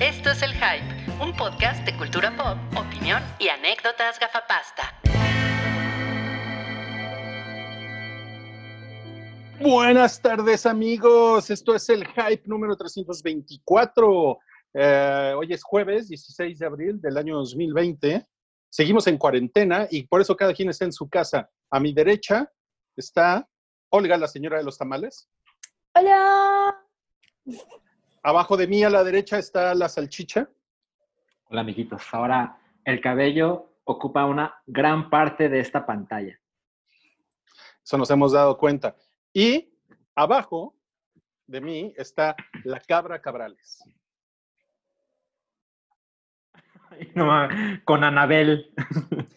Esto es El Hype, un podcast de cultura pop, opinión y anécdotas gafapasta. Buenas tardes amigos, esto es el Hype número 324. Eh, hoy es jueves 16 de abril del año 2020. Seguimos en cuarentena y por eso cada quien está en su casa. A mi derecha está Olga, la señora de los tamales. Hola. Abajo de mí a la derecha está la salchicha. Hola amiguitos, ahora el cabello ocupa una gran parte de esta pantalla. Eso nos hemos dado cuenta. Y abajo de mí está la cabra Cabrales. No, con Anabel.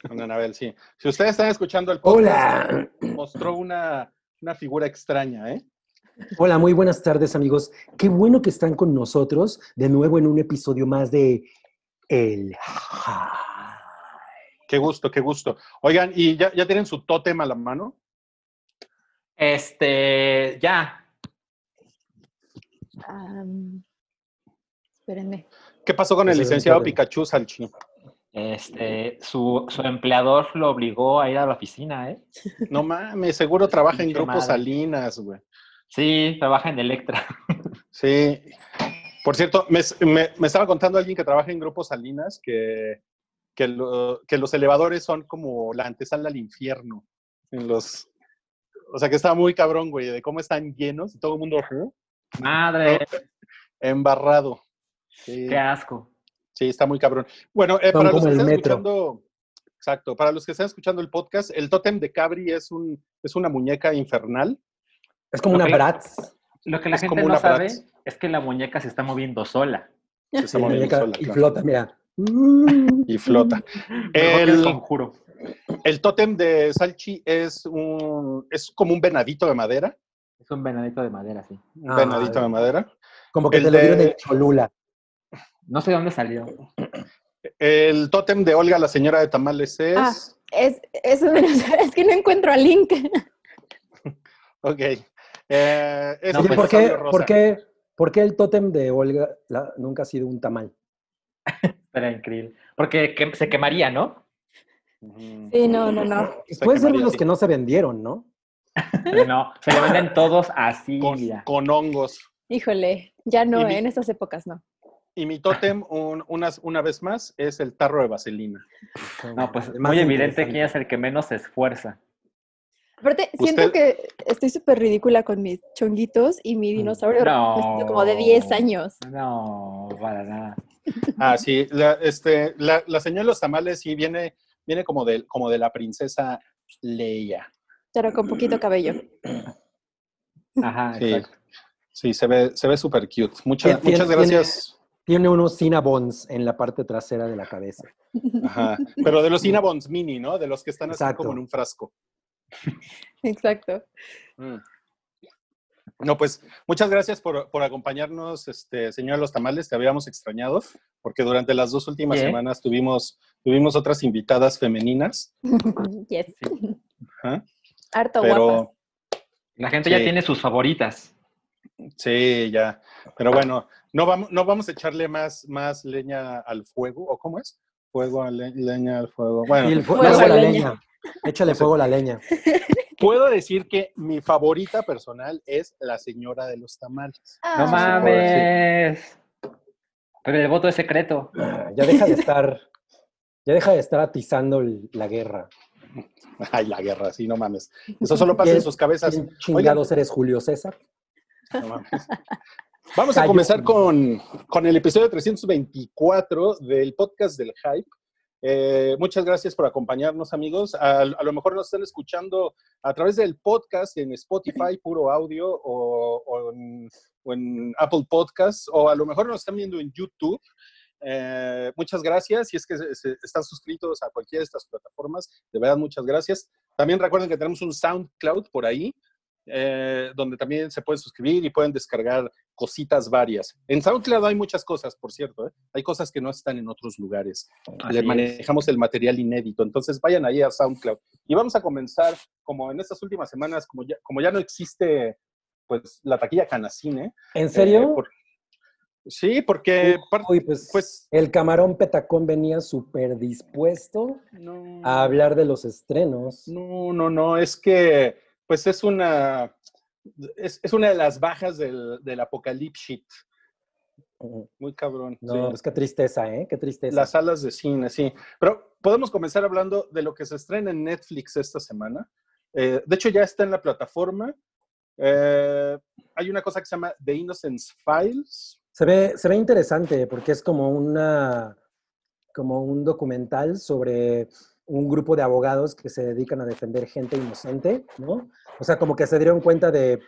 Con Anabel, sí. Si ustedes están escuchando el podcast, Hola. mostró una, una figura extraña, ¿eh? Hola, muy buenas tardes amigos. Qué bueno que están con nosotros de nuevo en un episodio más de El Qué gusto, qué gusto. Oigan, ¿y ya, ya tienen su tótem a la mano? Este, ya. Espérenme. ¿Qué pasó con el licenciado. Pikachu Salchi? Este, su, su empleador lo obligó a ir a la oficina, ¿eh? No mames, seguro trabaja en Grupo madre. Salinas, güey. Sí, trabaja en Electra. Sí. Por cierto, me, me- me estaba contando alguien que trabaja en Grupo Salinas que, que, lo- que los elevadores son como la antesala al infierno. En los, o sea, que está muy cabrón, güey, de cómo están llenos y todo el mundo ¿eh? Madre, embarrado. Sí, qué asco. sí, está muy cabrón. Bueno, eh, para los que están metro. escuchando, exacto, para los que están escuchando el podcast, el tótem de Cabri es, un, es una muñeca infernal. Es como una. Bratz. Lo que la Es gente no sabe Bratz. es que la muñeca se está moviendo sola. Se está moviendo sola, y claro. flota, mira. Y flota. El El, conjuro. el tótem de Salchi es, un, es como un venadito de madera. Es un venadito de madera, sí. Un Ah, venadito de madera. Como que El te lo dieron de- en Cholula. No sé dónde salió. El tótem de Olga, la señora de tamales, es. Ah. Es, es, es que no encuentro al link. Ok. Eh, No, pues, ¿por, qué, por, qué, por qué el tótem de Olga la- nunca ha sido un tamal? Era increíble. Porque que- se quemaría, ¿no? Sí, no, no, no. Pues Se puede ser de los que no se vendieron, ¿no? No, se le venden todos así, Con, hongos. Híjole, ya no, mi- en estas épocas no. Y mi tótem, un- unas- una vez más, es el tarro de vaselina. No, pues muy evidente quién es el que menos se esfuerza. Aparte, siento que estoy súper ridícula con mis chonguitos y mi dinosaurio No. como de 10 años. No, para nada. Ah, sí. La, este, la, la señora de los tamales sí viene, viene como, de, como de la princesa Leia. Pero con poquito cabello. Ajá, Sí. exacto. Sí, se ve, se ve súper cute. Muchas, Tiene- muchas tiene- gracias. Tiene unos Cinnabons en la parte trasera de la cabeza. Ajá. Pero de los Cinnabons mini, ¿no? De los que están así Exacto. como en un frasco. Exacto. Mm. No, pues muchas gracias por, por acompañarnos, este, señor Los Tamales. Te habíamos extrañado porque durante las dos últimas semanas tuvimos, tuvimos otras invitadas femeninas. Yes. Ajá. Harto guapas. Pero La gente Sí. ya tiene sus favoritas. sí, ya. Pero bueno, no vamos, no vamos a echarle más, más leña al fuego. ¿O cómo es? Fuego a le- leña al fuego. Bueno, Y el fu- Fuego a la leña. leña. Échale fuego a la leña. puedo decir que mi favorita personal es la señora de los tamales. Ah, No mames. Pero el voto es secreto. Ah, Ya deja de estar, ya deja de estar atizando la guerra. Ay, la guerra, sí, no mames. Eso solo pasa en ¿Quién- sus cabezas. ¿Quién chingados eres Julio César? No mames. Vamos a comenzar con, con el episodio 324 del podcast del Hype. Eh, muchas gracias por acompañarnos, amigos. A, a lo mejor nos están escuchando a través del podcast en Spotify, puro audio, o, o en, o en Apple Podcasts, o a lo mejor nos están viendo en YouTube. Eh, muchas gracias. Si es que se- se- están suscritos a cualquiera de estas plataformas, de verdad, muchas gracias. También recuerden que tenemos un SoundCloud por ahí, eh, donde también se pueden suscribir y pueden descargar cositas varias. En SoundCloud hay muchas cosas, por cierto. ¿eh? Hay cosas que no están en otros lugares. Así Le es. manejamos el material inédito. Entonces vayan ahí a SoundCloud. Y vamos a comenzar, como en estas últimas semanas, como ya, como ya no existe pues la taquilla Canacine. ¿En serio? eh, por- Sí, porque Uy, pues, pues el camarón petacón venía súper dispuesto no, a hablar de los estrenos. no, no, no, es que pues es una es, es una de las bajas del, del apocalipsis. Muy cabrón. No, sí. pues qué tristeza, ¿eh? Qué tristeza. Las salas de cine, sí. Pero podemos comenzar hablando de lo que se estrena en Netflix esta semana. Eh, de hecho, ya está en la plataforma. Eh, hay una cosa que se llama The Innocence Files. Se ve, se ve interesante porque es como una como un documental sobre un grupo de abogados que se dedican a defender gente inocente, ¿no? O sea, como que se dieron cuenta de,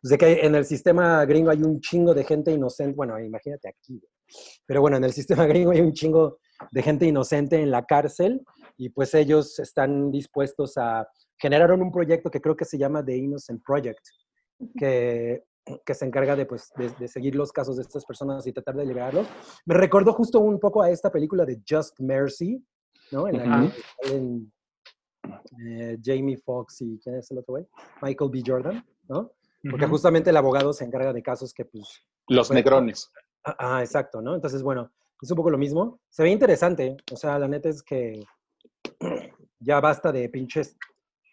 pues, de que en el sistema gringo hay un chingo de gente inocente. Bueno, imagínate aquí. Pero bueno, en el sistema gringo hay un chingo de gente inocente en la cárcel y pues ellos están dispuestos a generaron un proyecto que creo que se llama The Innocent Project, que que se encarga de, pues, de, de seguir los casos de estas personas y tratar de liberarlos. Me recordó justo un poco a esta película de Just Mercy, ¿no? En la que salen eh, Jamie Foxx y ¿quién es el otro güey? Michael B. Jordan, ¿no? Porque justamente el abogado se encarga de casos que, pues, Los Bueno. negrones. ah, ah, exacto, ¿no? Entonces, bueno, es un poco lo mismo. Se ve interesante, o sea, la neta es que ya basta de pinches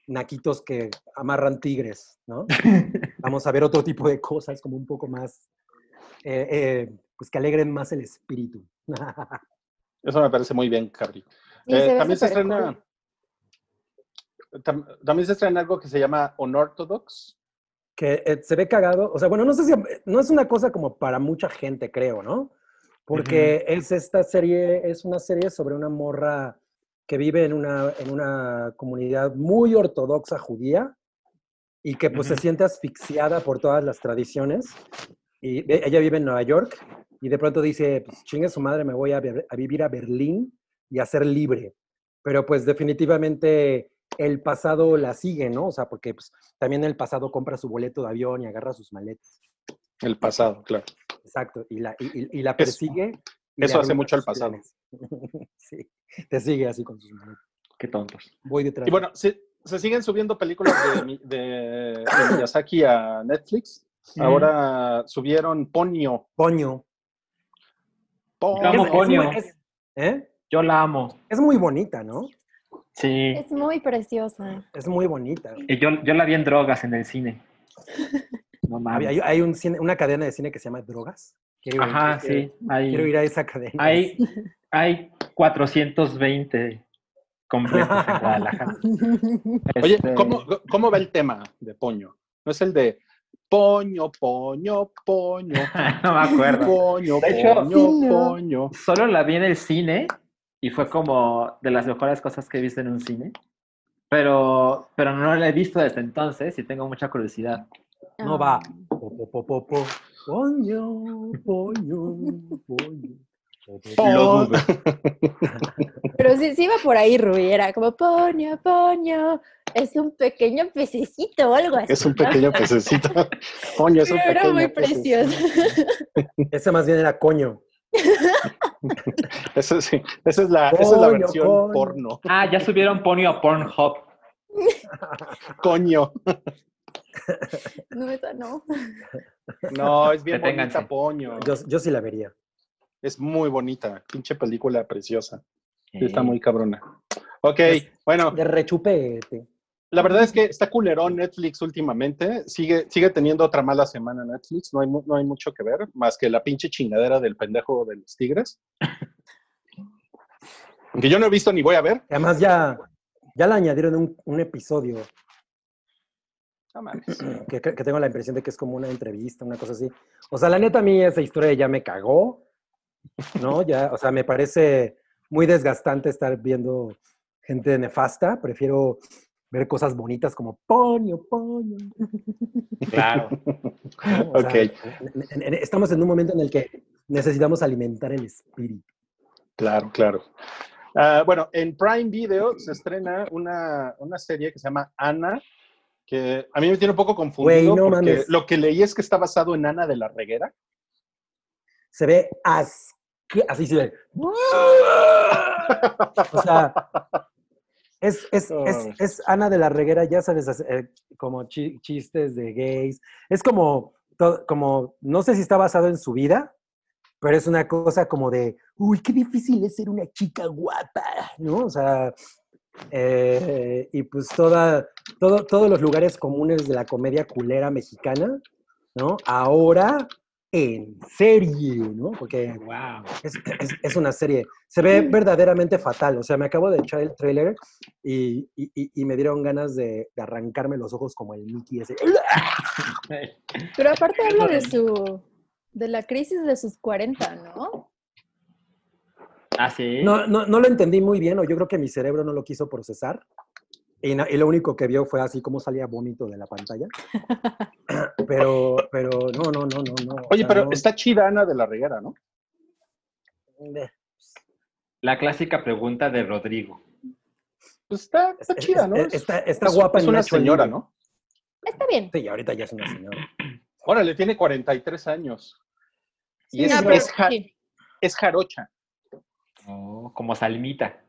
naquitos que amarran tigres, ¿no? Vamos a ver otro tipo de cosas como un poco más, eh, eh, pues que alegren más el espíritu. Eso me parece muy bien, Cabri. Eh, se ve también se estrena. cool. tam- también se estrena algo que se llama Unorthodox. que eh, se ve cagado, o sea, bueno, no sé si, no es una cosa como para mucha gente, creo, ¿no? Porque es esta serie, es una serie sobre una morra que vive en una, en una comunidad muy ortodoxa judía y que pues se siente asfixiada por todas las tradiciones. Y ella vive en Nueva York y de pronto dice, pues chingue su madre, me voy a vivir a Berlín y a ser libre. Pero pues definitivamente el pasado la sigue, ¿no? O sea, porque pues, también el pasado compra su boleto de avión y agarra sus maletas. El pasado, claro. Exacto. Y la, y, la Eso- persigue. y eso hace mucho al sus pasado. sí. Te sigue así con sus maletas. Qué tontos. Voy detrás. Y bueno, se, se siguen subiendo películas de, de- de Miyazaki a Netflix. Ahora subieron Ponyo. Ponyo. Ponyo. Es- es es- ¿eh? Yo la amo. Es muy bonita, ¿no? Sí. Es muy preciosa. Es muy bonita. Y yo, yo la vi en drogas en el cine. No mames. Hay, hay un cine- una cadena de cine que se llama Drogas. Quiero, Ajá, sí. Hay, Quiero ir a esa cadena. hay, hay 420 completos en Guadalajara. Oye, Este, ¿cómo, ¿cómo va el tema de Poño? ¿No es el de Poño, Poño, Poño, no me acuerdo. Poño, De hecho- Poño, Sí, no. Poño? Solo la vi en el cine y fue como de las mejores cosas que he visto en un cine. Pero, pero no la he visto desde entonces y tengo mucha curiosidad. No va. Po, po, po, po, po. Poño, poño, poño. Po, po, po. Lo. Pero sí, sí iba por ahí, Rubí. Era como, poño, poño. Es un pequeño pececito o algo así. Es un pequeño pececito. Poño, es un Pero era pequeño muy pececito. precioso. Ese más bien era coño. Esa sí, esa es la, esa es la versión porno. Ah, ya subieron Ponyo a Pornhub. Coño. No, esa no. No, es bien Deténganse. bonita, Poño. Yo, yo sí la vería. Es muy bonita. Pinche película preciosa. Sí, Está muy cabrona. Ok, Es- bueno, De rechupete. La verdad es que está culerón Netflix últimamente. Sigue, sigue teniendo otra mala semana Netflix. No hay, no hay mucho que ver, más que la pinche chingadera del pendejo de los tigres. Que yo no he visto ni voy a ver. Además ya, ya le añadieron un, un episodio No mames. que- que tengo la impresión de que es como una entrevista, una cosa así. O sea, la neta a mí esa historia ya me cagó, ¿no? Ya, o sea, me parece muy desgastante estar viendo gente nefasta. Prefiero ver cosas bonitas como poño, poño. Claro. ¿no? O sea, Ok. en- en- en- estamos en un momento en el que necesitamos alimentar el espíritu. Claro, claro. Ah, bueno, en Prime Video se estrena una, una serie que se llama Ana, que a mí me tiene un poco confundido Güey, no porque mames. lo que leí es que está basado en Ana de la Reguera. Se ve asque- así se ve. O sea, es, es, es, es Ana de la Reguera, ya sabes, eh, como chi- chistes de gays. Es como, como, no sé si está basado en su vida, pero es una cosa como de, uy, qué difícil es ser una chica guapa, ¿no? O sea, eh, y pues toda, todo, todos los lugares comunes de la comedia culera mexicana, ¿no? Ahora en serie, ¿no? Porque Wow. es, es- es una serie. Se ve verdaderamente fatal. O sea, me acabo de echar el tráiler y, y- y- y me dieron ganas de, de arrancarme los ojos como el Mickey ese. Pero aparte habla de su, de la crisis de sus 40, ¿no? Ah, sí. No, no, no lo entendí muy bien, o yo creo que mi cerebro no lo quiso procesar. Y, lo único que vio fue así como salía vómito de la pantalla. Pero, pero no, no, no, no, no. o Oye, sea, pero no. está chida Ana de la Reguera, ¿no? Eh, La clásica pregunta de Rodrigo. Pues está, está es- chida, ¿no? es- Está, está Es- guapa Es en una Nacho señora, Libre. ¿no? Está bien. Sí, ahorita ya es una señora. Órale, tiene 43 años. Y Sí, es, no, pero es ja- sí. es jarocha. Oh, como Salmita.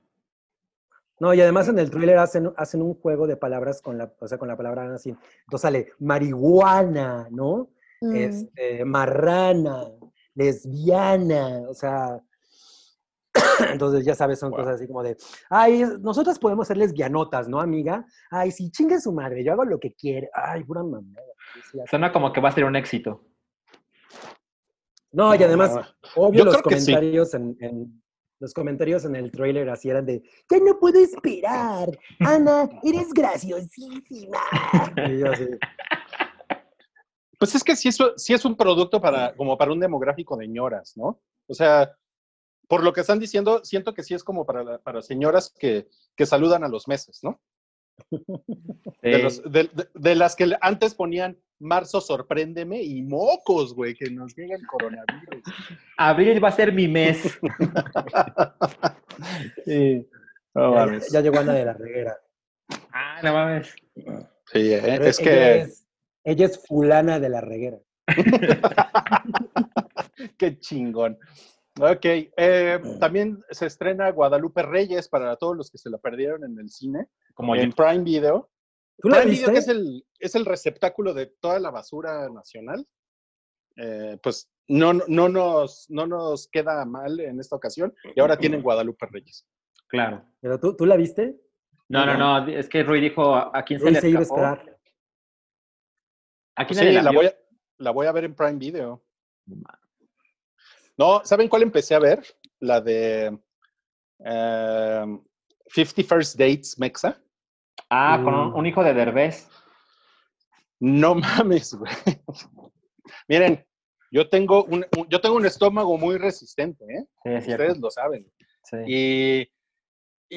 No, y además en el thriller hacen, hacen un juego de palabras con la, o sea, con la palabra así. Entonces sale marihuana, ¿no? Mm. Este, marrana, lesbiana, o sea. Entonces, ya sabes, son Wow. cosas así como de, ay, nosotras podemos ser lesbianotas, ¿no, amiga? Ay, sí, chingue su madre, yo hago lo que quiero. Ay, pura mamada. Suena como que va a ser un éxito. No, y además, obvio, Yo los sí. comentarios en, en- los comentarios en el trailer así eran de, ya no puedo esperar, Ana, eres graciosísima. Y yo así, Pues es que sí es, sí es un producto para, como para un demográfico de ñoras, ¿no? O sea, por lo que están diciendo, siento que sí es como para, la- para señoras que, que saludan a los meses, ¿no? De, Sí. los- de- de- de las que antes ponían marzo sorpréndeme y mocos, güey, que nos llega el coronavirus. Abril va a ser mi mes. Sí. No ya, llegó Ana de la Reguera. Ah, no mames. Sí, eh, es ella que es- ella es fulana de la Reguera. qué chingón. Ok, eh, también se estrena Guadalupe Reyes para todos los que se la perdieron en el cine, Como en yo. Prime Video. ¿Tú la viste? que es el, es el receptáculo de toda la basura nacional. Eh, pues no, no, nos, no nos queda mal en esta ocasión y ahora tienen Guadalupe Reyes. Claro. ¿Pero tú, tú la viste? No, no, no. Es que Rui dijo a quién se Rui le se iba a esperar. ¿A quién Sí, se le la voy, a, la voy a ver en Prime Video. No, ¿saben cuál empecé a ver? La de eh, 50 First Dates Mexa. Ah, con un, Mm. un hijo de Derbez. No mames, güey. Miren, yo tengo un, un- yo tengo un estómago muy resistente, ¿eh? Sí, es cierto. Ustedes lo saben. Sí. Y,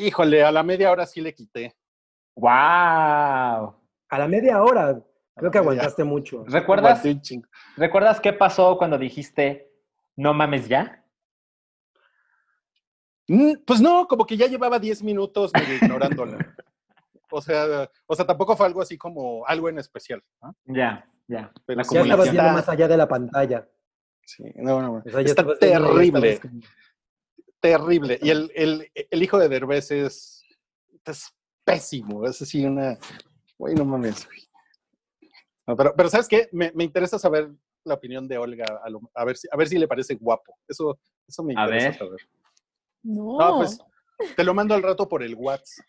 híjole, a la media hora sí le quité. ¡Wow! A la media hora. Creo que aguantaste mucho. ¿Recuerdas, Aguanté un chingo. ¿Recuerdas qué pasó cuando dijiste no mames ya? Mm, Pues no, como que ya llevaba 10 minutos medio ignorándola. O sea, o sea, tampoco fue algo así como algo en especial. ¿no? Ya, ya. Pero La sí Ya estabas viendo más allá de la pantalla. Sí, no, no, no. O sea, ya Está terrible. como- terrible. Y el, el, el hijo de Derbez es, es pésimo. Es así una. Güey, no mames. No, pero, pero, ¿sabes qué? Me, me interesa saber la opinión de Olga, a, lo- a ver, si, a ver si le parece guapo. Eso, eso me A interesa ver. saber. No. No, pues te lo mando al rato por el WhatsApp.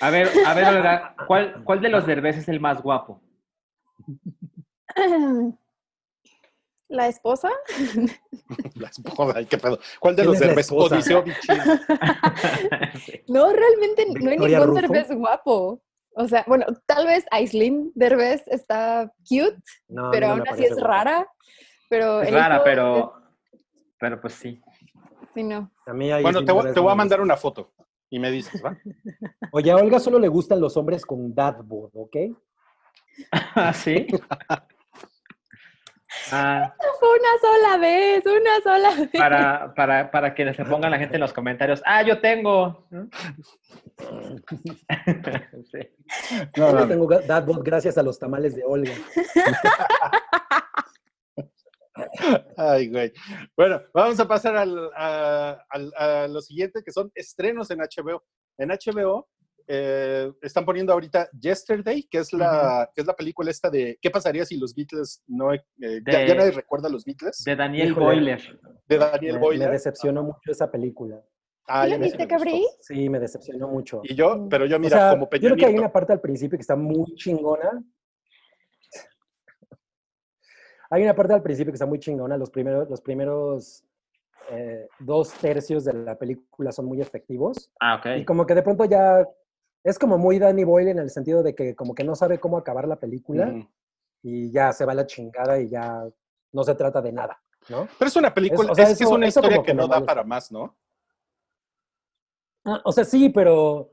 A ver, a ver, Olga, ¿cuál, ¿cuál de los Derbez es el más guapo? ¿La esposa? La esposa, ay, qué pedo. ¿Cuál de ¿Quién los Derbez? Odiseo. No, realmente no hay Victoria ningún Rufo. Derbez guapo. O sea, bueno, tal vez Aislinn Derbez está cute, No, pero no aún así es rara. Pero Es rara, hijo pero, pero pues sí. Sí, no. A mí ahí Bueno, te, voy- me- te voy a mandar una foto y me dices, ¿va? Oye, a Olga solo le gustan los hombres con dad bod, ¿ok? ¿Ah, sí? Ah, Fue una sola vez, una sola vez. para, para, para que se pongan la gente en los comentarios. Ah, yo tengo. ¿no? Sí. No, no, Yo no. tengo ga- dad bod gracias a los tamales de Olga. Ay, güey. Bueno, vamos a pasar al- a, al- a lo siguiente, que son estrenos en HBO. En HBO eh, están poniendo ahorita Yesterday, que es la, que es la película esta de ¿Qué pasaría si los Beatles no... eh, ya, De- ya nadie recuerda a los Beatles? De Daniel Híjole. Boiler. De Daniel Me, me Boyle. decepcionó mucho esa película. Ah, ¿Sí ya la me- viste, me. Cabri? Sí, me decepcionó mucho. Y yo, pero yo O mira, sea, como yo creo que hay una parte al principio que está muy chingona. Hay una parte al principio que está muy chingona. Los primeros, los primeros eh, dos tercios de la película son muy efectivos. Ah, Y ok. como que de pronto ya es como muy Danny Boyle en el sentido de que como que no sabe cómo acabar la película y ya se va a la chingada y ya no se trata de nada, ¿no? Pero es una película, Es- o sea, es, una historia que que no da para más, ¿no? Ah, o sea, sí, pero,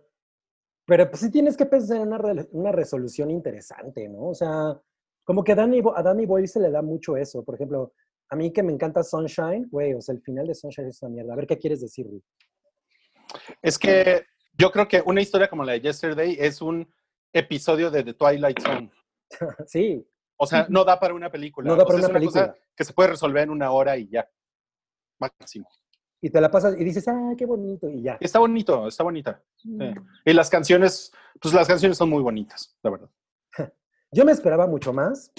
pero pues sí tienes que pensar en una, re- una resolución interesante, ¿no? O sea, como que Danny, a Danny Boyle se le da mucho eso. Por ejemplo, a mí que me encanta Sunshine, güey, o sea, el final de Sunshine es una mierda. A ver, ¿qué quieres decir, Rui? Es que yo creo que una historia como la de Yesterday es un episodio de The Twilight Zone. sí, O sea, no da para una película. no da O para sea, una es cosa película. que se puede resolver en una hora y ya. Máximo. Y te la pasas y dices, ah, qué bonito, y ya. Está bonito, está bonita. Mm. Sí. Y las canciones, pues las canciones son muy bonitas, la verdad. Yo me esperaba mucho más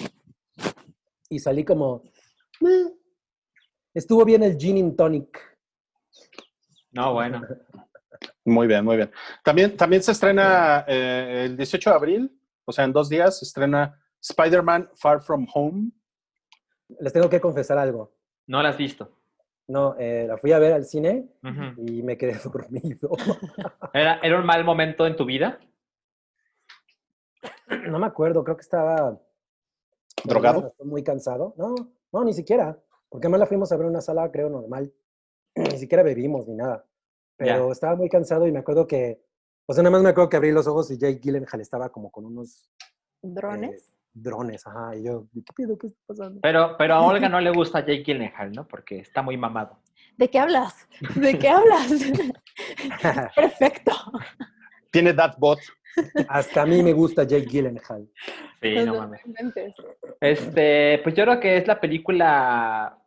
y salí como, "Meh". estuvo bien el gin and tonic. No, bueno. Muy bien, muy bien. También, también se estrena eh, el 18 de abril, o sea, en dos días, se estrena Spider-Man Far From Home. Les tengo que confesar algo. No la has visto. No, eh, la fui a ver al cine y me quedé dormido. ¿Era, ¿Era un mal momento en tu vida? No me acuerdo, creo que estaba... ¿Drogado? Muy cansado. No, no, ni siquiera. Porque además la fuimos a ver en una sala, creo, normal. Ni siquiera bebimos ni nada. Pero estaba muy cansado y me acuerdo que... O sea, nada más me acuerdo que abrí los ojos y Jake Gyllenhaal estaba como con unos ¿Drones? drones. Ajá, y yo, ¿qué pedo? ¿Qué está pasando? Pero, pero a Olga no le gusta Jake Gyllenhaal, ¿no? Porque está muy mamado. ¿De qué hablas? ¿De qué hablas? Perfecto. Tiene That Bot. Hasta a mí me gusta Jake Gyllenhaal. Sí, no No mames. Este, pues yo creo que es la película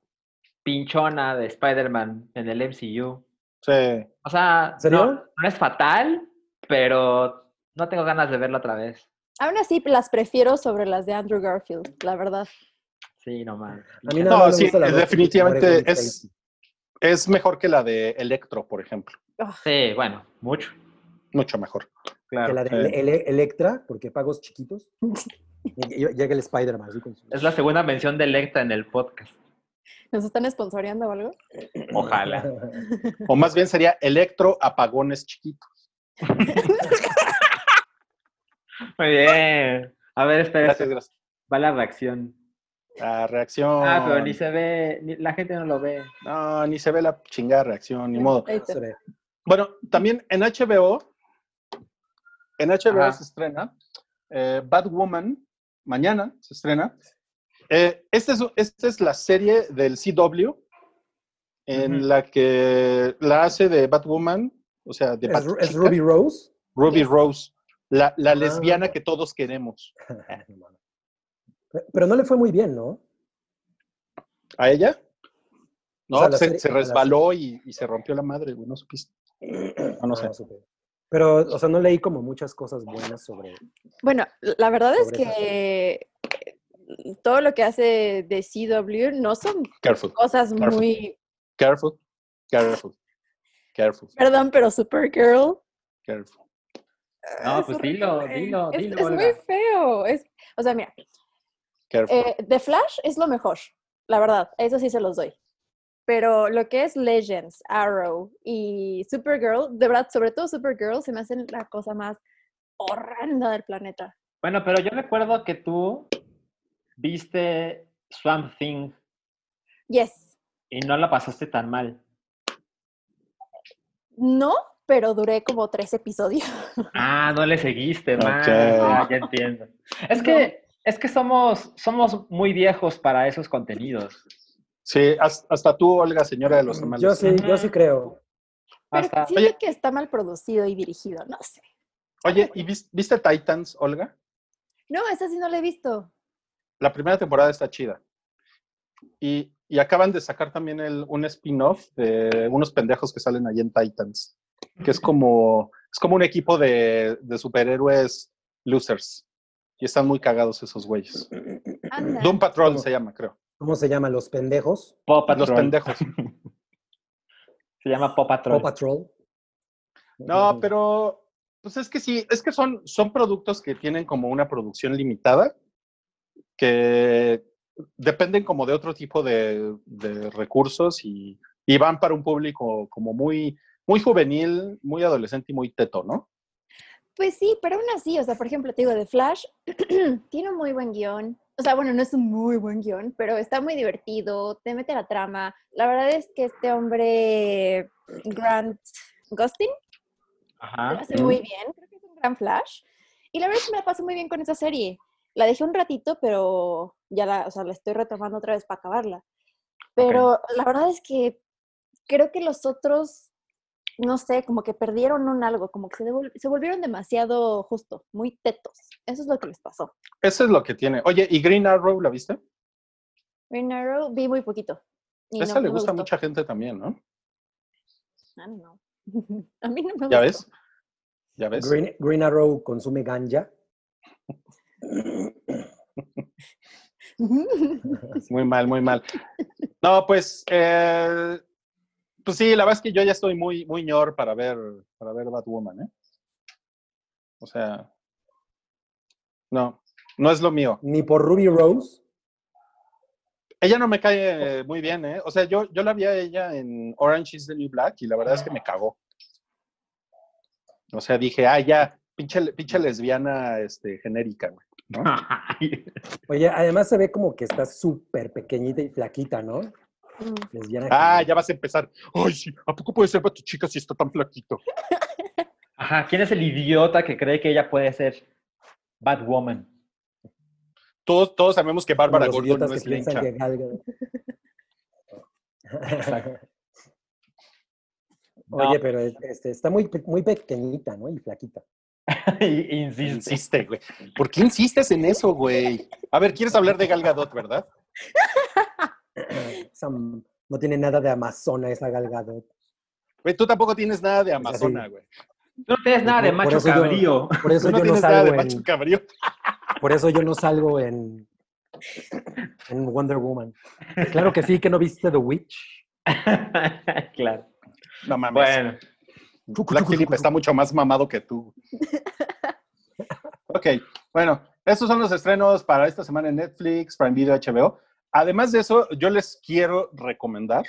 pinchona de Spider-Man en el MCU. Sí. O sea, no, no es fatal, pero no tengo ganas de verla otra vez. Aún así, las prefiero sobre las de Andrew Garfield, la verdad. Sí, no mames. A mí No, me sí, gusta la definitivamente es-. Es mejor que la de Electro, por ejemplo. Sí, bueno, mucho. Mucho mejor. que Claro. la de Sí. Ele- Electra, porque pagos chiquitos. Llega el Spider-Man. su- Es la segunda mención de Electra en el podcast. ¿Nos están sponsoreando o algo? Ojalá. O más bien sería Electro Apagones Chiquitos. Muy bien. A ver, espera. Gracias, gracias. Va la reacción. La reacción. Ah, pero ni se ve, ni- la gente no lo ve. No, ni se ve la chingada reacción, ni modo. Bueno, también en HBO, en HBO Ajá. se estrena eh, Batwoman, mañana se estrena. Eh, esta, es, esta es la serie del CW en la que la hace de Batwoman, o sea, de ¿Es, Ruby Rose? Ruby Yes. Rose, la, la Ah. lesbiana que todos queremos. No. Pero no le fue muy bien, ¿no? ¿A ella? No, O sea, la se, serie- resbaló y, y se rompió la madre, güey, no supiste. No, no sé. supe. Pero, o sea, no leí como muchas cosas buenas sobre... Bueno, la verdad es que todo lo que hace de CW no son Careful, cosas Careful. muy, careful, careful, careful, perdón, pero Supergirl. careful. No, es pues horrible. dilo, dilo, Es, dilo, es muy feo. Es, o sea, mira, careful. eh, The Flash es lo mejor, la verdad, eso sí se los doy. Pero lo que es Legends, Arrow y Supergirl, de verdad, sobre todo Supergirl, se me hacen la cosa más horrenda del planeta. Bueno, pero yo recuerdo que tú viste Swamp Thing Yes. y no la pasaste tan mal. No, pero duré como tres episodios. Ah, no le seguiste, man. Ok. Ah, ya entiendo. Es No. que, es que somos, somos muy viejos para esos contenidos. Sí, has- hasta tú, Olga, señora de los tamales. Yo sí, yo sí creo. Pero Hasta, siento Oye. que está mal producido y dirigido, no sé. Oye, ¿y vis- viste Titans, Olga? No, esa sí no la he visto. La primera temporada está chida. Y, y acaban de sacar también el, un spin-off de unos pendejos que salen ahí en Titans, que es como Es como un equipo de, de superhéroes losers. Y están muy cagados esos güeyes. Anda. Doom Patrol ¿Cómo? se llama, creo. ¿Cómo se llama? Los pendejos. Paw Los pendejos. Se llama Paw Patrol. Paw Patrol. No, pero pues es que sí, es que son, son productos que tienen como una producción limitada, que dependen como de otro tipo de, de recursos y, y van para un público como muy, muy juvenil, muy adolescente y muy teto, ¿no? Pues sí, pero aún así, o sea, por ejemplo, te digo, de Flash tiene un muy buen guion. O sea, bueno, no es un muy buen guion, pero está muy divertido, te mete la trama. La verdad es que este hombre, Grant Gustin, lo hace muy bien, creo que es un gran Flash. Y la verdad es que me la paso muy bien con esa serie. La dejé un ratito, pero ya la, o sea, la estoy retomando otra vez para acabarla. Pero la verdad es que creo que los otros, no sé, como que perdieron un algo, como que se, se volvieron demasiado justo, muy tetos. Eso es lo que les pasó. Eso es lo que tiene. Oye, ¿y Green Arrow la viste? Green Arrow vi muy poquito. y Esa no- le no gusta a mucha gente también, ¿no? Ah, no. A mí no me ¿Ya gustó. ves? ¿Ya ves? Green, Green Arrow consume ganja. Muy mal, muy mal. No, pues, eh, pues sí, la verdad es que yo ya estoy muy, muy ñor para ver, para ver Batwoman, ¿eh? O sea, no, no es lo mío. Ni por Ruby Rose. Ella no me cae eh, muy bien, ¿eh? O sea, yo, yo la vi a ella en Orange is the New Black y la verdad es que me cagó. O sea, dije, ah, ya, pinche, pinche lesbiana este, genérica, güey. ¿no? Oye, además se ve como que está súper pequeñita y flaquita, ¿no? Mm. Lesbiana. Ah, genérica. ya vas a empezar. Ay, sí, ¿a poco puede ser para tu chica si está tan flaquito? Ajá. ¿Quién es el idiota que cree que ella puede ser Batwoman? Todos, todos sabemos que Bárbara Gordon no es Gadot- Oye, pero este, está muy, pe- muy pequeñita, ¿no? Y flaquita. Insiste. Insiste, güey. ¿Por qué insistes en eso, güey? A ver, ¿quieres hablar de Gal Gadot, verdad? No tiene nada de amazona esa Gal Gadot. Güey, tú tampoco tienes nada de. Amazona, güey. No tienes nada de por macho yo- cabrío. Por eso no yo no tienes nada de salgo macho en, cabrío. por eso yo no salgo en, en Wonder Woman. Claro que sí, que no viste The Witch. claro. No mames. Bueno. Black Phillip está mucho más mamado que tú. Ok, bueno, estos son los estrenos para esta semana en Netflix, Prime Video, HBO. Además de eso, yo les quiero recomendar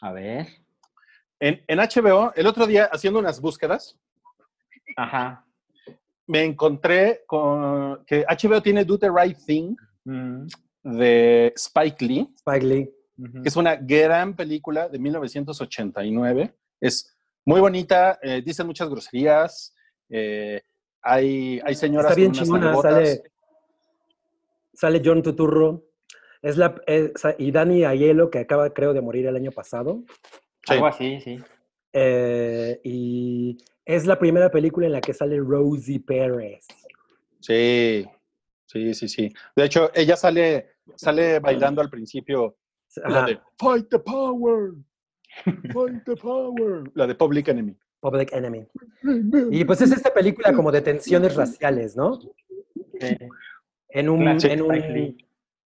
A ver. en, en HBO, el otro día haciendo unas búsquedas, Ajá. me encontré con que HBO tiene Do the Right Thing Mm, de Spike Lee, Spike Lee. que es una gran película de 1989. Es muy bonita, eh, dicen muchas groserías, eh, hay, hay señoras Está bien con unas chingona, sale, sale John Tuturro. Es la, eh, y Dani Aiello, que acaba, creo, de morir el año pasado. Sí. Algo así, sí. Eh, y es la primera película en la que sale Rosie Pérez. Sí, sí, sí, sí. De hecho, ella sale, sale bailando al principio la de Fight the Power, Fight the Power, la de Public Enemy. Public Enemy. Y pues es esta película como de tensiones raciales, ¿no? Sí. En un, en un-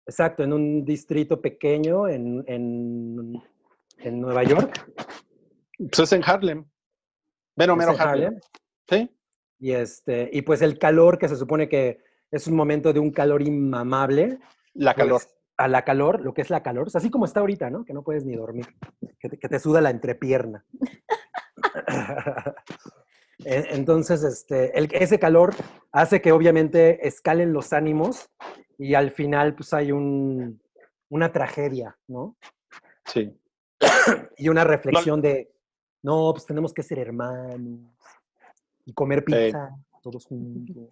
exacto, en un distrito pequeño en, en, en Nueva York. Pues es en Harlem. Mero, es mero en Harlem. Sí, Y, este, y pues el calor, que se supone que es un momento de un calor inmamable. la calor. pues, a la calor, lo que es la calor, es así como está ahorita, ¿no? Que no puedes ni dormir, que te, que te suda la entrepierna. En- Entonces, este, el- ese calor hace que obviamente escalen los ánimos y al final pues hay un, una tragedia, ¿no? Sí. Y una reflexión de, no, pues tenemos que ser hermanos y comer pizza todos juntos.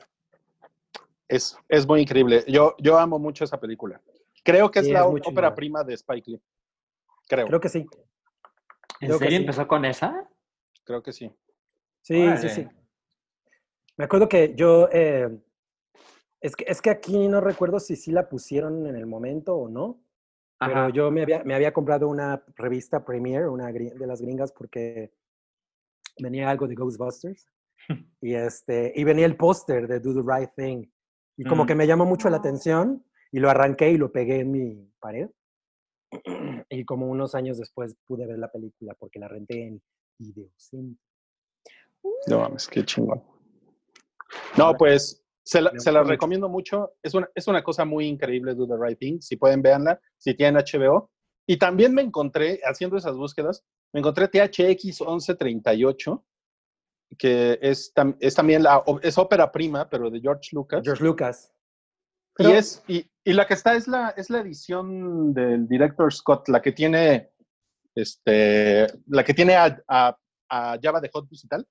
Es, es muy increíble. Yo, yo amo mucho esa película. Creo que es la es ópera prima de Spike Lee. Creo, Creo que sí. ¿En Creo que serio sí. empezó con esa? creo que sí. Sí, sí, sí. Me acuerdo que yo, eh, es, que, es que aquí no recuerdo si sí la pusieron en el momento o no, pero Ajá. yo me había, me había comprado una revista Premiere, una de las gringas, porque venía algo de Ghostbusters. Y, este, y venía el póster de Do the Right Thing. Y como Mm. que me llamó mucho la Ah. atención y lo arranqué y lo pegué en mi pared. Y como unos años después pude ver la película porque la renté en Videocentro. No mames, qué chingón. No, pues se la, se la recomiendo mucho. Es una, es una cosa muy increíble, Do the Right Thing. Si pueden, véanla. Si tienen HBO. Y también me encontré, haciendo esas búsquedas, me encontré THX 1138, que es, tam- es también la, es ópera prima, pero de George Lucas. George Lucas. y, es, y, y la que está es la, es la edición del director Scott, la que tiene, este, la que tiene a, a, a Java de Hot Bus y tal.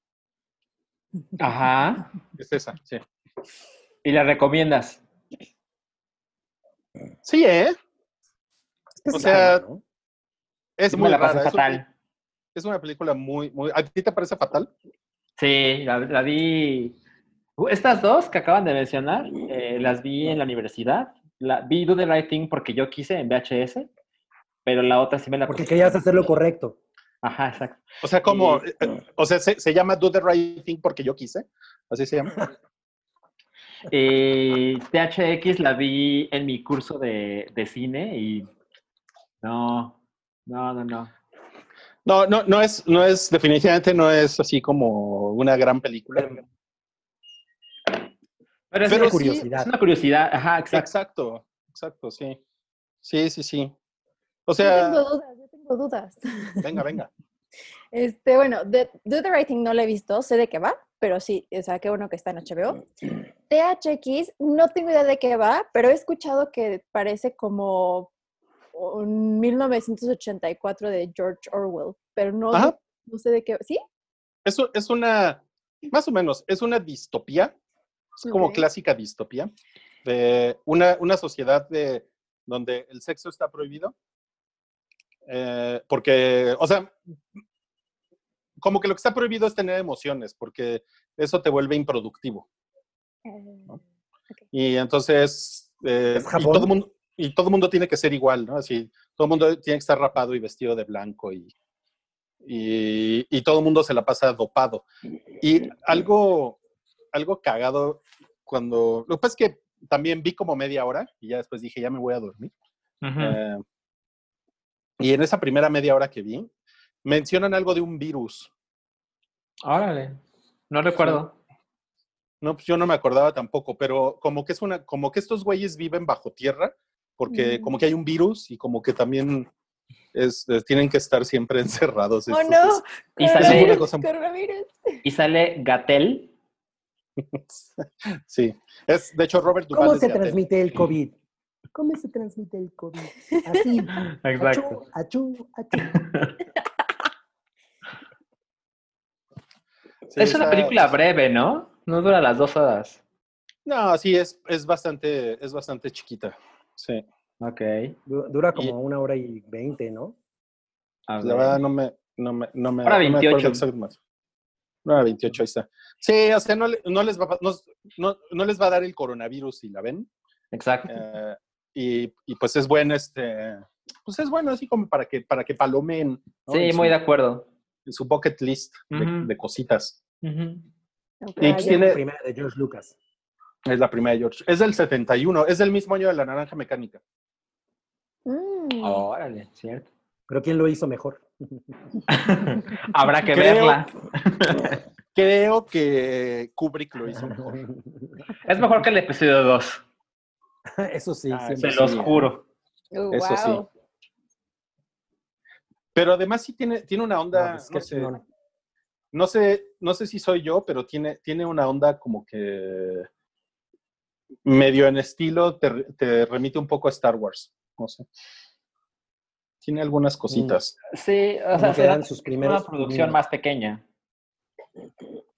Ajá. Es esa, sí. ¿Y la recomiendas? Sí, ¿eh? Es O sea, ¿no? Es muy la rara. Es, fatal. es una película muy, muy. ¿A ti te parece fatal? Sí, la, la vi. Estas dos que acaban de mencionar, eh, las vi en la universidad. La, vi Do the Right Thing porque yo quise en VHS, pero la otra sí me la Porque querías hacer lo correcto. Ajá, exacto. O sea, como. Y- eh, O sea, se, se llama Do the Right Thing porque yo quise. Así se llama. Y THX la vi en mi curso de, de cine y no, no, no, no. No, no, no es, no es, definitivamente no es así como una gran película. Pero es, Pero sí, curiosidad. es una curiosidad, ajá, exacto. Exacto, exacto, sí. Sí, sí, sí. O Yo tengo sea, dudas, yo tengo dudas. venga, venga. Este, bueno, de, Do the Right Thing no la he visto, sé de qué va, pero sí, o sea, qué bueno que está en HBO. THX, no tengo idea de qué va, pero he escuchado que parece como un 1984 de George Orwell, pero no, Ajá. no sé de qué. ¿Sí? Eso es una, más o menos, es una distopía, es como clásica distopía, de una, una sociedad de, donde el sexo está prohibido. Eh, porque, o sea, como que lo que está prohibido es tener emociones, porque eso te vuelve improductivo. Y entonces, eh, ¿Es y todo mundo y todo mundo tiene que ser igual, ¿no? Así, todo el mundo tiene que estar rapado y vestido de blanco y, y, y todo el mundo se la pasa dopado. Y algo, algo cagado cuando, lo que pasa es que también vi como media hora y ya después dije, ya me voy a dormir. Eh, y en esa primera media hora que vi, mencionan algo de un virus. Órale, no recuerdo. No, pues yo no me acordaba tampoco, pero como que es una, como que estos güeyes viven bajo tierra, porque Mm. como que hay un virus y como que también es, es- tienen que estar siempre encerrados. ¡Oh, no! Y sale- cosa-. Y sale Gatel. Sí, es de hecho Robert Duvall ¿Cómo es se Gatel. transmite el COVID? ¿Cómo se transmite el COVID? Así. Exacto. Achú, achú, achú. Sí, es una película breve, ¿no? No dura las dos horas. No, sí, es, es bastante, es bastante chiquita. Sí, Ok. Du- Dura como Y- una hora y veinte, ¿no? a la ver. verdad no me, no me, no me, Hora no me acuerdo 28. exactamente. Una hora 28, ahí está. Sí, o sea, no, le- no les va, a- no, no- no les va a dar el coronavirus si la ven. Exacto. Eh, y, y, pues es bueno, este, pues es bueno así como para que, para que palomen ¿no? sí, en, su, muy de acuerdo. en su bucket list de, Ujú. de cositas. Ujú. Ok. Y ya tiene- la primera de George Lucas. Es la primera de George. Es del 71, es del mismo año de la naranja mecánica. Mm. Órale, cierto. Pero ¿quién lo hizo mejor? Habrá que Creo- verla. Creo que Kubrick lo hizo mejor. Es mejor que el episodio 2, Eso sí, Ah, se los sí. juro. Oh, Eso sí. wow. Pero además sí tiene, tiene una No, onda, pues, no, qué sé. No sé, no sé si soy yo, pero tiene, tiene una onda como que medio en estilo, te, te remite un poco a Star Wars. No sé. Tiene algunas cositas. Sí, o sea, sus una producción más pequeña.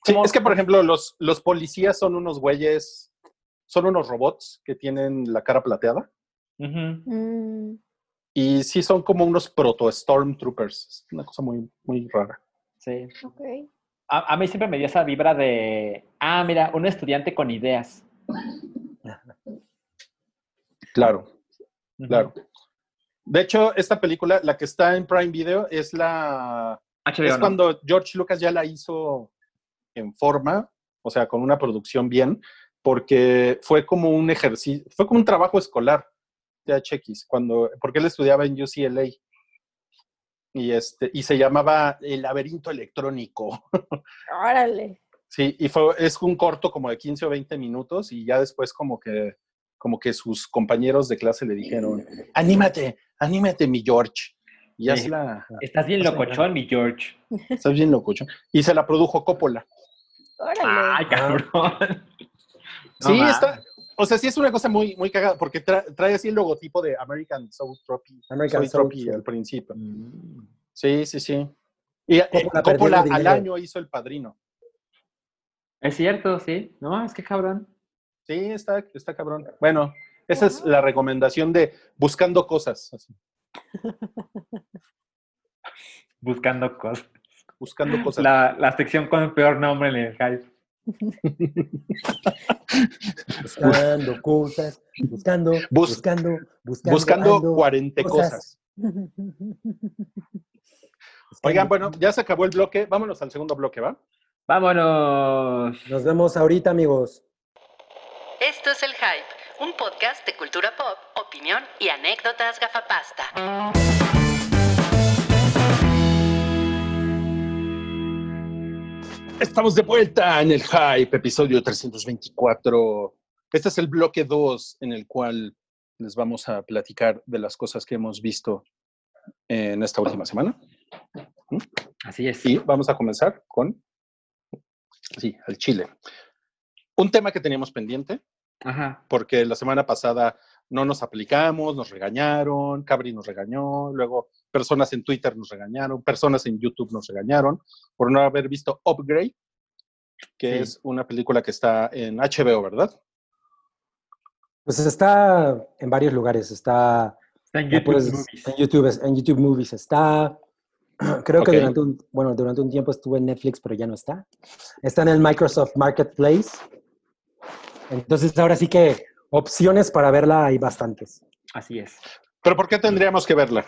Sí, ¿Cómo- es que, por ejemplo, los, los policías son unos güeyes, son unos robots que tienen la cara plateada. Mm. Y sí son como unos proto-stormtroopers. Es una cosa muy, muy rara. Sí. A, a mí siempre me dio esa vibra de, ah, mira, un estudiante con ideas. Claro, claro. De hecho, esta película, la que está en Prime Video, es la. HBO, es ¿no? cuando George Lucas ya la hizo en forma, o sea, con una producción bien, porque fue como un ejercicio, fue como un trabajo escolar de HX, cuando, porque él estudiaba en UCLA y, este, y se llamaba El laberinto electrónico. Órale. Sí, y fue, es un corto como de 15 o 20 minutos y ya después como que, como que sus compañeros de clase le dijeron, anímate, anímate, mi George. Y ya Sí. se la, Estás bien locochón, mi George. estás bien locucho. Y se la produjo Coppola. Órale. Ay, cabrón. No sí, está, o sea, sí es una cosa muy, muy cagada, porque tra- trae así el logotipo de American Soul Trophy, American Soul Trophy al principio. Mm. Sí, sí, sí. Y eh, Coppola Coppola al año hizo El Padrino. Es cierto, sí. No, es que cabrón. Sí, está, está cabrón. Bueno, esa es la recomendación de buscando cosas. así, Buscando cosas. buscando cosas. La, la sección con el peor nombre en el hype. Buscando cosas, buscando, Bus- buscando, buscando. buscando ando, 40 cosas. Oigan, bueno, ya se acabó el bloque. Vámonos al segundo bloque, ¿va? Vámonos. Nos vemos ahorita, amigos. Esto es El Hype, un podcast de cultura pop, opinión y anécdotas gafapasta. Estamos de vuelta en el Hype, episodio 324. Este es el bloque 2 en el cual les vamos a platicar de las cosas que hemos visto en esta última semana. Así es. Y vamos a comenzar con, sí, el Chile. Un tema que teníamos pendiente, Ajá. porque la semana pasada no nos aplicamos, nos regañaron, Cabri nos regañó, luego personas en Twitter nos regañaron, personas en YouTube nos regañaron por no haber visto Upgrade, que Sí. es una película que está en HBO, ¿verdad? Pues está en varios lugares. Está Está en YouTube puedes- Movies. en YouTube, en YouTube Movies está. Creo que durante un, bueno, durante un tiempo estuvo en Netflix, pero ya no está. Está en el Microsoft Marketplace. Entonces, ahora sí que opciones para verla hay bastantes. Así es. Pero ¿por qué tendríamos que verla?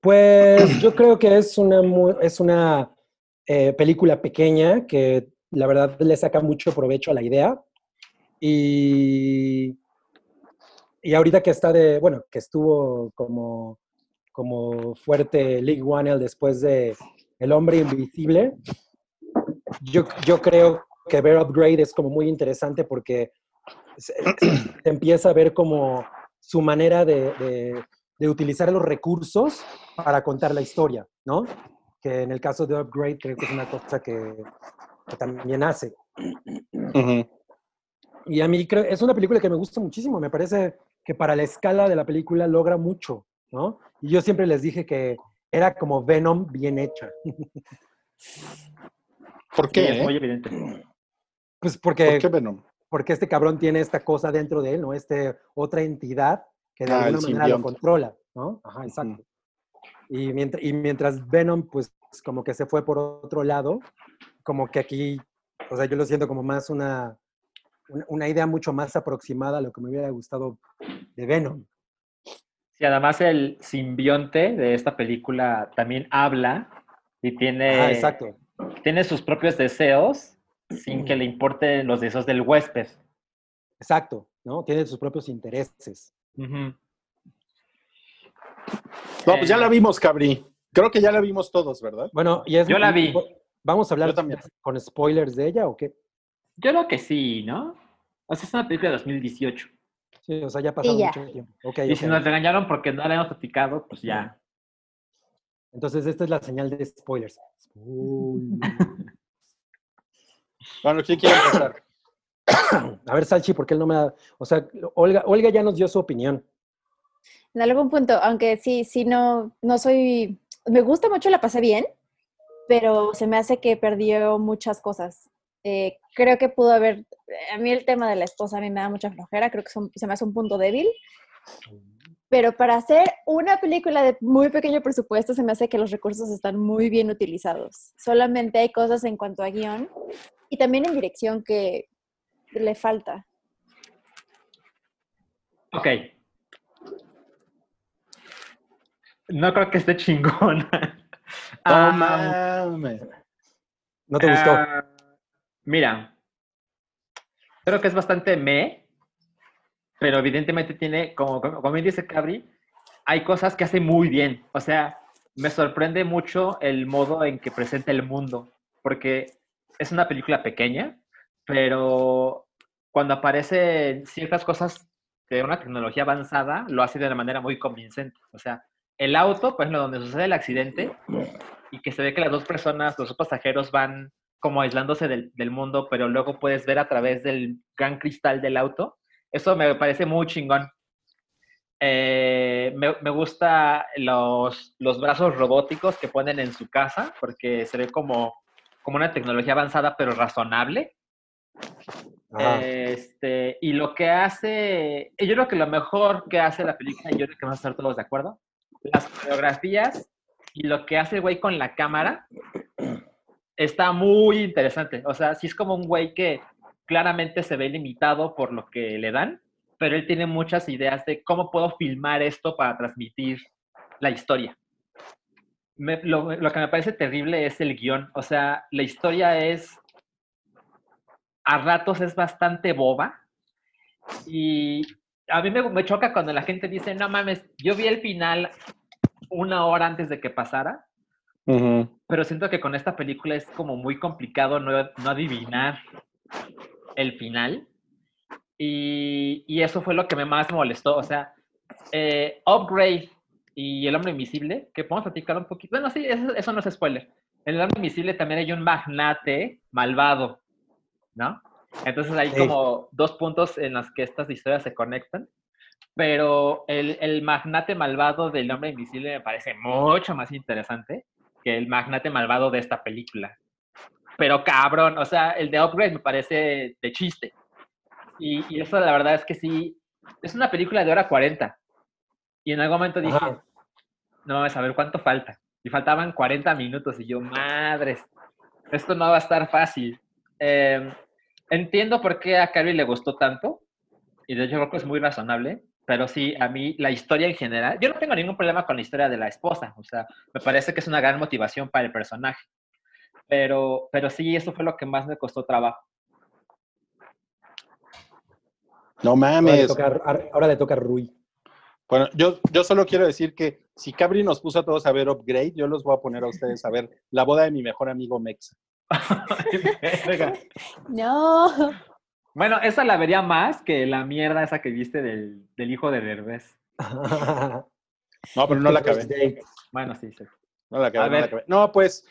Pues yo creo que es una, es una eh, película pequeña que la verdad le saca mucho provecho a la idea. Y, y ahorita que está de, bueno, que estuvo como, como fuerte League One después de El Hombre Invisible, yo, yo creo que ver Upgrade es como muy interesante porque se, empieza a ver como su manera de- de utilizar los recursos para contar la historia, ¿no? Que en el caso de Upgrade creo que es una cosa que, que también hace. Y a mí creo, es una película que me gusta muchísimo. Me parece que para la escala de la película logra mucho, ¿no? Y yo siempre les dije que era como Venom bien hecha. ¿Por Sí, qué? es eh? muy evidente. Pues porque, ¿Por qué Venom? porque este cabrón tiene esta cosa dentro de él, ¿no? Este otra entidad que de Ah, alguna manera lo controla, ¿no? Ajá, exacto. Y mientras, y mientras Venom, pues como que se fue por otro lado, como que aquí, o sea, yo lo siento como más una, una, una idea mucho más aproximada a lo que me hubiera gustado de Venom. Sí, además el simbionte de esta película también habla y tiene, Ah, exacto. tiene sus propios deseos sin que le importen los deseos del huésped. Exacto, ¿no? Tiene sus propios intereses. No, pues ya Eh, la vimos, Cabri. Creo que ya la vimos todos, ¿verdad? Bueno, y es... Yo la vi. ¿Vamos a hablar también. con spoilers de ella o qué? Yo creo que sí, ¿no? O sea, es una película de 2018. Sí, o sea, ya ha pasado ya. mucho tiempo. Ok, Y si nos regañaron porque no la habíamos platicado, pues ya. Entonces, esta es la señal de spoilers. Bueno, ¿quién quiere empezar? A ver, Salchi, ¿por qué él no me da...? O sea, Olga, Olga ya nos dio su opinión. En algún punto, aunque sí, sí, no, no soy, me gusta mucho, la pasé bien, pero se me hace que perdió muchas cosas. Eh, creo que pudo haber, a mí el tema de la esposa a mí me da mucha flojera, creo que se me hace un punto débil, pero para hacer una película de muy pequeño presupuesto se me hace que los recursos están muy bien utilizados. Solamente hay cosas en cuanto a guion y también en dirección que le falta. Ok. No creo que esté chingona. No Ah, mames. ¿No te gustó? Ah, mira, creo que es bastante me, pero evidentemente tiene, como, como como bien dice Cabri, hay cosas que hace muy bien. O sea, me sorprende mucho el modo en que presenta el mundo, porque es una película pequeña, pero cuando aparecen ciertas cosas de una tecnología avanzada, lo hace de una manera muy convincente. O sea, el auto, por ejemplo, donde sucede el accidente y que se ve que las dos personas, los dos pasajeros van como aislándose del, del mundo, pero luego puedes ver a través del gran cristal del auto. Eso me parece muy chingón. Eh, me, me gusta los, los brazos robóticos que ponen en su casa, porque se ve como, como una tecnología avanzada, pero razonable. Ajá. Este, y lo que hace, yo creo que lo mejor que hace la película, y yo creo que vamos a estar todos de acuerdo, las coreografías y lo que hace el güey con la cámara está muy interesante. O sea, sí es como un güey que claramente se ve limitado por lo que le dan, pero él tiene muchas ideas de cómo puedo filmar esto para transmitir la historia. Lo, lo que me parece terrible es el guion. O sea, la historia es, a ratos es bastante boba y a mí me, me choca cuando la gente dice, no mames, yo vi el final una hora antes de que pasara, Ujú. pero siento que con esta película es como muy complicado no, no adivinar el final. Y, y eso fue lo que me más molestó. O sea, eh, Upgrade y El Hombre Invisible, que podemos platicar un poquito. Bueno, sí, eso, eso no es spoiler. En El Hombre Invisible también hay un magnate malvado, ¿no? Entonces hay como dos puntos en los que estas historias se conectan. Pero el, el magnate malvado del Hombre Invisible me parece mucho más interesante que el magnate malvado de esta película. Pero cabrón, o sea, el de Upgrade me parece de chiste. Y, y eso la verdad es que sí, es una película de hora 40. Y en algún momento dije, Ajá. no, a ver cuánto falta. Y faltaban 40 minutos y yo, madres, esto no va a estar fácil. Eh, entiendo por qué a Carrie le gustó tanto, y de hecho creo que es muy razonable, pero sí, a mí la historia en general, yo no tengo ningún problema con la historia de la esposa, o sea, me parece que es una gran motivación para el personaje. Pero, pero sí, eso fue lo que más me costó trabajo. No Ahora le mames. ahora le toca a Rui. Bueno, yo, yo solo quiero decir que si Cabri nos puso a todos a ver Upgrade, yo los voy a poner a ustedes a ver la boda de mi mejor amigo Mexa. No. bueno, esa la vería más que la mierda esa que viste del, del hijo de Derbez. No, pero no la acabé. First date. Bueno, sí, sí. No la acabé, no la ver. acabé. No, pues,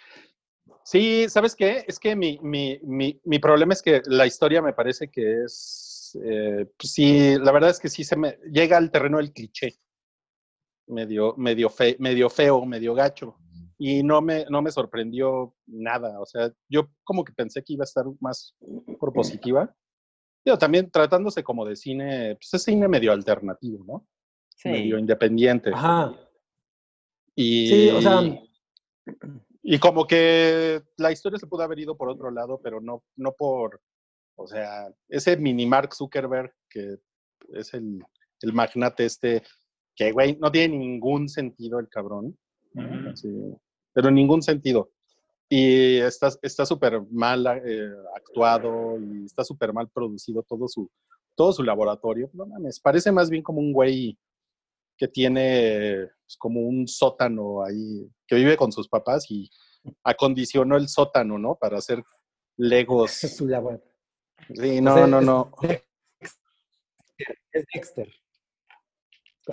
sí, ¿sabes qué? Es que mi, mi, mi, mi problema es que la historia me parece que es, eh, pues sí, la verdad es que sí se me llega al terreno del cliché. Medio, medio, fe, medio feo, medio gacho. Y no me, no me sorprendió nada. O sea, yo como que pensé que iba a estar más propositiva. Pero también tratándose como de cine, pues es cine medio alternativo, ¿no? Sí. Medio independiente. Ajá. Y, Sí, o sea, y como que la historia se pudo haber ido por otro lado, pero no, no por, o sea, ese mini Mark Zuckerberg, que es el, el magnate este, que, güey, no tiene ningún sentido el cabrón, Ujú. Pero ningún sentido. Y está está súper mal eh, actuado y está súper mal producido todo su, todo su laboratorio. No mames, parece más bien como un güey que tiene pues, como un sótano ahí, que vive con sus papás y acondicionó el sótano, ¿no? Para hacer legos. es su labor. Sí, O no, sea, no, es no. Dexter. Es Dexter.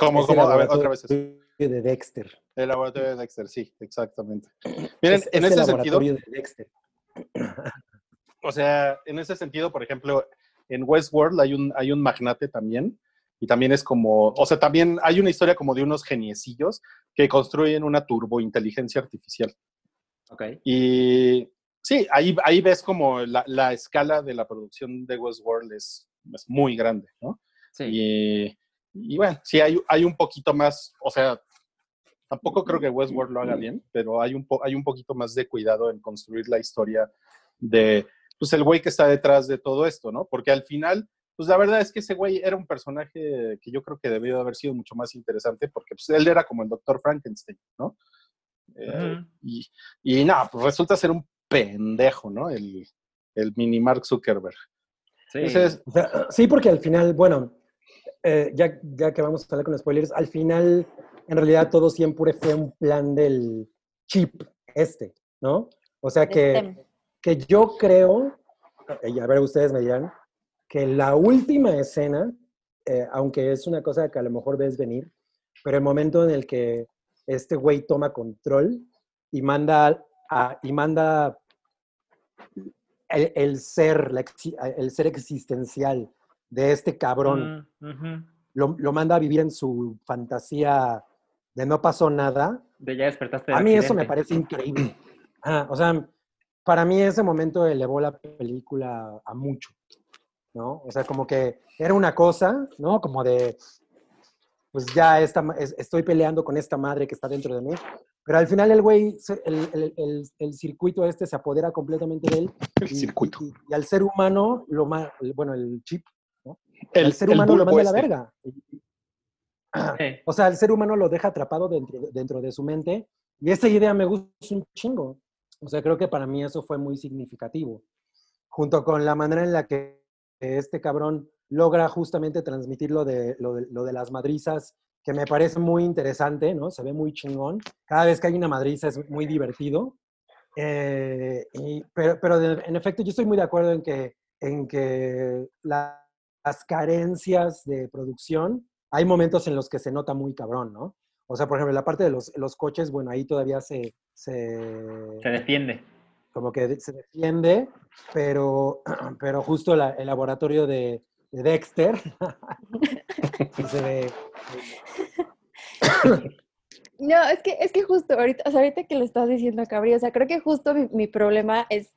¿Cómo, cómo? A ver, otra vez. eso. laboratorio de Dexter. El laboratorio de Dexter, sí, exactamente. Miren, Es- en es ese sentido, de Dexter. o sea, en ese sentido, por ejemplo, en Westworld hay un, hay un magnate también, y también es como, o sea, también hay una historia como de unos geniecillos que construyen una turbointeligencia artificial. Ok. Y sí, ahí, ahí ves como la, la escala de la producción de Westworld es, es muy grande, ¿no? Sí. Y, y bueno, sí, hay, hay un poquito más, o sea, tampoco creo que Westworld lo haga bien, pero hay un, po- hay un poquito más de cuidado en construir la historia de, pues, el güey que está detrás de todo esto, ¿no? Porque al final, pues la verdad es que ese güey era un personaje que yo creo que debió haber sido mucho más interesante, porque pues, él era como el doctor Frankenstein, ¿no? Eh, y, y nada, pues resulta ser un pendejo, ¿no? El, el mini Mark Zuckerberg. Sí. Entonces, O sea, sí, porque al final, bueno, eh, ya, ya que vamos a hablar con spoilers, al final, en realidad todo siempre fue un plan del chip este, ¿no? O sea que, STEM. que yo creo, y a ver, ustedes me dirán, que la última escena, eh, aunque es una cosa que a lo mejor ves venir, pero el momento en el que este güey toma control y manda, a- y manda el, el ser, la el ser existencial de este cabrón, Mm, lo, lo manda a vivir en su fantasía de no pasó nada, De ya despertaste. a del mí eso me accidente. parece increíble. Ah, o sea, para mí ese momento elevó la película a mucho, ¿no? O sea, como que era una cosa, ¿no? Como de, pues ya esta, estoy peleando con esta madre que está dentro de mí, pero al final el güey, el, el- el- el circuito este se apodera completamente de él. el y- circuito. Y, y al ser humano, lo bueno, el chip, El, al ser el humano lo manda a la este. verga. Sí. O sea, el ser humano lo deja atrapado dentro, de- dentro de su mente y esa idea me gusta un chingo. O sea, creo que para mí eso fue muy significativo. Junto con la manera en la que este cabrón logra justamente transmitir lo de, lo de, lo de las madrizas, que me parece muy interesante, ¿no? Se ve muy chingón. Cada vez que hay una madriza es muy divertido. Eh, y- pero pero de- en efecto, yo estoy muy de acuerdo en que, en que la- las carencias de producción, hay momentos en los que se nota muy cabrón, ¿no? O sea, por ejemplo, la parte de los, los coches, bueno, ahí todavía se, se, Se defiende. como que se defiende, pero, pero justo la- el laboratorio de, de Dexter sí se ve No, es que, es que justo ahorita, o sea, ahorita que le estás diciendo a Cabri, o sea, creo que justo mi, mi problema es,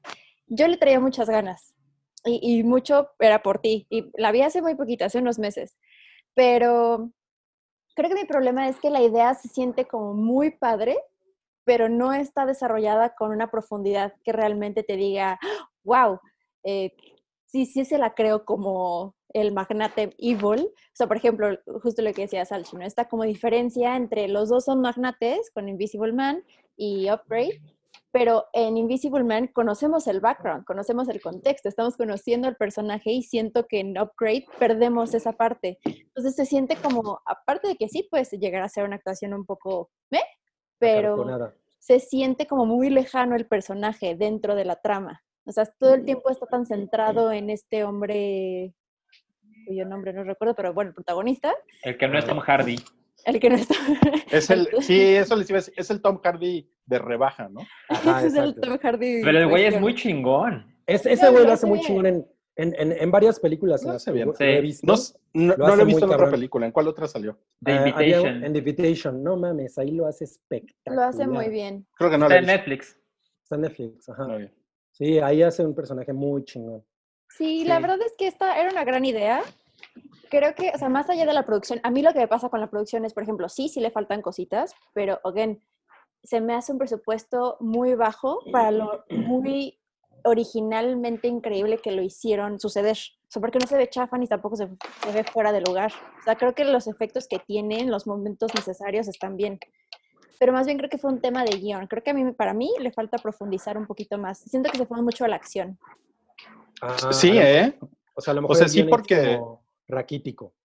yo le traía muchas ganas y, y mucho era por ti y la vi hace muy poquito, hace unos meses, pero creo que mi problema es que la idea se siente como muy padre, pero no está desarrollada con una profundidad que realmente te diga, wow, sí, sí se la creo como el magnate evil. O sea, por ejemplo, justo lo que decía Salchi, ¿no? Esta como diferencia entre los dos son magnates con Invisible Man y Upgrade, pero en Invisible Man conocemos el background, conocemos el contexto, estamos conociendo el personaje y siento que en Upgrade perdemos esa parte. Entonces se siente como, aparte de que sí puede llegar a ser una actuación un poco, ¿eh? Pero se siente como muy lejano el personaje dentro de la trama. O sea, todo el tiempo está tan centrado en este hombre, cuyo nombre no recuerdo, pero bueno, el protagonista, El que no es Tom Hardy. El que no está... Es el, sí, eso les iba a decir, es el Tom Hardy de rebaja, ¿no? Ajá, Ese es el. Tom Hardy. Pero el güey es muy chingón. Es- ese No, güey lo hace muy chingón en, en, en, en varias películas hace que bien. lo- lo Sí. he visto. No, no, Lo no he visto en otra cabrón. película. ¿En cuál otra salió? The Ah, Invitation. en The Invitation, no mames, ahí lo hace espectacular. Lo hace muy bien. Creo que no Está la en. Netflix. Está en Netflix, ajá. Muy bien. Sí, ahí hace un personaje muy chingón. Sí, la Sí. verdad es que esta era una gran idea. Creo que, o sea, más allá de la producción, a mí lo que me pasa con la producción es, por ejemplo, sí, sí le faltan cositas, pero, again, se me hace un presupuesto muy bajo para lo muy originalmente increíble que lo hicieron suceder. O sea, porque no se ve chafa ni tampoco se, se ve fuera de lugar. O sea, creo que los efectos que tienen, los momentos necesarios están bien. Pero más bien creo que fue un tema de guion. Creo que a mí, para mí, le falta profundizar un poquito más. Siento que se fue mucho a la acción. Ah, Sí, ¿eh? O sea, a lo mejor sea, el sí, porque- como raquítico.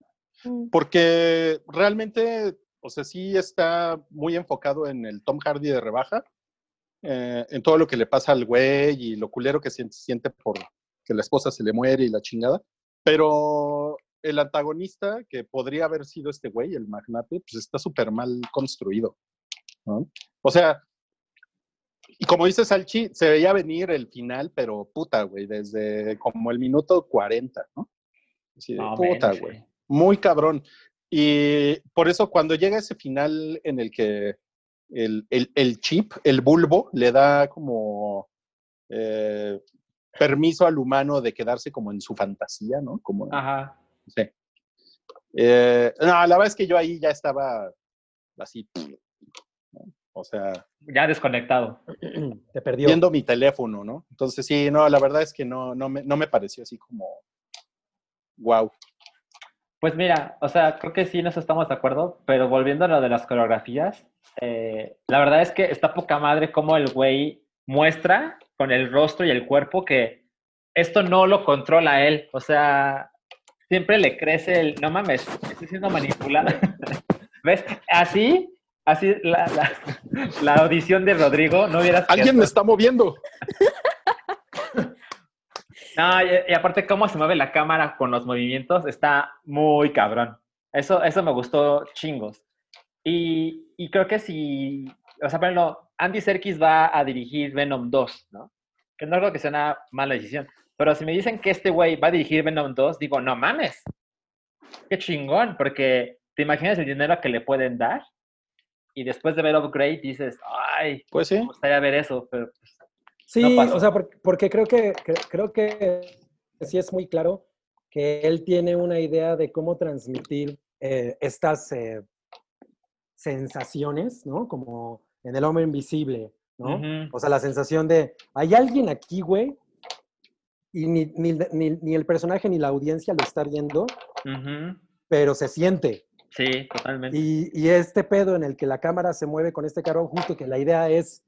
Mm. Porque realmente, o sea, sí está muy enfocado en el Tom Hardy de rebaja, eh, en todo lo que le pasa al güey y lo culero que se siente por que la esposa se le muere y la chingada. Pero el antagonista, que podría haber sido este güey, el magnate, pues está súper mal construido. ¿no? O sea, y como dice Salchi, se veía venir el final, pero puta, güey, desde como el minuto 40, ¿no? Así de, No, puta, güey. Muy cabrón. Y por eso cuando llega ese final en el que el, el- el chip, el bulbo, le da como eh, permiso al humano de quedarse como en su fantasía, ¿no? Como, Ajá. sí. Eh, no, la verdad es que yo ahí ya estaba así, ¿no? o sea, Ya desconectado. Te perdió. viendo mi teléfono, ¿no? Entonces sí, no, la verdad es que no, no, me, no me pareció así como, wow. Pues mira, o sea, creo que sí nos estamos de acuerdo, pero volviendo a lo de las coreografías, eh, la verdad es que está poca madre cómo el güey muestra con el rostro y el cuerpo que esto no lo controla él. O sea, siempre le crece el, no mames, estoy siendo manipulada. ¿Ves? Así, así la, la, la audición de Rodrigo no hubiera Alguien me está moviendo. No, y, y aparte cómo se mueve la cámara con los movimientos está muy cabrón. Eso, eso me gustó chingos. Y, y creo que si, o sea, por ejemplo, Andy Serkis va a dirigir Venom 2, ¿no? Que no creo que sea una mala decisión. Pero si me dicen que este güey va a dirigir Venom 2, digo, no mames. Qué chingón, porque te imaginas el dinero que le pueden dar. Y después de ver Upgrade dices, ay, Pues sí. me gustaría ver eso, pero pues, Sí, No o sea, porque, porque creo que cre- creo que sí es muy claro que él tiene una idea de cómo transmitir eh, estas eh, sensaciones, ¿no? Como en el hombre invisible, ¿no? O sea, la sensación de, hay alguien aquí, güey, y ni, ni- ni- ni el personaje ni la audiencia lo está viendo, pero se siente. Sí, totalmente. Y, y este pedo en el que la cámara se mueve con este carón, justo que la idea es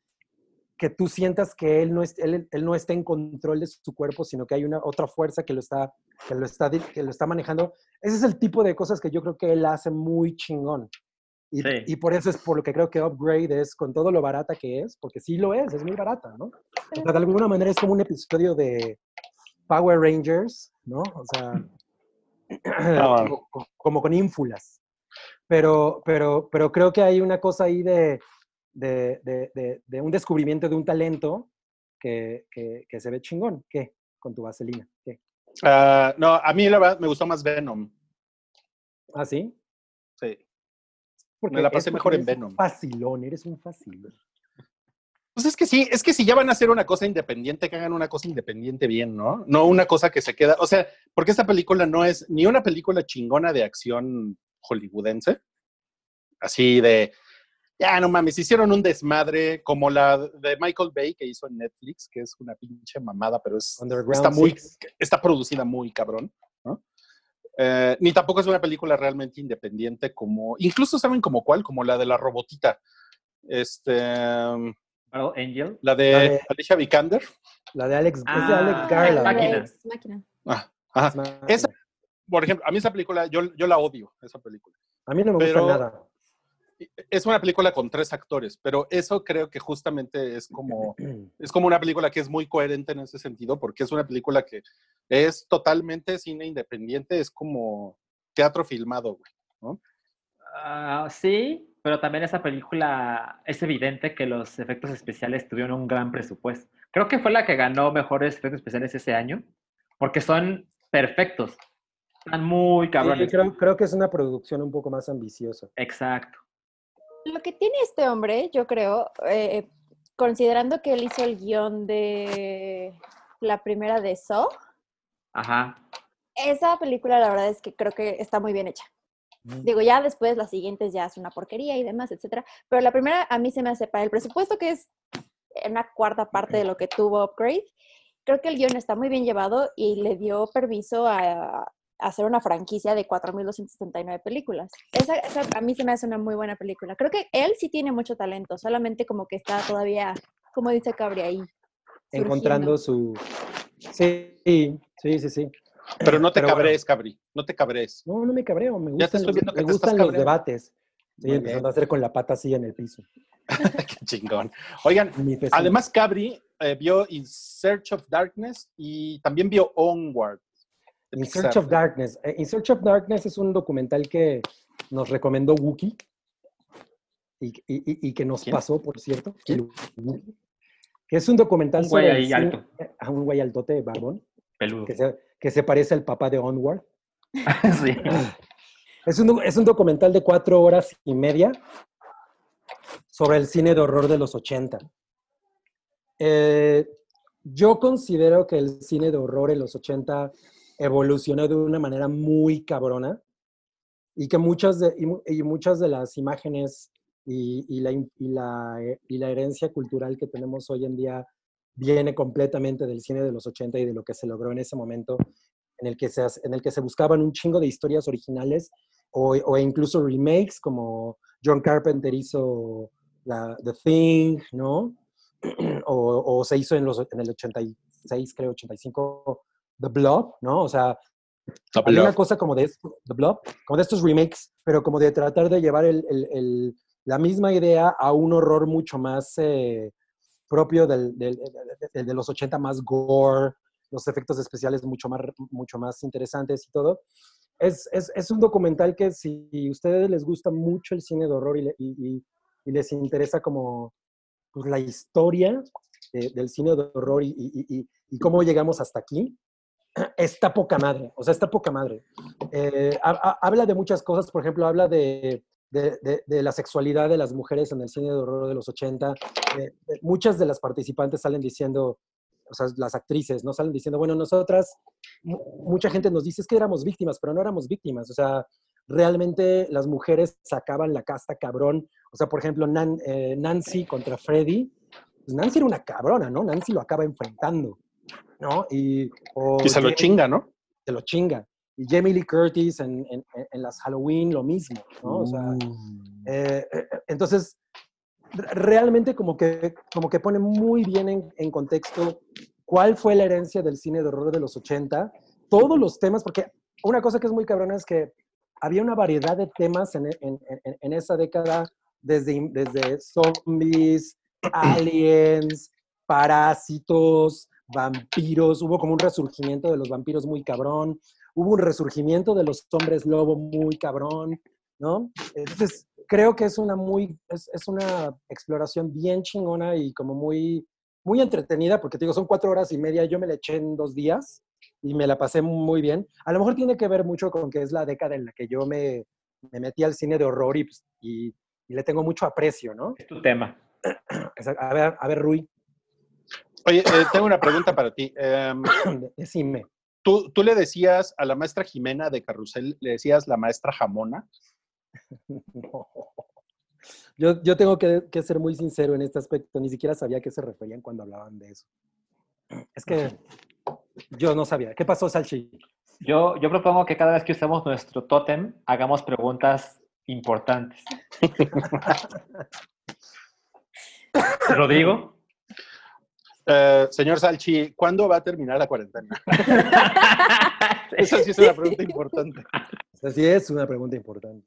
que tú sientas que él no, es, él, él no está en control de su cuerpo, sino que hay una otra fuerza que lo, está, que, lo está, que lo está manejando. Ese es el tipo de cosas que yo creo que él hace muy chingón. Y, Sí. y por eso es por lo que creo que Upgrade es, con todo lo barata que es, porque sí lo es, es muy barata, ¿no? O sea, de alguna manera es como un episodio de Power Rangers, ¿no? O sea, Ah. como, co- como con ínfulas. Pero, pero, pero creo que hay una cosa ahí de, de, de- de- un descubrimiento de un talento que, que- que se ve chingón. ¿Qué? Con tu vaselina. ¿Qué? Ah, no, a mí la verdad me gustó más Venom. ¿Ah, sí? Sí. Porque Me la pasé mejor en eres un Venom. Facilón, eres un facilón. Pues es que sí, es que si ya van a hacer una cosa independiente, que hagan una cosa independiente bien, ¿no? No una cosa que se queda, o sea, porque esta película no es ni una película chingona de acción hollywoodense, así de, ya no mames, hicieron un desmadre como la de Michael Bay que hizo en Netflix, que es una pinche mamada, pero es, está muy, Six. está producida muy cabrón, ¿no? Eh, ni tampoco es una película realmente independiente como, incluso saben como cuál, como la de la robotita, este, Angel. la de, La de- Alicia Vikander. La de Alex, es de Ah, Alex Garland. Máquina. Ex máquina. Ah, ajá. Es máquina. Esa- Por ejemplo, a mí esa película, yo, yo la odio, esa película. A mí no me gusta nada. Es una película con tres actores, pero eso creo que justamente es como, es como una película que es muy coherente en ese sentido, porque es una película que es totalmente cine independiente, es como teatro filmado, güey. ¿no? Ah, sí, pero también esa película es evidente que los efectos especiales tuvieron un gran presupuesto. Creo que fue la que ganó mejores efectos especiales ese año, porque son perfectos. Están muy Sí, cabrones. creo, creo que es una producción un poco más ambiciosa. Exacto. Lo que tiene este hombre, yo creo, eh, considerando que él hizo el guion de la primera de Ajá. esa película la verdad es que creo que está muy bien hecha. Digo, ya después las siguientes ya es una porquería y demás, etcétera. Pero la primera a mí se me hace para el presupuesto que es una cuarta parte de lo que tuvo Upgrade. Creo que el guion está muy bien llevado y le dio permiso a hacer una franquicia de 4.279 películas. Esa, esa a mí se me hace una muy buena película. Creo que él sí tiene mucho talento, solamente como que está todavía, como dice Cabri ahí. Encontrando su... Sí, sí, sí, sí. Pero no te Pero bueno. cabres, Cabri, no te cabres. No, no me cabreo, me Ya te gustan, estoy viendo que me te estás gustan los debates. Estoy Muy empezando bien. a hacer con la pata así en el piso. Qué chingón. Oigan, además Cabri eh, vio In Search of Darkness y también vio Onward. In. Search of Darkness. Eh, In Search of Darkness es un documental que nos recomendó Wookie y, y- y- que nos ¿Quién? pasó, por cierto. ¿Quién? Wookie, que es un documental Un güey sobre el ahí alto. a un güey altote, barbón, Peludo. que se, que se parece al papá de Onward. sí. Es un, es un documental de cuatro horas y media sobre el cine de horror de los 80. Eh, yo considero que el cine de horror en los 80 evolucionó de una manera muy cabrona y que muchas de, y, y muchas de las imágenes y, y la, y, la, y la herencia cultural que tenemos hoy en día viene completamente del cine de los 80 y de lo que se logró en ese momento en el que se, en el que se buscaban un chingo de historias originales o, o incluso remakes, como John Carpenter hizo la, The Thing, ¿no? o, o se hizo en, los, en el 86, creo, 85, The Blob, ¿no? O sea, pero- una cosa como de esto- The Blob, como de estos remakes, pero como de tratar de llevar el- el- el- la misma idea a un horror mucho más eh, propio del, del- del- de los 80, más gore, los efectos especiales mucho más, mucho más interesantes y todo. Es, es, es un documental que si a ustedes les gusta mucho el cine de horror y, y- y- y les interesa como pues, la historia de- del cine de horror y- y cómo llegamos hasta aquí, está poca madre, o sea, está poca madre. Eh, ha- ha- habla de muchas cosas, por ejemplo, habla de, de- la sexualidad de las mujeres en el cine de horror de los 80. Eh, eh, muchas de las participantes salen diciendo, o sea, las actrices, ¿no? Salen diciendo, bueno, nosotras, mu- mucha gente nos dice es que éramos víctimas, pero no éramos víctimas, o sea, realmente las mujeres sacaban la casta cabrón. O sea, por ejemplo, Nan- Nancy contra Freddy, pues Nancy era una cabrona, ¿no? Nancy lo acaba enfrentando, ¿no? Y, o Y se lo Jamie- chinga, ¿no? se lo chinga. Y Jamie Lee Curtis en, en- en- las Halloween lo mismo, ¿no? O sea, Mm. eh, eh, entonces, re- realmente como que, como que pone muy bien en, en contexto cuál fue la herencia del cine de horror de los 80, todos los temas, porque una cosa que es muy cabrona es que había una variedad de temas en- en esa década, desde, desde zombies, aliens, parásitos, vampiros, hubo como un resurgimiento de los vampiros muy cabrón, hubo un resurgimiento de los hombres lobo muy cabrón, ¿no? Entonces, creo que es una muy, es, es una exploración bien chingona y como muy, muy entretenida, porque te digo, son cuatro horas y media, yo me la eché en dos días y me la pasé muy bien. A lo mejor tiene que ver mucho con que es la década en la que yo me, me metí al cine de horror y, pues, y, y le tengo mucho aprecio, ¿no? Es tu tema. A ver, a ver, Rui, Oye, eh, tengo una pregunta para ti. Em, decime. ¿tú, ¿Tú le decías a la maestra Jimena de Carrusel, le decías la maestra Jamona? No. Yo, yo tengo que, que ser muy sincero en este aspecto. Ni siquiera sabía a qué se referían cuando hablaban de eso. Es que yo no sabía. ¿Qué pasó, Salchi? Yo, yo propongo que cada vez que usemos nuestro tótem, hagamos preguntas importantes. Rodrigo. Eh, señor Salchi, ¿cuándo va a terminar la cuarentena? Esa sí es una pregunta importante. Así es una pregunta importante.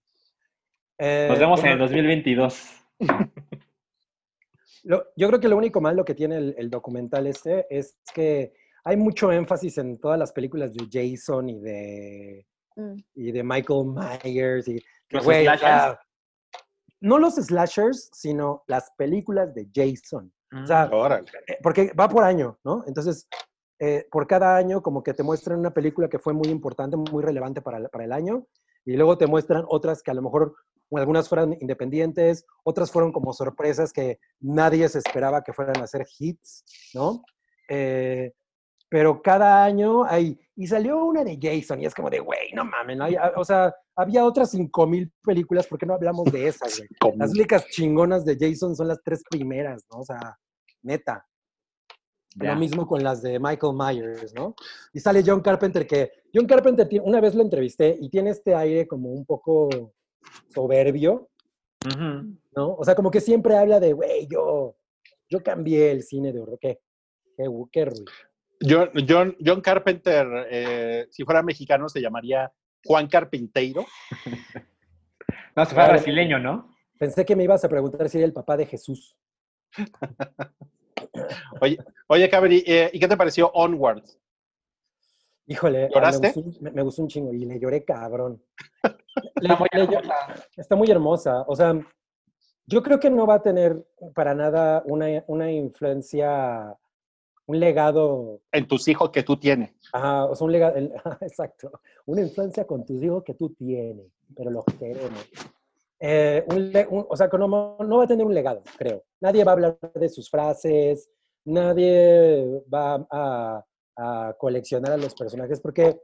Eh, Nos vemos en el bueno, 2022. lo- yo creo que lo único malo que tiene el, el documental este es que hay mucho énfasis en todas las películas de Jason y de, Mm. y de Michael Myers. Y, Los slashers. no los slashers, sino las películas de Jason. O sea, Órale. Eh, porque va por año, ¿no? Entonces, eh, por cada año como que te muestran una película que fue muy importante, muy relevante para el, para el año, y luego te muestran otras que a lo mejor algunas fueron independientes, otras fueron como sorpresas que nadie se esperaba que fueran a ser hits, ¿no? Eh, pero cada año hay, y salió una de Jason, y es como de, güey, no mames, o sea, había otras 5000 películas, ¿por qué no hablamos de esas, güey? Las únicas chingonas de Jason son las tres primeras, ¿no? O sea, neta. Lo mismo con las de Michael Myers, ¿no? Y sale John Carpenter, que John Carpenter una vez lo entrevisté y tiene este aire como un poco soberbio. ¿no? O sea, como que siempre habla de, güey, yo, yo cambié el cine de horror. ¿Qué? ¿Qué, qué Rui? John, John, John Carpenter, eh, si fuera mexicano, se llamaría Juan Carpinteiro. No, se fue brasileño, ¿no? Pensé que me ibas a preguntar si era el papá de Jesús. Oye, oye Cabri, eh, ¿y qué te pareció Onward? Híjole, ¿Lloraste? Me, gustó, un- me- me gustó un chingo y le lloré cabrón. Le- Está muy le está muy hermosa. O sea, yo creo que no va a tener para nada una, una influencia, un legado, En tus hijos que tú tienes. ajá, o sea, un legado, el- exacto, una influencia con tus hijos que tú tienes, pero los queremos. Eh, un o sea, que no, no va a tener un legado, creo. Nadie va a hablar de sus frases, nadie va a, a coleccionar a los personajes, porque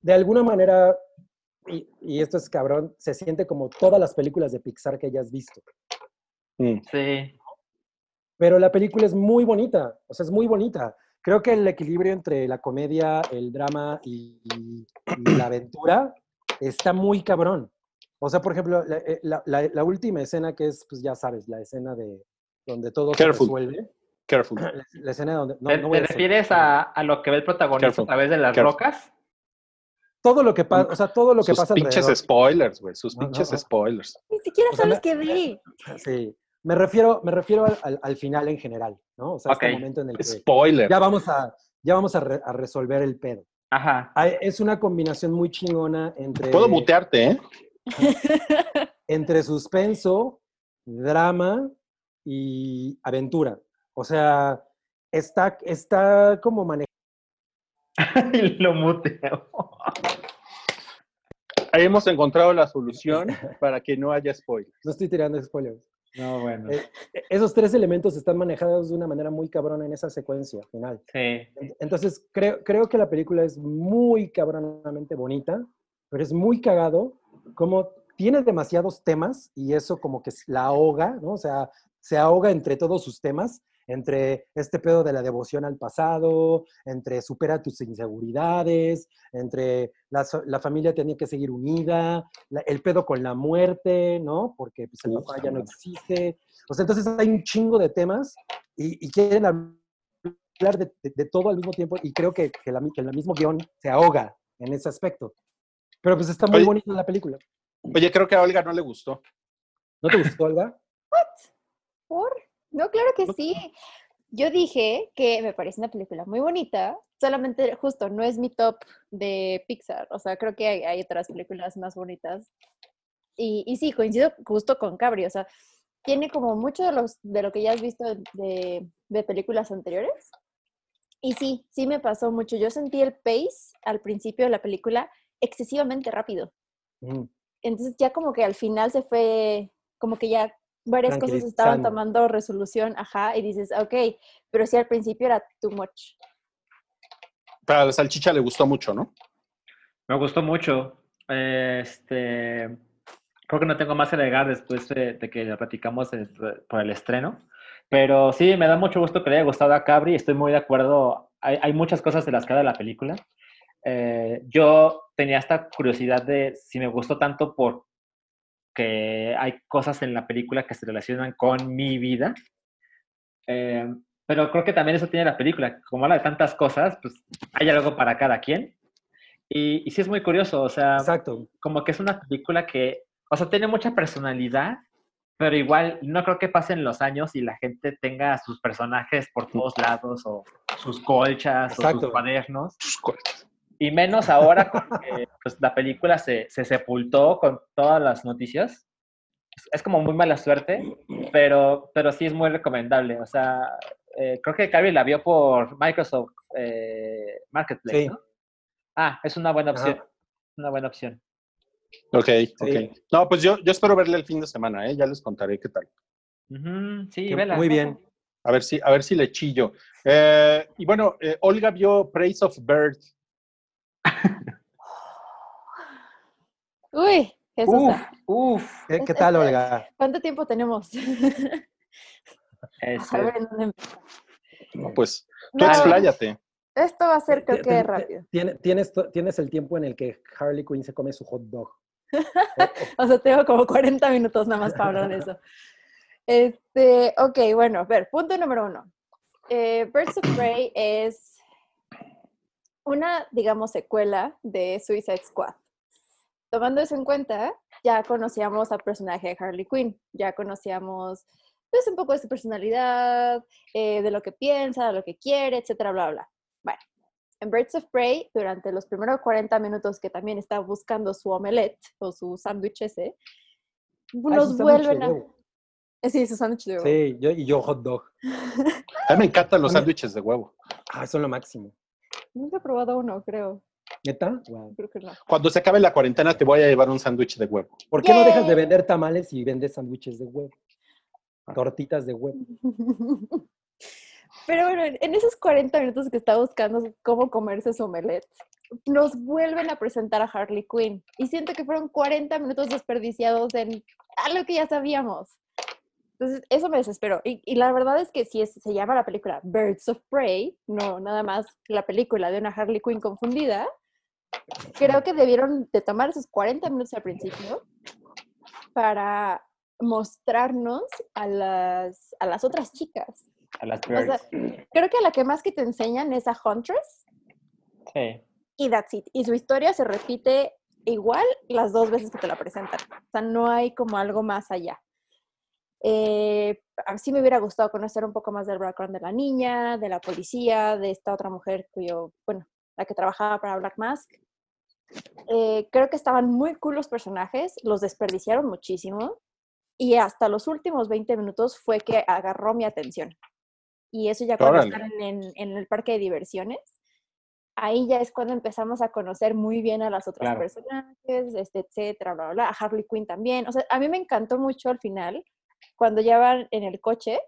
de alguna manera, y, y esto es cabrón, se siente como todas las películas de Pixar que hayas visto. Mm. Sí. Pero la película es muy bonita, o sea, es muy bonita. Creo que el equilibrio entre la comedia, el drama y, y- y la aventura está muy cabrón. O sea, por ejemplo, la, eh, la- la- la última escena que es, pues ya sabes, la escena de, donde todo Careful. se resuelve. Careful. La, la escena donde... No, ¿Te, no voy te a refieres a, a lo que ve el protagonista Careful. a través de las Careful. rocas? Todo lo que pasa, o sea, todo lo que sus pasa pinches alrededor. spoilers, güey. Sus No, no, pinches no. spoilers. Ni siquiera O sea, sabes qué vi. Sí. Me refiero, me refiero al, al- al final en general, ¿no? O sea, Ok. este momento en el que Spoiler. ya vamos a, ya vamos a, re- a resolver el pedo. Ajá. Hay- Es una combinación muy chingona entre, Puedo mutearte, ¿eh? entre suspenso, drama y aventura. O sea, está, está como manejado. lo muteo. Ahí hemos encontrado la solución para que no haya spoilers. No estoy tirando spoilers. No, bueno. Eh, Esos tres elementos están manejados de una manera muy cabrona en esa secuencia final. Sí. Entonces, creo, creo que la película es muy cabronamente bonita, pero es muy cagado, como tiene demasiados temas y eso como que la ahoga, ¿no? O sea, se ahoga entre todos sus temas, entre este pedo de la devoción al pasado, entre supera tus inseguridades, entre la, la familia tenía que seguir unida, la- el pedo con la muerte, ¿no? Porque pues, el papá ya no existe. O sea, entonces hay un chingo de temas y, y quieren hablar de, de- de todo al mismo tiempo y creo que, que, la, que el mismo guion se ahoga en ese aspecto. Pero pues está muy Oye. bonita la película. Oye, creo que a Olga no le gustó. ¿No te gustó, Olga? ¿Por? No, claro que sí. Yo dije que me parece una película muy bonita, solamente justo no es mi top de Pixar, o sea, creo que hay, hay otras películas más bonitas. Y, y sí, coincido justo con Cabri, o sea, tiene como mucho de, los, de lo que ya has visto de, de películas anteriores. Y sí, sí me pasó mucho. Yo sentí el pace al principio de la película excesivamente rápido. Ujú. Entonces ya como que al final se fue, como que ya varias cosas estaban tomando resolución, ajá, y dices, ok, pero sí al principio era too much. Para la salchicha le gustó mucho, ¿no? Me gustó mucho. Este, creo que no tengo más que agregar después de, de que platicamos el- por el estreno. Pero sí, me da mucho gusto que le haya gustado a Cabri. Estoy muy de acuerdo. Hay, hay muchas cosas de las que habla la película. Eh, yo tenía esta curiosidad de si me gustó tanto porque hay cosas en la película que se relacionan con mi vida. Eh, pero creo que también eso tiene la película. Como habla de tantas cosas, pues hay algo para cada quien. Y, y sí es muy curioso, o sea, Exacto. como que es una película que, o sea, tiene mucha personalidad, pero igual no creo que pasen los años y la gente tenga sus personajes por todos lados o sus colchas o Exacto. sus cuadernos. Sus cortes. Y menos ahora que pues, la película se, se sepultó con todas las noticias. Es- como muy mala suerte, pero, pero sí es muy recomendable. O sea, eh, creo que Carrie la vio por Microsoft eh, Marketplace, Sí. ¿no? Ah, es una buena opción. Ajá. Una buena opción. Ok, ok. No, pues yo, yo espero verle el fin de semana, ¿eh? Ya les contaré qué tal. Sí, Qué- vela. Muy bien. A ver si, a ver si le chillo. Eh, y bueno, eh, Olga vio Praise of Bird. Uy, Jesús. Uf, uf. ¿Qué, tal, Olga? ¿Cuánto tiempo tenemos? Este, A ver en dónde. No, pues tú No, expláyate. Esto va a ser creo que rápido. Tiene- Tienes, to- tienes el tiempo en el que Harley Quinn se come su hot dog. O sea, tengo como 40 minutos nada más para hablar de eso. Este, ok, bueno, a ver, punto número uno. Eh, Birds of Prey es una, digamos, secuela de Suicide Squad. Tomando eso en cuenta, ya conocíamos al personaje de Harley Quinn, ya conocíamos pues un poco de su personalidad, eh, de lo que piensa, de lo que quiere, etcétera, bla, bla. Bueno, en Birds of Prey, durante los primeros 40 minutos que también está buscando su omelette o su sándwich ese, Ah, sándwich de vuelven a... Eh, Sí, su sándwich de huevo. Sí, yo, y yo hot dog. A mí me encantan los sándwiches de huevo. Ah, son lo máximo. Nunca he probado uno, creo. ¿Neta? Wow. Creo que no. Cuando se acabe la cuarentena te voy a llevar un sándwich de huevo. ¿Por qué no dejas de vender tamales y vendes sándwiches de huevo? Tortitas de huevo. Pero bueno, en en esos 40 minutos que está buscando cómo comerse su omelette, nos vuelven a presentar a Harley Quinn. Y siento que fueron 40 minutos desperdiciados en algo que ya sabíamos. Entonces, eso me desesperó. Y, y la verdad es que si es- se llama la película Birds of Prey, no nada más la película de una Harley Quinn confundida, creo que debieron de tomar esos 40 minutos al principio para mostrarnos a las, a las otras chicas. A las O sea, creo que la que más que te enseñan es a Huntress Sí. y that's it. Y su historia se repite igual las dos veces que te la presentan. O sea, no hay como algo más allá. Eh, sí me hubiera gustado conocer un poco más del background de la niña, de la policía, de esta otra mujer cuyo, bueno, la que trabajaba para Black Mask. Eh, creo que estaban muy cool los personajes, los desperdiciaron muchísimo y hasta los últimos 20 minutos fue que agarró mi atención. Y eso ya cuando en, en- en el parque de diversiones, ahí ya es cuando empezamos a conocer muy bien a las otras Claro. personajes, este, etcétera, bla, bla, bla, a Harley Quinn también. O sea, a mí me encantó mucho al final, cuando ya van en el coche,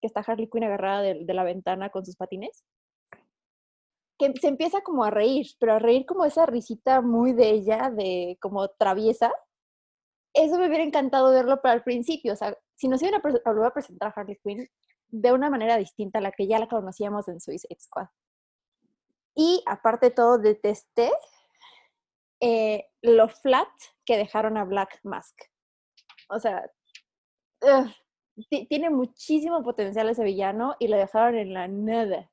que está Harley Quinn agarrada de, de la ventana con sus patines, que se empieza como a reír, pero a reír como esa risita muy de ella, de como traviesa. Eso me hubiera encantado verlo para el principio. O sea, si nos iban a, volver a presentar a Harley Quinn de una manera distinta a la que ya la conocíamos en Suicide Squad. Y aparte de todo, detesté eh, lo flat que dejaron a Black Mask. O sea, tiene muchísimo potencial ese villano y lo dejaron en la nada.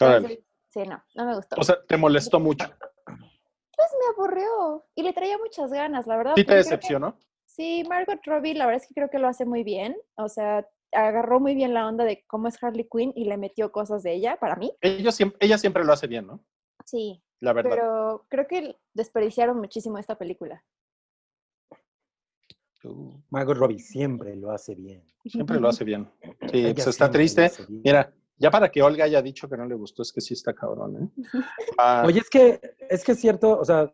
Entonces, sí, no, no me gustó. O sea, te molestó mucho. pues me aburrió y le traía muchas ganas, la verdad. Sí te que- decepcionó. Sí, Margot Robbie, la verdad es que creo que lo hace muy bien. O sea, agarró muy bien la onda de cómo es Harley Quinn y le metió cosas de ella, para mí. Ella siempre, ella siempre lo hace bien, ¿no? Sí, La verdad. pero creo que desperdiciaron muchísimo esta película. Uh, Margot Robbie siempre lo hace bien. siempre lo hace bien. Sí, Ella pues está triste. Mira, ya para que Olga haya dicho que no le gustó, es que sí está cabrón, ¿eh? Ah, Oye, es que, es que es cierto, o sea,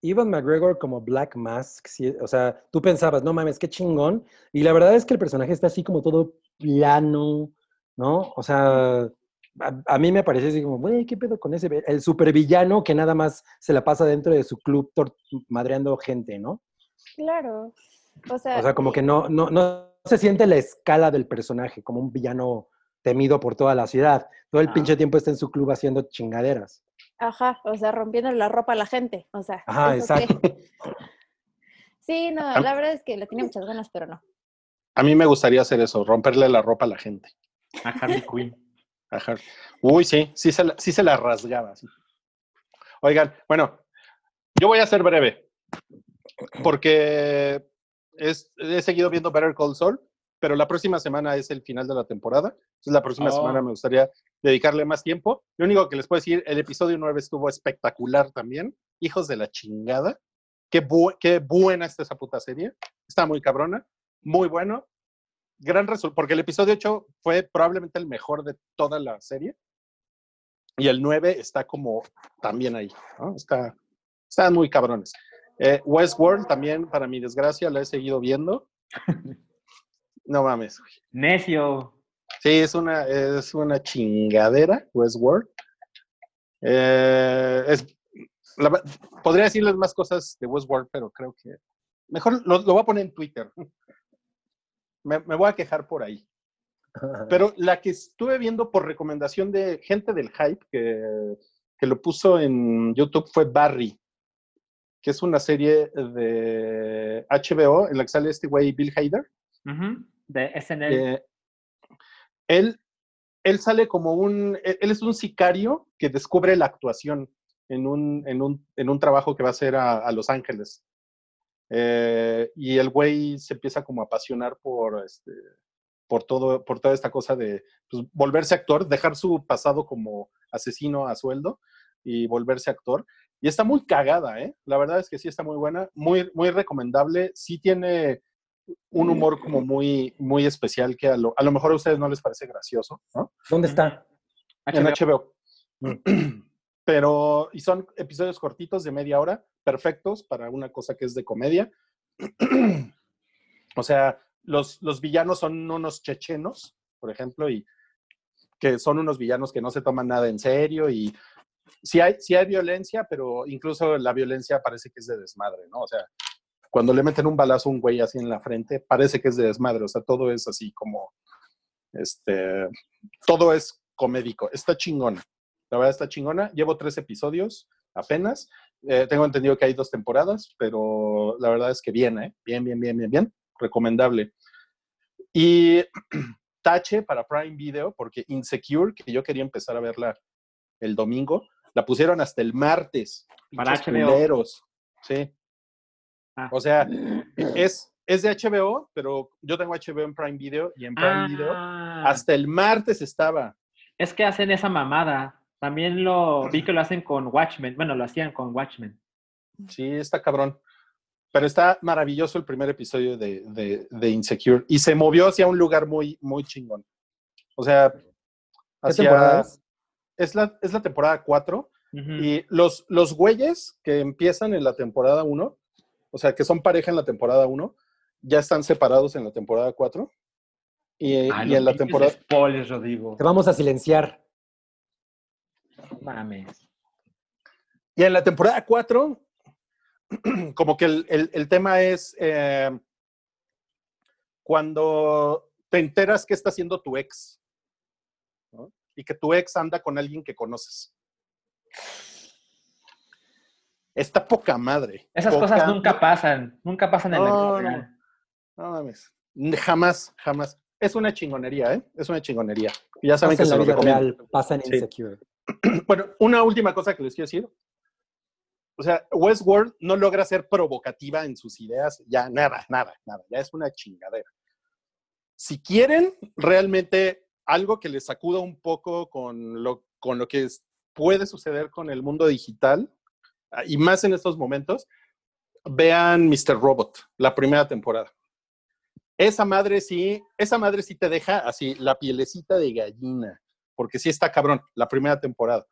Ivan McGregor como Black Mask, sí, o sea, tú pensabas, no mames, qué chingón. Y la verdad es que el personaje está así como todo plano, ¿no? O sea, a, a mí me parece así como, güey, ¿qué pedo con ese? El supervillano que nada más se la pasa dentro de su club madreando gente, ¿no? Claro. O sea, O sea, como que no, no, no se siente la escala del personaje, como un villano temido por toda la ciudad. Todo el Ah. pinche tiempo está en su club haciendo chingaderas. ajá, o sea, rompiendo la ropa a la gente. O sea, Ajá, exacto. Sí, no, la verdad es que le tiene muchas ganas, pero no. a mí me gustaría hacer eso, romperle la ropa a la gente. A Harley Quinn. Ajá. Uy, sí, sí se la, sí se la rasgaba. sí. Oigan, bueno, yo voy a ser breve, porque es- he seguido viendo Better Call Saul, pero la próxima semana es el final de la temporada. Entonces, la próxima Oh. semana me gustaría dedicarle más tiempo. Lo único que les puedo decir, el episodio 9 estuvo espectacular también. Hijos de la chingada. Qué, bu- qué buena está esa puta serie. Está muy cabrona, muy bueno. Gran resultado, porque el episodio 8 fue probablemente el mejor de toda la serie. Y el 9 está como también ahí, ¿no? Está, están muy cabrones. Eh, Westworld también, para mi desgracia, la he seguido viendo. No mames. güey. Necio. Sí, es una, es una chingadera, Westworld. Eh, es, la ver- podría decirles más cosas de Westworld, pero creo que mejor lo, lo voy a poner en Twitter. Me, me voy a quejar por ahí. Pero la que estuve viendo por recomendación de gente del hype que, que lo puso en YouTube fue Barry, que es una serie de HBO en la que sale este güey Bill Hader. Ujú, De SNL. Eh, él, él sale como un, él él es un sicario que descubre la actuación en un, en un, en un trabajo que va a hacer a, a Los Ángeles. Eh, y el güey se empieza como a apasionar por, este, por, todo, por toda esta cosa de pues, volverse actor, dejar su pasado como asesino a sueldo y volverse actor. Y está muy cagada, ¿eh? La verdad es que sí está muy buena, muy, muy recomendable. Sí tiene un humor como muy, muy especial que a lo, a lo mejor a ustedes no les parece gracioso, ¿no? ¿Dónde está? En HBO. HBO. Pero, y son episodios cortitos de media hora, perfectos para una cosa que es de comedia. o sea, los, los villanos son unos chechenos, por ejemplo, y que son unos villanos que no se toman nada en serio y sí hay, hay violencia, pero incluso la violencia parece que es de desmadre, ¿no? O sea, cuando le meten un balazo a un güey así en la frente, parece que es de desmadre, o sea, todo es así como, este, todo es comédico, está chingona, la verdad está chingona, llevo tres episodios apenas, Eh, tengo entendido que hay dos temporadas, pero la verdad es que bien, ¿eh? Bien, bien, bien, bien, bien. recomendable. Y tache para Prime Video, porque Insecure, que yo quería empezar a verla el domingo, la pusieron hasta el martes. Para HBO. culeros. Sí. Ah. O sea, es, es de HBO, pero yo tengo HBO en Prime Video y en Prime Video Ah, hasta el martes estaba. Es que hacen esa mamada. También lo vi que lo hacen con Watchmen. Bueno, lo hacían con Watchmen. Sí, está cabrón. Pero está maravilloso el primer episodio de, de- de Insecure. Y se movió hacia un lugar muy, muy chingón. O sea, ¿Qué hacia- temporada es? Es la, es la temporada 4. Ujú. Y los, los güeyes que empiezan en la temporada 1, o sea, que son pareja en la temporada 1, ya están separados en la temporada 4. Y, Ah, y los en la temporada... Spoilers, Rodrigo. Te vamos a silenciar. No Mames. Y en la temporada 4, como que el, el- el tema es eh, cuando te enteras que está haciendo tu ex ¿no? Y que tu ex anda con alguien que conoces. Está poca madre. Esas poca- cosas nunca pasan. Nunca pasan en la No, vida no. No mames. Jamás, jamás. Es una chingonería, ¿eh? Es una chingonería. Y ya saben Pasa que se la lo recomiendo. real, pasa en Sí. Insecure. Bueno, una última cosa que les quiero decir. O sea, Westworld no logra ser provocativa en sus ideas, ya nada, nada, nada, ya es una chingadera. Si quieren realmente algo que les sacuda un poco con lo, con lo que es- puede suceder con el mundo digital, ah, y más en estos momentos, vean Mr. Robot, la primera temporada. Esa madre sí, esa madre sí te deja así la pielecita de gallina porque sí está cabrón, la primera temporada.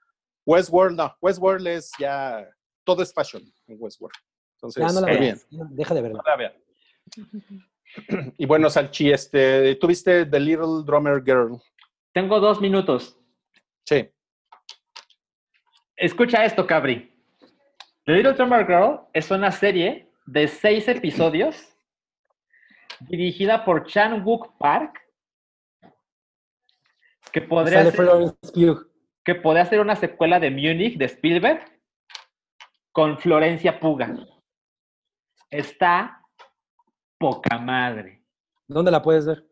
Westworld, no, Westworld es ya, todo es fashion en Westworld. Entonces, Ya no la veas. bien. Deja de verla. No la vean. Y bueno, Salchi, este, ¿tuviste The Little Drummer Girl? Tengo dos minutos. Sí. Escucha esto, Cabri. The Little Drummer Girl es una serie de seis episodios dirigida por Chan Wook Park que podría, ser, que podría ser una secuela de Munich de Spielberg con Florencia Puga. Está poca madre. ¿Dónde la puedes ver?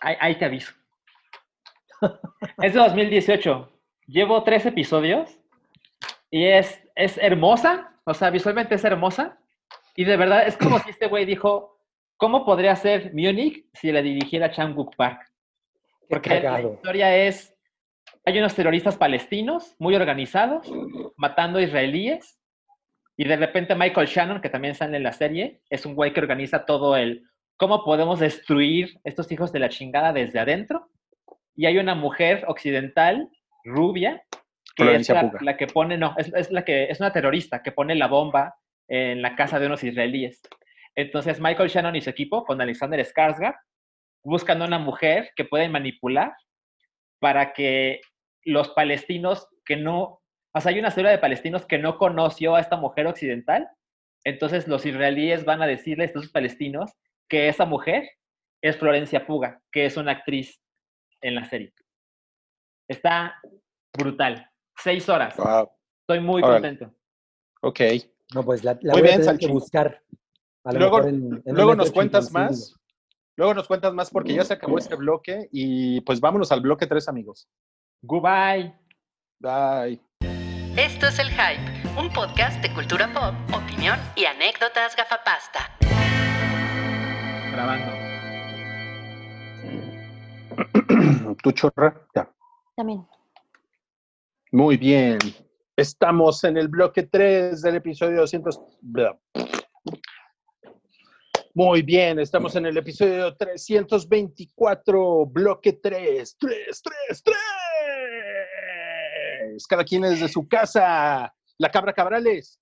Ahí, ahí te aviso. Es de 2018. Llevo tres episodios y es, es hermosa. O sea, visualmente es hermosa. Y de verdad es como si este güey dijo, ¿cómo podría ser Munich si la dirigiera Chan Wook Park? Porque la historia es, hay unos terroristas palestinos muy organizados matando israelíes y de repente Michael Shannon, que también sale en la serie, es un güey que organiza todo el cómo podemos destruir estos hijos de la chingada desde adentro. Y hay una mujer occidental, rubia, que Florencia es la, que pone, no, es, es la que es una terrorista que pone la bomba en la casa de unos israelíes. Entonces Michael Shannon y su equipo, con Alexander Skarsgård, buscan una mujer que pueden manipular para que los palestinos que no, o sea, hay una serie de palestinos que no conoció a esta mujer occidental, entonces los israelíes van a decirle a estos palestinos que esa mujer es Florencia Puga, que es una actriz en la serie. Está brutal. Seis horas. Wow. Estoy muy Órale. contento. Ok. No, pues la, la Muy voy a bien, tener que buscar. A Luego, mejor en- en un luego nos cuentas más. Luego nos cuentas más porque ya se acabó este bloque y pues vámonos al bloque 3, amigos. Goodbye. Bye. Esto es El Hype, un podcast de cultura pop, opinión y anécdotas gafapasta. Grabando. ¿Tu chorra? Ya. También. Muy bien. Estamos en el bloque 3 del episodio 200. bla. Muy bien, estamos en el episodio 324, bloque 3. 3, 3, 3. Cada quien es de su casa. La cabra cabrales.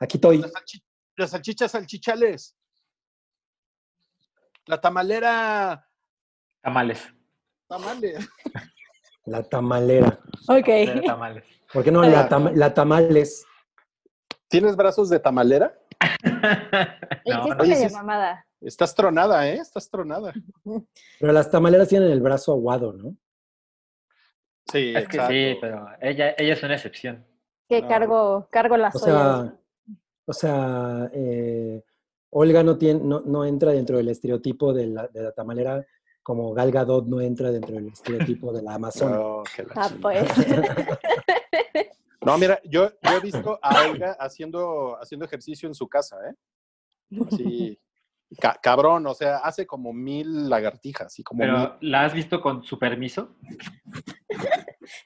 Aquí estoy. Las, salchi- las salchichas salchichales. La tamalera. Tamales. Tamales. La tamalera. Ok. Tamales. ¿Por qué no la, tam- la tamales? ¿Tienes brazos de tamalera? No, no. Oye, es-. Estás tronada, ¿eh? Estás tronada. Pero las tamaleras tienen el brazo aguado, ¿no? Sí, Es que exacto. sí, pero ella, ella es una excepción. Que No. cargo, cargo las O ollas. sea, o sea, eh, Olga no, tiene, no, no entra dentro del estereotipo de la, de la tamalera como Gal Gadot no entra dentro del estereotipo de la Amazona. Que la Ah, pues. No, mira, yo, yo he visto a Olga haciendo, haciendo ejercicio en su casa, ¿eh? Sí. Ca- cabrón, o sea, hace como mil lagartijas y como mil. Pero, ¿la has visto con su permiso?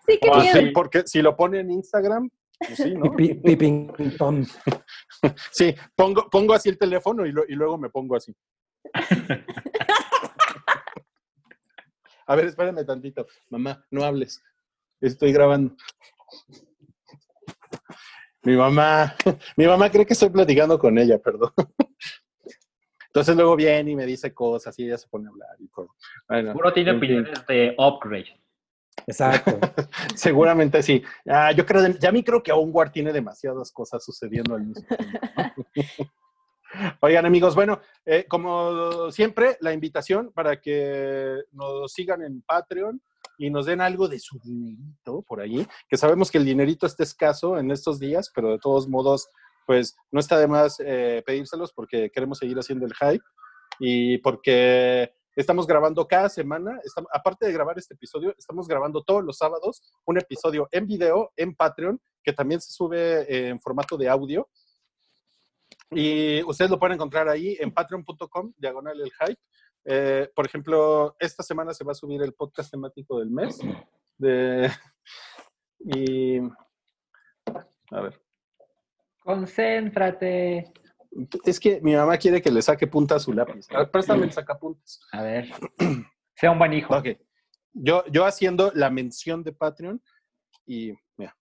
Sí, qué Pues miedo. sí, porque si lo pone en Instagram, pues sí, ¿no? Sí, pongo, pongo así el teléfono y, lo- y luego me pongo así. A ver, espérame tantito. Mamá, no hables. Estoy grabando. Mi mamá, mi mamá cree que estoy platicando con ella, perdón. Entonces luego viene y me dice cosas y ella se pone a hablar y todo. Bueno, Seguro tiene opiniones de upgrade. Exacto. Seguramente sí. Ah, yo creo, ya a mí creo que Onward tiene demasiadas cosas sucediendo al mismo tiempo. Oigan, amigos, bueno, eh, como siempre, la invitación para que nos sigan en Patreon y nos den algo de su dinerito por ahí, que sabemos que el dinerito está escaso en estos días, pero de todos modos, pues no está de más eh, pedírselos porque queremos seguir haciendo el hype y porque estamos grabando cada semana, aparte de grabar este episodio, estamos grabando todos los sábados un episodio en video en Patreon, que también se sube en formato de audio. Y ustedes lo pueden encontrar ahí en patreon.com, diagonal el hype. Eh, por ejemplo, esta semana se va a subir el podcast temático del mes. De, y. A ver. Concéntrate. Es que mi mamá quiere que le saque punta a su lápiz. A ver, préstame el sacapuntas. A ver. Sea un buen hijo. Ok. Yo, yo haciendo la mención de Patreon y mira,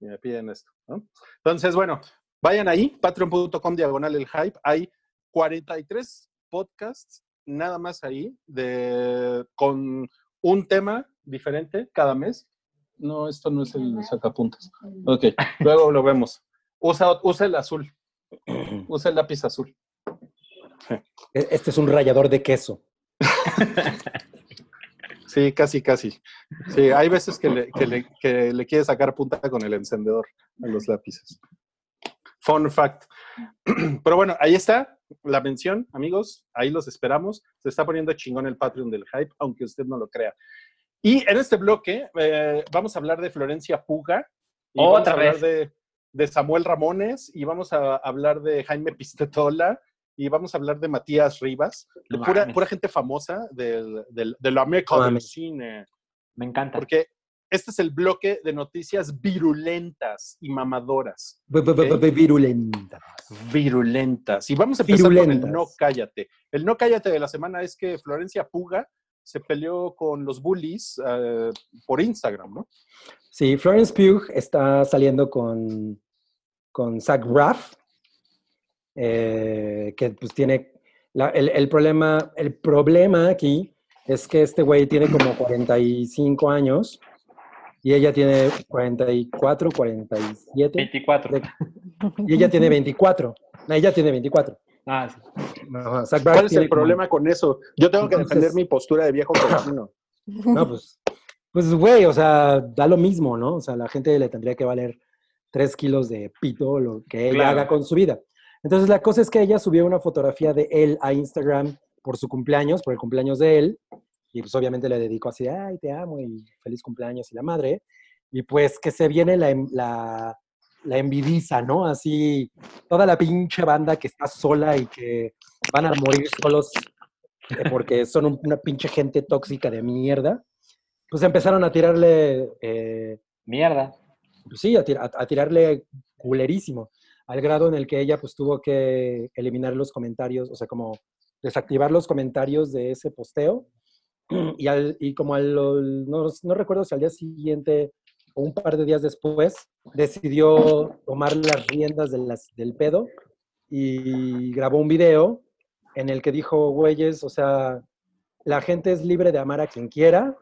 y me piden esto. ¿no? Entonces, bueno, vayan ahí, patreon.com diagonal el hype. Hay 43 podcasts nada más ahí de, con un tema diferente cada mes. No, esto no es el sacapuntas. Ok, luego lo vemos. Usa, usa el azul. Usa el lápiz azul. E- Este es un rallador de queso. Sí, casi, casi. Sí, hay veces que le, que le, que le quiere sacar punta con el encendedor a los lápices. Fun fact. Pero bueno, ahí está la mención, amigos. Ahí los esperamos. Se está poniendo chingón el Patreon del Hype, aunque usted no lo crea. Y en este bloque eh, vamos a hablar de Florencia Puga. Y vamos Otra a hablar vez. de, de Samuel Ramones. Y vamos a hablar de Jaime Pistetola. Y vamos a hablar de Matías Rivas. No pura, gente famosa del, del, de la meca del cine. Me encanta. Porque este es el bloque de noticias virulentas y mamadoras. V- v- v- v- Virulenta. Virulentas. Y vamos a empezar con Virulentas. el no cállate. El no cállate de la semana es que Florencia Puga se peleó con los bullies eh, por Instagram, ¿no? Sí, Florence Pugh está saliendo con, con Zach Braff, eh, que pues tiene la- el, el problema, el problema aquí es que este güey tiene como 45 años y ella tiene 44, 47 24. y ella tiene 24. No, ella tiene 24. Ah, sí. Braff ¿Cuál es el como- problema con eso? Yo tengo que Entonces- defender mi postura de viejo cochino. No, pues, pues, güey, o sea, da lo mismo, ¿no? O sea, la gente le tendría que valer tres kilos de pito lo que ella Claro. haga con su vida. Entonces, la cosa es que ella subió una fotografía de él a Instagram por su cumpleaños, por el cumpleaños de él, y pues obviamente le dedicó así, ay, te amo y feliz cumpleaños y la madre, y pues que se viene la, la, la envidiza, ¿no? Así, toda la pinche banda que está sola y que van a morir solos eh, porque son un- una pinche gente tóxica de mierda, pues empezaron a tirarle, eh, Mierda. pues sí, a, a tirarle culerísimo, al grado en el que ella pues tuvo que eliminar los comentarios, o sea, como desactivar los comentarios de ese posteo, y, al, y como al, no, no recuerdo si al día siguiente o un par de días después, decidió tomar las riendas de las, del pedo y grabó un video en el que dijo, güeyes, o sea, la gente es libre de amar a quien quiera.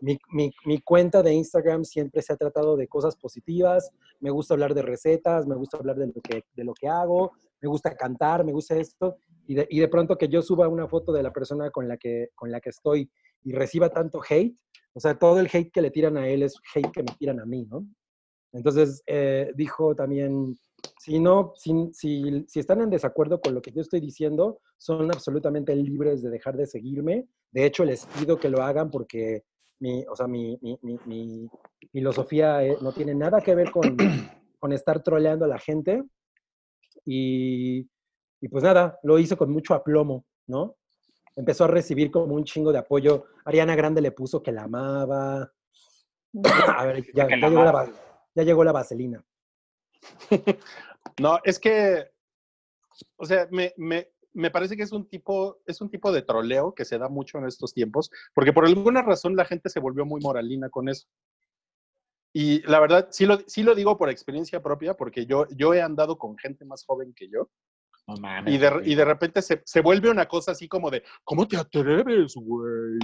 Mi, mi- cuenta de Instagram siempre se ha tratado de cosas positivas. Me gusta hablar de recetas, me gusta hablar de lo que, de lo que hago, me gusta cantar, me gusta esto. Y de, y de pronto que yo suba una foto de la persona con la, que, con la que estoy y reciba tanto hate, o sea, todo el hate que le tiran a él es hate que me tiran a mí, ¿no? Entonces, eh, dijo también si no, si, si, si están en desacuerdo con lo que yo estoy diciendo, son absolutamente libres de dejar de seguirme. De hecho, les pido que lo hagan porque mi, o sea, mi, mi, mi, mi filosofía eh, no tiene nada que ver con, con estar troleando a la gente. Y, y pues nada, lo hice con mucho aplomo, ¿no? Empezó a recibir como un chingo de apoyo. Ariana Grande le puso que la amaba. A ver, ya, llegó, la, ya llegó la vaselina. No, es que, o sea, me, me, me parece que es un, tipo, es un tipo de troleo que se da mucho en estos tiempos, porque por alguna razón la gente se volvió muy moralina con eso. Y la verdad, sí lo, sí lo digo por experiencia propia, porque yo, yo he andado con gente más joven que yo, No mames. y de, y de repente se, se vuelve una cosa así como de, ¿cómo te atreves, güey?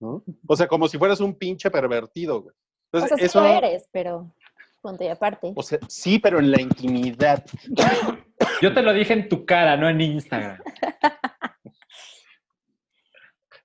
¿No? O sea, como si fueras un pinche pervertido, güey. O Entonces, sea, sí eso, lo eres, pero punto y aparte. o sea, sí, pero en la intimidad. Yo te lo dije en tu cara, no en Instagram.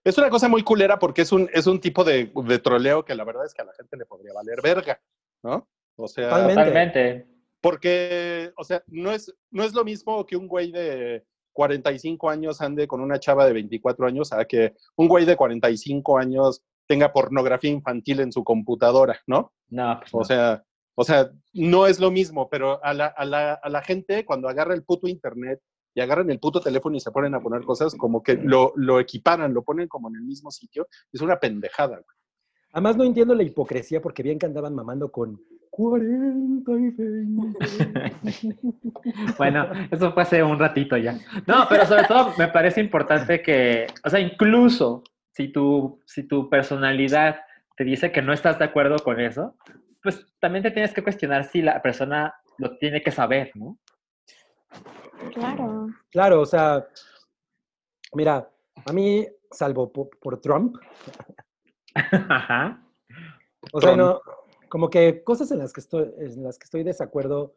Es una cosa muy culera porque es un, es un tipo de, de troleo que la verdad es que a la gente le podría valer verga, ¿no? O sea, Totalmente. Porque, o sea, no es, no es lo mismo que un güey de 45 años ande con una chava de 24 años a que un güey de 45 años tenga pornografía infantil en su computadora, ¿no? No, pues O no. sea, o sea, no es lo mismo, pero a la, a la, a la gente cuando agarra el puto internet y agarran el puto teléfono y se ponen a poner cosas como que lo, lo equiparan, lo ponen como en el mismo sitio, es una pendejada. güey. Además, no entiendo la hipocresía porque bien que andaban mamando con 40 y 20. Bueno, eso fue hace un ratito ya. No, pero sobre todo me parece importante que, o sea, incluso si tu, si tu personalidad te dice que no estás de acuerdo con eso, pues también te tienes que cuestionar si la persona lo tiene que saber, ¿no? Claro. Claro, o sea, mira, a mí, salvo po- por, Trump, Ajá. o sea, Trump. no, como que cosas en las que estoy, en las que estoy desacuerdo,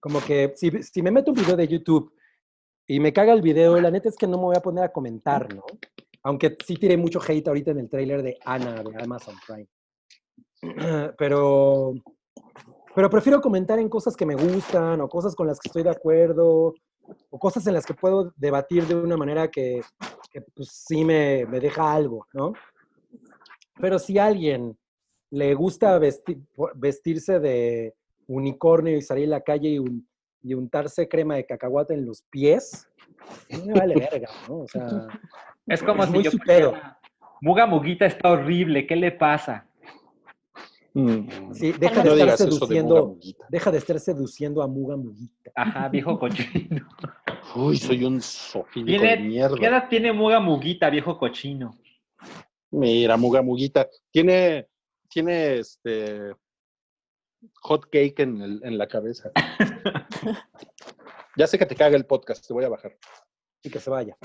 como que si, si me meto un video de YouTube y me caga el video, la neta es que no me voy a poner a comentar, ¿no? Aunque sí tiré mucho hate ahorita en el tráiler de Ana de Amazon Prime. Pero, pero prefiero comentar en cosas que me gustan o cosas con las que estoy de acuerdo o cosas en las que puedo debatir de una manera que, que, pues, sí me, me deja algo, ¿no? Pero si a alguien le gusta vesti- vestirse de unicornio y salir a la calle y, un- y untarse crema de cacahuate en los pies, no me vale verga, ¿no? O sea, Es como Es si muy yo Muga Muguita está horrible, ¿qué le pasa? Sí, deja de No estar de seduciendo, Muga deja de estar seduciendo a Muga Muguita. Ajá, viejo cochino. Uy, soy un sofílico de Tiene, ¿Qué mierda. edad tiene Muga Muguita, viejo cochino? Mira, Muga Muguita. Tiene, tiene este hot cake en, el- en la cabeza. ya sé que te caga el podcast, te voy a bajar. Y que se vaya.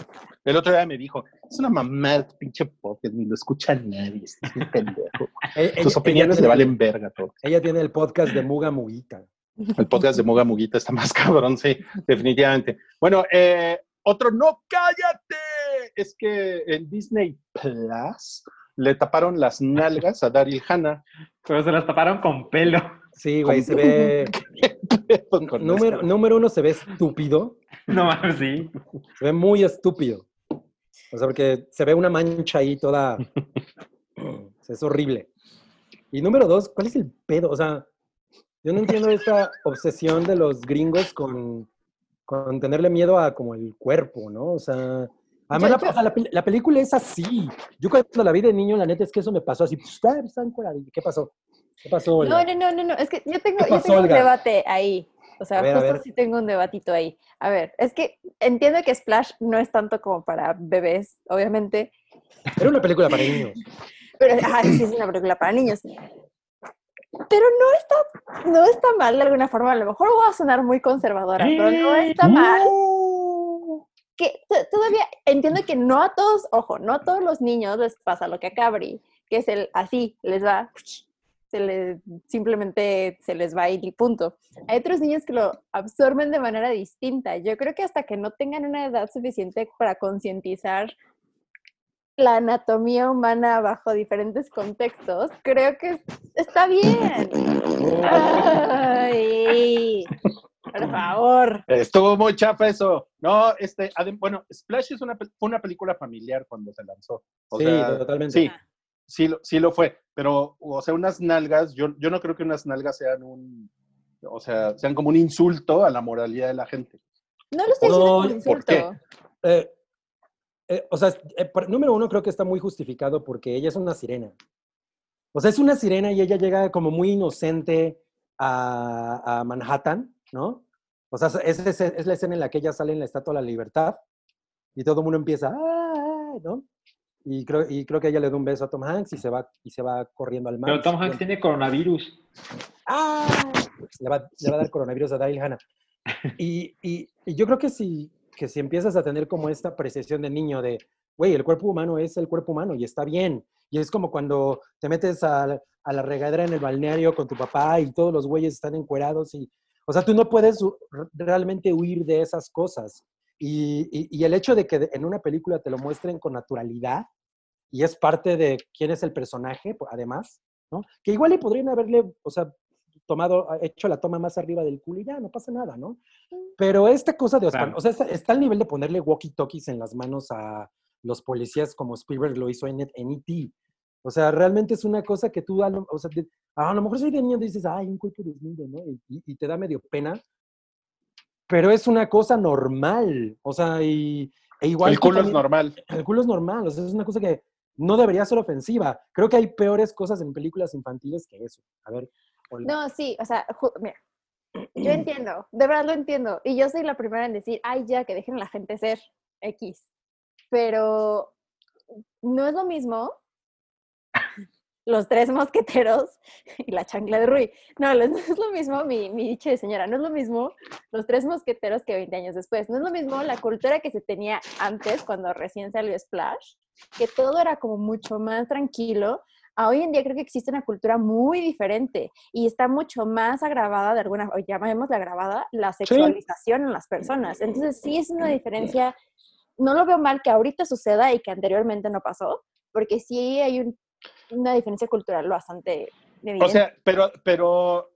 El otro día me dijo, es una mamá, pinche podcast, ni lo escucha nadie, estás bien pendejo. E- Tus opiniones le valen verga todo. Ella tiene el podcast de Muga Muguita. El podcast de Muga Muguita está más cabrón, sí, definitivamente. Bueno, eh, otro, no cállate. Es que en Disney Plus le taparon las nalgas a Daryl Hannah. Pero se las taparon con pelo. Sí, güey, se ve. Con número, número uno, se ve estúpido. No mames, sí. Se ve muy estúpido. O sea, porque se ve una mancha ahí toda. es horrible. Y número dos, ¿cuál es el pedo? O sea, yo no entiendo esta obsesión de los gringos con, con tenerle miedo a como el cuerpo, ¿no? O sea, además Yo- la, la la película es así. Yo cuando la vi de niño, la neta es que eso me pasó así. pues. ¿Qué pasó? ¿Qué pasó? No, Olga? no, no, no, no. Es que yo tengo, ¿Qué yo tengo un debate ahí. O sea, ver, justo sí tengo un debatito ahí. A ver, es que entiendo que Splash no es tanto como para bebés, obviamente. Era una película para niños. Pero ajá, sí es una película para niños. Pero no está, no está mal de alguna forma. A lo mejor voy a sonar muy conservadora, pero no está mal. que to- todavía entiendo que no a todos, ojo, no a todos los niños les pasa lo que a Cabri, que es el así, les va, se les, simplemente se les va y punto. Hay otros niños que lo absorben de manera distinta. Yo creo que hasta que no tengan una edad suficiente para concientizar la anatomía humana bajo diferentes contextos, creo que está bien. Ay. Por favor. Estuvo muy chafa eso. No, este, bueno, Splash es una, fue una película familiar cuando se lanzó. O sí, sea, totalmente. sí, sí, lo- sí lo fue. Pero, o sea, unas nalgas, yo, yo no creo que unas nalgas sean un, o sea, sean como un insulto a la moralidad de la gente. No lo estoy No, diciendo como ¿por qué? insulto. Eh, eh, o sea, eh, por- número uno creo que está muy justificado porque ella es una sirena. O sea, es una sirena y ella llega como muy inocente a, a Manhattan, ¿no? O sea, es, es- es la escena en la que ella sale en la Estatua de la Libertad y todo el mundo empieza, "Ah", ¿no? Y creo, y creo que ella le da un beso a Tom Hanks y se va, y se va corriendo al mar. Pero Tom Hanks tiene coronavirus. ¡Ah! Le va, le va a dar coronavirus a Daryl Hannah. Y, y- y yo creo que si, que si empiezas a tener como esta apreciación de niño de, güey, el cuerpo humano es el cuerpo humano y está bien. Y es como cuando te metes a, a la regadera en el balneario con tu papá y todos los güeyes están encuerados y, o sea, tú no puedes realmente huir de esas cosas. Y, y- y el hecho de que en una película te lo muestren con naturalidad y es parte de quién es el personaje, además, ¿no? Que igual le podrían haberle, o sea, tomado, hecho la toma más arriba del culo y ya, no pasa nada, ¿no? Pero esta cosa de, o sea, Claro. o sea, está, está al nivel de ponerle walkie-talkies en las manos a los policías como Spielberg lo hizo en, en E.T. O sea, realmente es una cosa que tú, a lo, o sea, de- a lo mejor soy de niño y dices, ay, un cuerpo desnudo, ¿no? Y, y- y te da medio pena. Pero es una cosa normal. O sea, y, e igual. el culo es también- normal. el culo es normal, o sea, es una cosa que no debería ser ofensiva. Creo que hay peores cosas en películas infantiles que eso. A ver. No, sí, o sea, mira, yo entiendo, de verdad lo entiendo. Y yo soy la primera en decir, ay, ya, que dejen a la gente ser X. Pero no es lo mismo los tres mosqueteros y la chancla de Rui. No, no es lo mismo, mi, mi dicho de señora, no es lo mismo los tres mosqueteros que 20 años después. No es lo mismo la cultura que se tenía antes, cuando recién salió Splash, que todo era como mucho más tranquilo. A hoy en día creo que existe una cultura muy diferente y está mucho más agravada de alguna, o llamémosla agravada, la sexualización en las personas. Entonces sí es una diferencia, no lo veo mal que ahorita suceda y que anteriormente no pasó, porque sí hay un- una diferencia cultural bastante evidente. O sea, pero, pero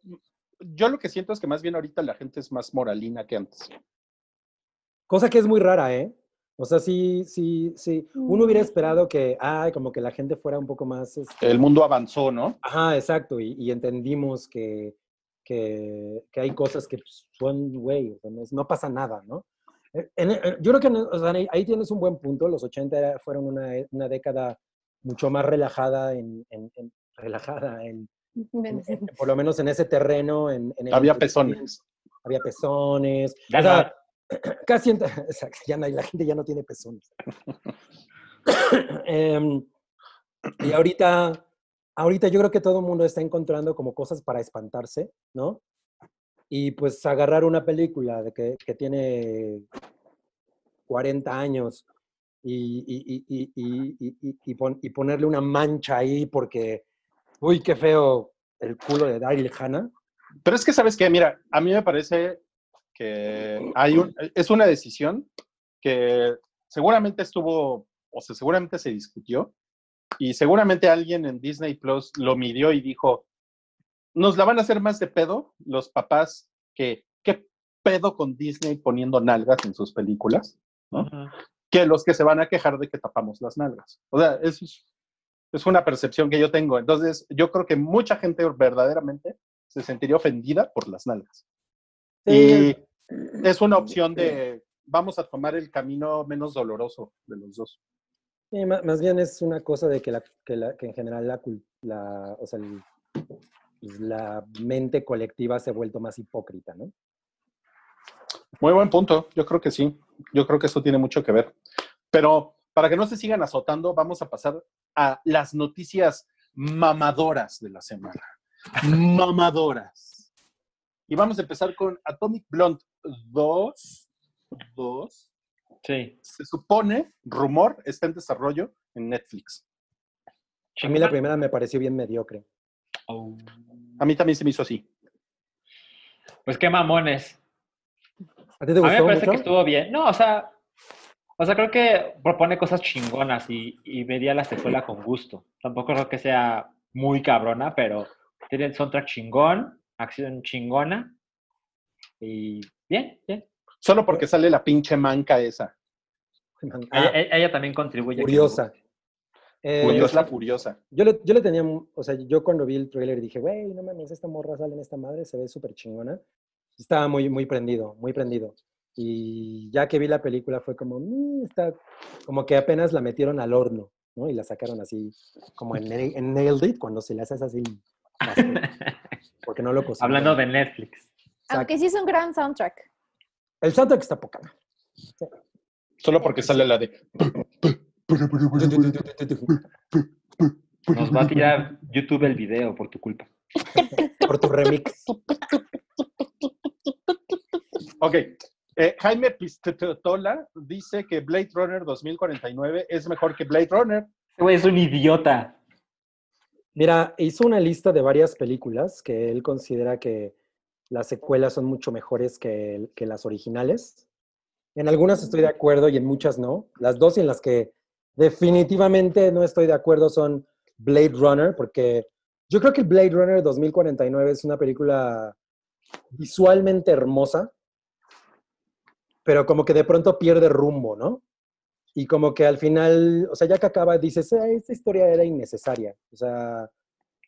yo lo que siento es que más bien ahorita la gente es más moralina que antes. Cosa que es muy rara, ¿eh? O sea, sí, sí, sí. Uno hubiera Mm. esperado que, ay, como que la gente fuera un poco más. este, El mundo avanzó, ¿no? Ajá, exacto. Y, y entendimos que, que, que hay cosas que pues, son, güey, no, pasa nada, ¿no? Eh, en- eh, yo creo que o sea, ahí, tienes un buen punto. Los 80 era- fueron una, e- una década mucho más relajada en, en- en- relajada en, en- en- por lo menos en ese terreno. En, en el Había pezones. Había pezones. Ya o sea, no. casi exacto, ya no la gente ya no tiene pezones. Em, y ahorita, ahorita yo creo que todo el mundo está encontrando como cosas para espantarse, ¿no? Y pues agarrar una película de que, que tiene 40 años y- y- y pon- y ponerle una mancha ahí porque, uy, qué feo el culo de Daryl Hannah. Pero es que, ¿sabes qué? Mira, a mí me parece que hay un, es una decisión que seguramente estuvo, o sea, seguramente se discutió y seguramente alguien en Disney Plus lo midió y dijo, nos la van a hacer más de pedo los papás que, ¿qué pedo con Disney poniendo nalgas en sus películas? ¿no? Que los que se van a quejar de que tapamos las nalgas. O sea, es, es una percepción que yo tengo. Entonces, yo creo que mucha gente verdaderamente se sentiría ofendida por las nalgas. Y es una opción de vamos a tomar el camino menos doloroso de los dos. Sí, más bien es una cosa de que, la, que, la- que en general la, la, o sea, pues, la mente colectiva se ha vuelto más hipócrita, ¿no? Muy buen punto. Yo creo que sí. Yo creo que eso tiene mucho que ver. Pero para que no se sigan azotando, vamos a pasar a las noticias mamadoras de la semana. Mamadoras. Y vamos a empezar con Atomic Blonde 2. 2. Sí. Se supone, rumor, está en desarrollo en Netflix. A mí la primera me pareció bien mediocre. Oh. A mí también se me hizo así. Pues qué mamones. ¿A ti te A mí me gustó parece que estuvo bien. No, o sea, o sea, creo que propone cosas chingonas y, y vería la secuela con gusto. Tampoco creo que sea muy cabrona, pero tiene el soundtrack chingón, acción chingona. Y bien, bien. Solo porque sale la pinche manca esa. Ah, Ella, ella también contribuye. curiosa. Eh, Furiosa, furiosa. Yo le, yo le tenía, o sea, yo cuando vi el trailer dije, güey, no mames, esta morra sale en esta madre, se ve súper chingona. Estaba muy, muy prendido, muy prendido. Y ya que vi la película fue como, "Mm, está, como que apenas la metieron al horno, ¿no? Y la sacaron así, como en, en Nailed It, cuando se le hace así, así, porque no lo cocinaron. Hablando de Netflix. Aunque sí es un gran soundtrack. El soundtrack está poca. Solo porque sale la de. Nos va a tirar YouTube el video por tu culpa. Por tu remix. Ok. Eh, Jaime Pistetola dice que Blade Runner 2049 es mejor que Blade Runner. Es un idiota. Mira, hizo una lista de varias películas que él considera que las secuelas son mucho mejores que, que las originales. En algunas estoy de acuerdo y en muchas no. Las dos en las que definitivamente no estoy de acuerdo son Blade Runner, porque yo creo que Blade Runner 2049 es una película visualmente hermosa, pero como que de pronto pierde rumbo, ¿no? Y como que al final, o sea, ya que acaba, dices, "Ay, esta historia era innecesaria. O sea,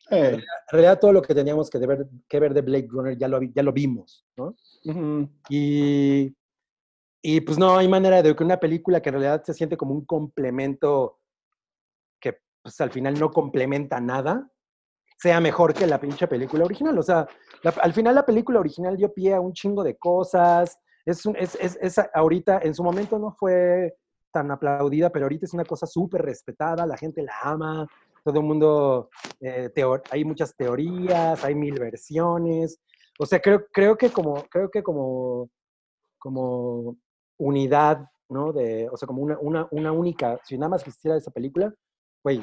Eh, en realidad todo lo que teníamos que ver, que ver de Blade Runner ya lo, ya lo vimos, ¿no? Y, y pues no hay manera de que una película que en realidad se siente como un complemento que pues al final no complementa nada, sea mejor que la pinche película original. O sea, la- al final la película original dio pie a un chingo de cosas. Es, un- es, es, es ahorita, en su momento no fue tan aplaudida, pero ahorita es una cosa súper respetada, la gente la ama, todo el mundo, eh, hay muchas teorías, hay mil versiones. O sea, creo, creo que como, creo que como, como unidad, ¿no? De, o sea, como una, una, una única, si nada más existiera esa película, güey,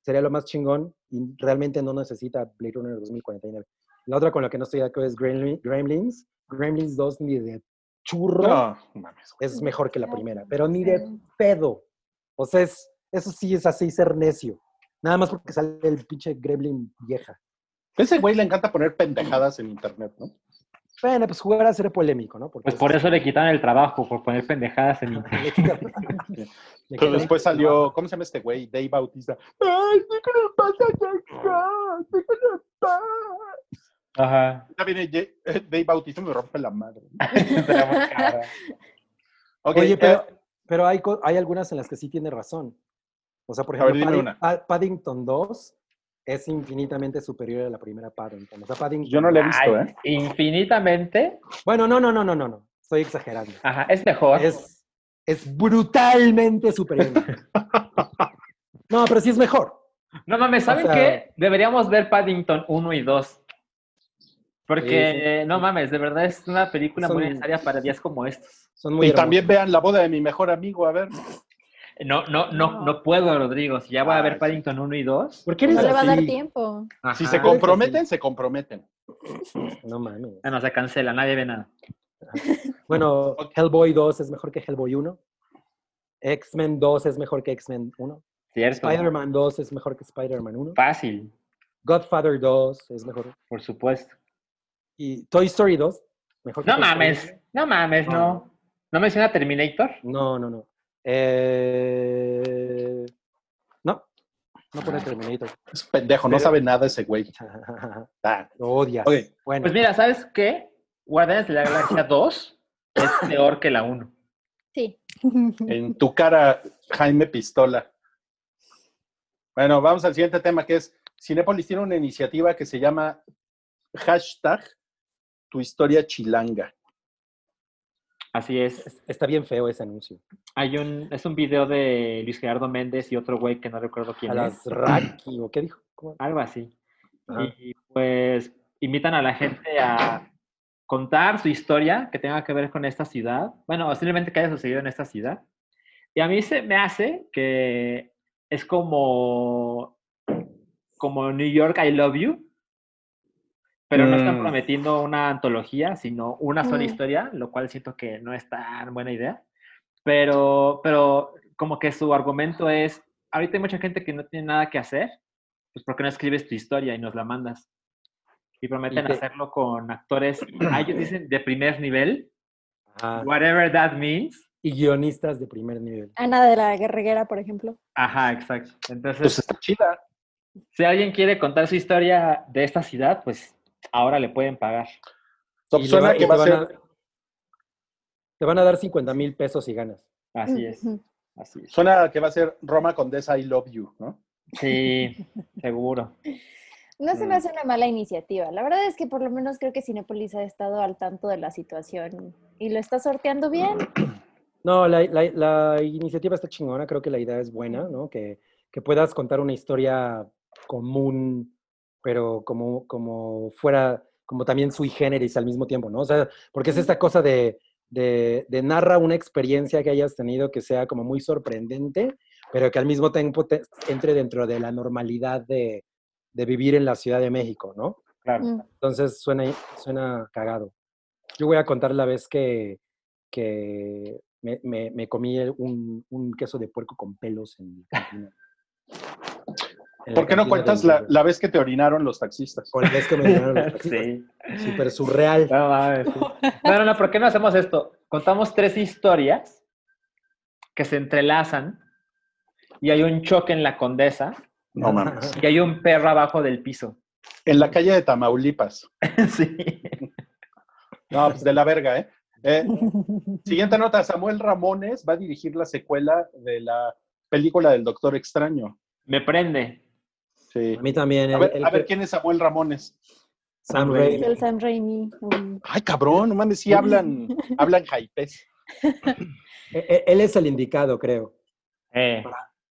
sería lo más chingón y realmente no necesita Blade Runner 2049. La otra con la que no estoy de acuerdo es Gremlin- Gremlins. Gremlins 2 ni de churro No, mames. es mejor que la primera, pero ni de pedo. O sea, es, eso sí es así ser necio. Nada más porque sale el pinche Gremlin vieja. Ese güey le encanta poner pendejadas en internet, ¿no? Bueno, pues jugar a ser polémico, ¿no? Porque Pues por eso le quitaron el trabajo, por poner pendejadas en internet. Pero después salió, ¿cómo se llama este güey? Dave Bautista. ¡Ay, sí que Ajá. Ya viene eh, Dave Bautista me rompe la madre. Está muy cara. Ok, Oye, eh, pero, pero hay, hay algunas en las que sí tiene razón. O sea, por ver, ejemplo, Padding- Paddington 2 es infinitamente superior a la primera Paddington. O sea, Paddington... yo no la he visto, Ay, ¿eh? Infinitamente. Bueno, no, no, no, no, no, no. Estoy exagerando. Ajá, es mejor. Es, es brutalmente superior. No, pero sí es mejor. No mames, ¿saben O sea- qué? Deberíamos ver Paddington 1 y 2. Porque, Sí, no mames, de verdad es una película muy Son- necesaria para días como estos. Son muy Y hermosos. también vean la boda de mi mejor amigo, a ver. No, no, no, no puedo, Rodrigo. Si ya voy a sí. Paddington 1 y 2. ¿Por qué eres No le va a dar así? tiempo. Si ajá. se comprometen, se comprometen. No mames. Ah, no, se cancela, nadie ve nada. Bueno, Hellboy 2 es mejor que Hellboy 1. X-Men 2 es mejor que X-Men 1. Cierto. Spider-Man 2 es mejor que Spider-Man 1. Fácil, Godfather 2 es mejor. por supuesto. Y Toy Story 2, mejor No Story mames, 1. no mames, No. no. ¿No menciona Terminator? No, no, no. Eh, No, no pone Terminator. Es pendejo, no sabe nada ese güey. Ah, Lo odias. Bueno, Pues mira, ¿sabes qué? Guardianes de la Galaxia 2 es peor que la 1. Sí. en tu cara, Jaime Pistola. Bueno, vamos al siguiente tema, que es Cinépolis tiene una iniciativa que se llama hashtag tu historia chilanga. Así es. es- está bien feo ese anuncio. Hay un, es un video de Luis Gerardo Méndez y otro güey que no recuerdo quién A es. Raki, ¿o qué dijo? ¿Cómo? Algo así. Ajá. Y pues invitan a la gente a contar su historia que tenga que ver con esta ciudad. Bueno, simplemente que haya sucedido en esta ciudad. Y a mí se me hace que es como, como New York, I Love You. Pero no están Mm. prometiendo una antología, sino una sola Mm. historia, lo cual siento que no es tan buena idea. Pero, pero como que su argumento es, ahorita hay mucha gente que no tiene nada que hacer, pues ¿por qué no escribes tu historia y nos la mandas? y prometen Y hacerlo con actores, ah, ellos dicen de primer nivel, Ajá. whatever that means. Y guionistas de primer nivel. Ana de la Guerreguera, por ejemplo. Ajá, exacto. Entonces, Pues está chida. si alguien quiere contar su historia de esta ciudad, pues ahora le pueden pagar. So, Y le suena va- que te va a van ser, Te van a dar 50 mil pesos y ganas. Así es, así es. suena que va a ser Roma Condesa I Love You, ¿no? Sí, seguro. No se me Mm. hace una mala iniciativa. La verdad es que por lo menos creo que Cinepolis ha estado al tanto de la situación y lo está sorteando bien. No, la, la- la iniciativa está chingona, creo que la idea es buena, ¿no? Que, que puedas contar una historia común, pero como, como fuera, como también sui generis al mismo tiempo, ¿no? O sea, porque es esta cosa de, de, de narra una experiencia que hayas tenido que sea como muy sorprendente, pero que al mismo tiempo te- entre dentro de la normalidad de, de vivir en la Ciudad de México, ¿no? Claro. Mm. Entonces suena, suena cagado. Yo voy a contar la vez que, que me, me- me comí un, un queso de puerco con pelos en la cantina. ¿Por qué no cuentas la, la vez que te orinaron los taxistas? Con la vez que me dieron los taxistas. Sí. Súper surreal. No, mames, sí. no, no, no, ¿por qué no hacemos esto? Contamos tres historias que se entrelazan y hay un choque en la condesa No mames. y hay un perro abajo del piso. En la calle de Tamaulipas. sí. No, pues de la verga, ¿eh? Eh, Siguiente nota, Samuel Ramones va a dirigir la secuela de la película del Doctor Extraño. Me prende. Sí. A mí también. A ver, el a ver quién es Samuel Ramones. Sam Raimi. el Sam Raimi. Ay, cabrón, no mames, sí hablan, hablan jaipés. E- e- Él es el indicado, creo, Eh,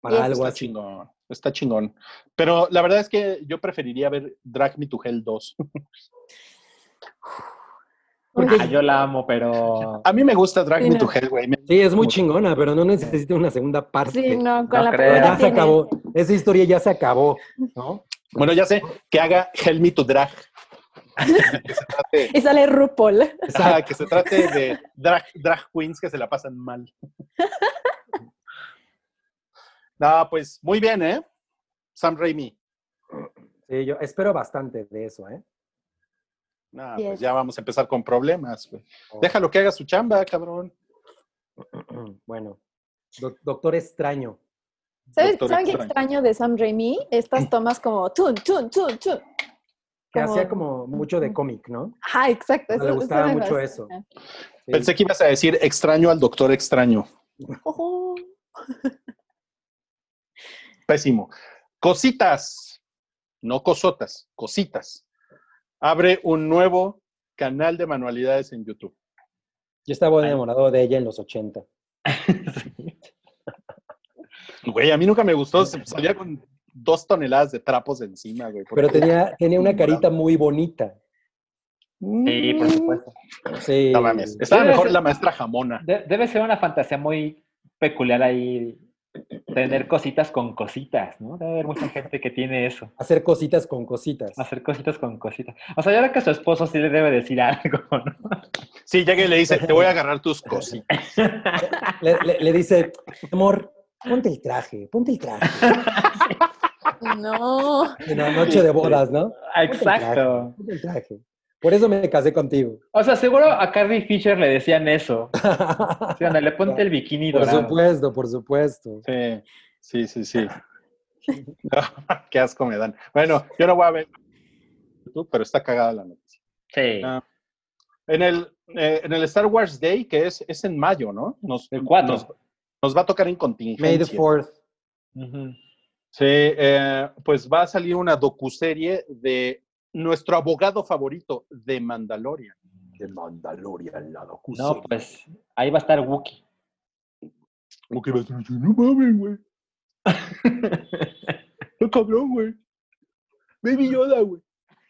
para Yes. algo Está así. chingón, está chingón. Pero la verdad es que yo preferiría ver Drag Me to Hell 2. Porque- ah, yo la amo, pero A mí me gusta Drag Sí, Me no. to Hell, güey. Sí, es muy chingona, pero no necesita una segunda parte. Sí, no, con No la creo. Ya primera se acabó. Esa historia ya se acabó, ¿no? Bueno, ya sé, que haga Hell Me to Drag. que se trate, Y sale RuPaul. ajá, que se trate de drag, drag queens que se la pasan mal. No, pues muy bien, ¿eh? Sam Raimi. Sí, yo espero bastante de eso, ¿eh? No, Yes. pues ya vamos a empezar con problemas, güey. Déjalo que haga su chamba, cabrón. Bueno, Doc- Doctor Extraño. ¿Sabes, Doctor ¿saben qué Extraño. de Sam Raimi? Estas tomas como tun, tun, tun, tun. Que Como- hacía como mucho de cómic, ¿no? Ajá, exacto. Le eso- gustaba mucho eso. Sí. Pensé que ibas a decir extraño al doctor extraño. Pésimo. Cositas, no cosotas, cositas. Abre un nuevo canal de manualidades en YouTube. Yo estaba enamorado de ella en los 80. Güey, a mí nunca me gustó, se- salía con dos toneladas de trapos encima, güey. Pero tenía, tenía una carita muy bonita. sí, por supuesto. Sí. No mames, estaba Debe mejor ser- la maestra jamona. De- debe ser una fantasía muy peculiar ahí tener cositas con cositas, ¿no? Debe haber mucha gente que tiene eso. Hacer cositas con cositas. Hacer cositas con cositas. O sea, yo creo que su esposo sí le debe decir algo, ¿no? Sí, llega y le dice, te voy a agarrar tus cositas. Le, le- le dice, amor, ponte el traje, ponte el traje. No. En la noche de bodas, ¿no? Exacto. Ponte el traje. Por eso me casé contigo. O sea, seguro a Carrie Fisher le decían eso. Sí, ándale, ponte el bikini Por dorado. supuesto, por supuesto. Sí, sí, sí, sí. No, qué asco me dan. Bueno, yo no voy a ver YouTube, pero está cagada la noticia. Sí. Ah, En el, eh, en el Star Wars Day, que es, es en mayo, ¿no? Nos, El cuatro. Nos, nos va a tocar en May the contingencia. 4th. Ujú. Sí, eh, pues va a salir una docuserie de nuestro abogado favorito de Mandalorian. De Mandalorian, la No, pues ahí va a estar Wookiee. Como que va a así, no mames, güey. Qué cabrón, güey. Baby Yoda, güey.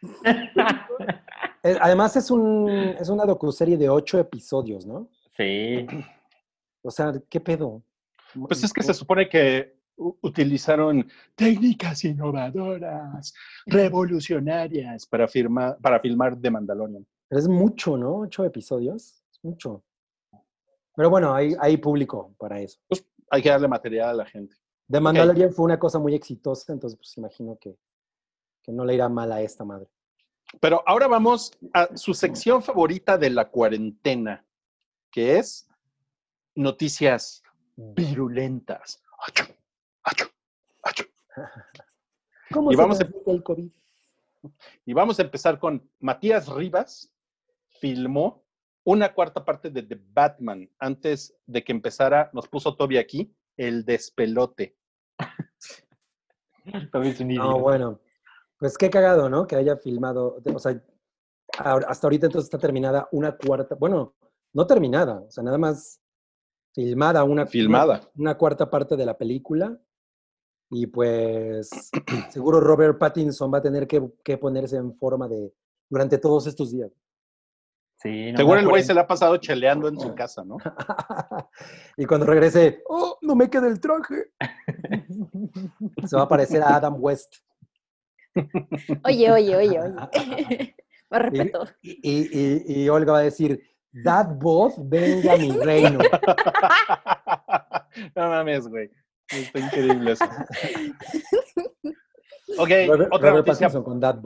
Además es, un, es una docuserie de ocho episodios, ¿no? Sí. O sea, ¿qué pedo? Pues es que se supone que utilizaron técnicas innovadoras, revolucionarias para, firma- para filmar The Mandalorian. Pero es mucho, ¿no? Ocho episodios. Es mucho. Pero bueno, hay, hay público para eso. Hay que darle material a la gente. The Mandalorian fue una cosa muy exitosa, entonces pues imagino que, que no le irá mal a esta madre. Pero ahora vamos a su sección favorita de la cuarentena, que es noticias virulentas. Achú, achú, achú. ¿Cómo Y se vamos a- el COVID? Y vamos a empezar con Matías Rivas, filmó una cuarta parte de The Batman. Antes de que empezara, nos puso Toby aquí, el despelote. También es un No, bueno, pues qué cagado, ¿no? Que haya filmado, o sea, hasta ahorita entonces está terminada una cuarta, bueno, no terminada, o sea, nada más filmada una Filmada. una, una cuarta parte de la película. Y pues seguro Robert Pattinson va a tener que, que ponerse en forma de durante todos estos días. Sí, no Seguro el güey se la ha pasado cheleando en su casa, ¿no? y cuando regrese, ¡oh, no me queda el traje! Se va a parecer a Adam West. Oye, oye, oye, oye. Más respeto. Y, y- y- y Olga va a decir, That voz venga a mi reino. no mames, güey. Está increíble eso. Ok, Robert, otra Robert noticia, con That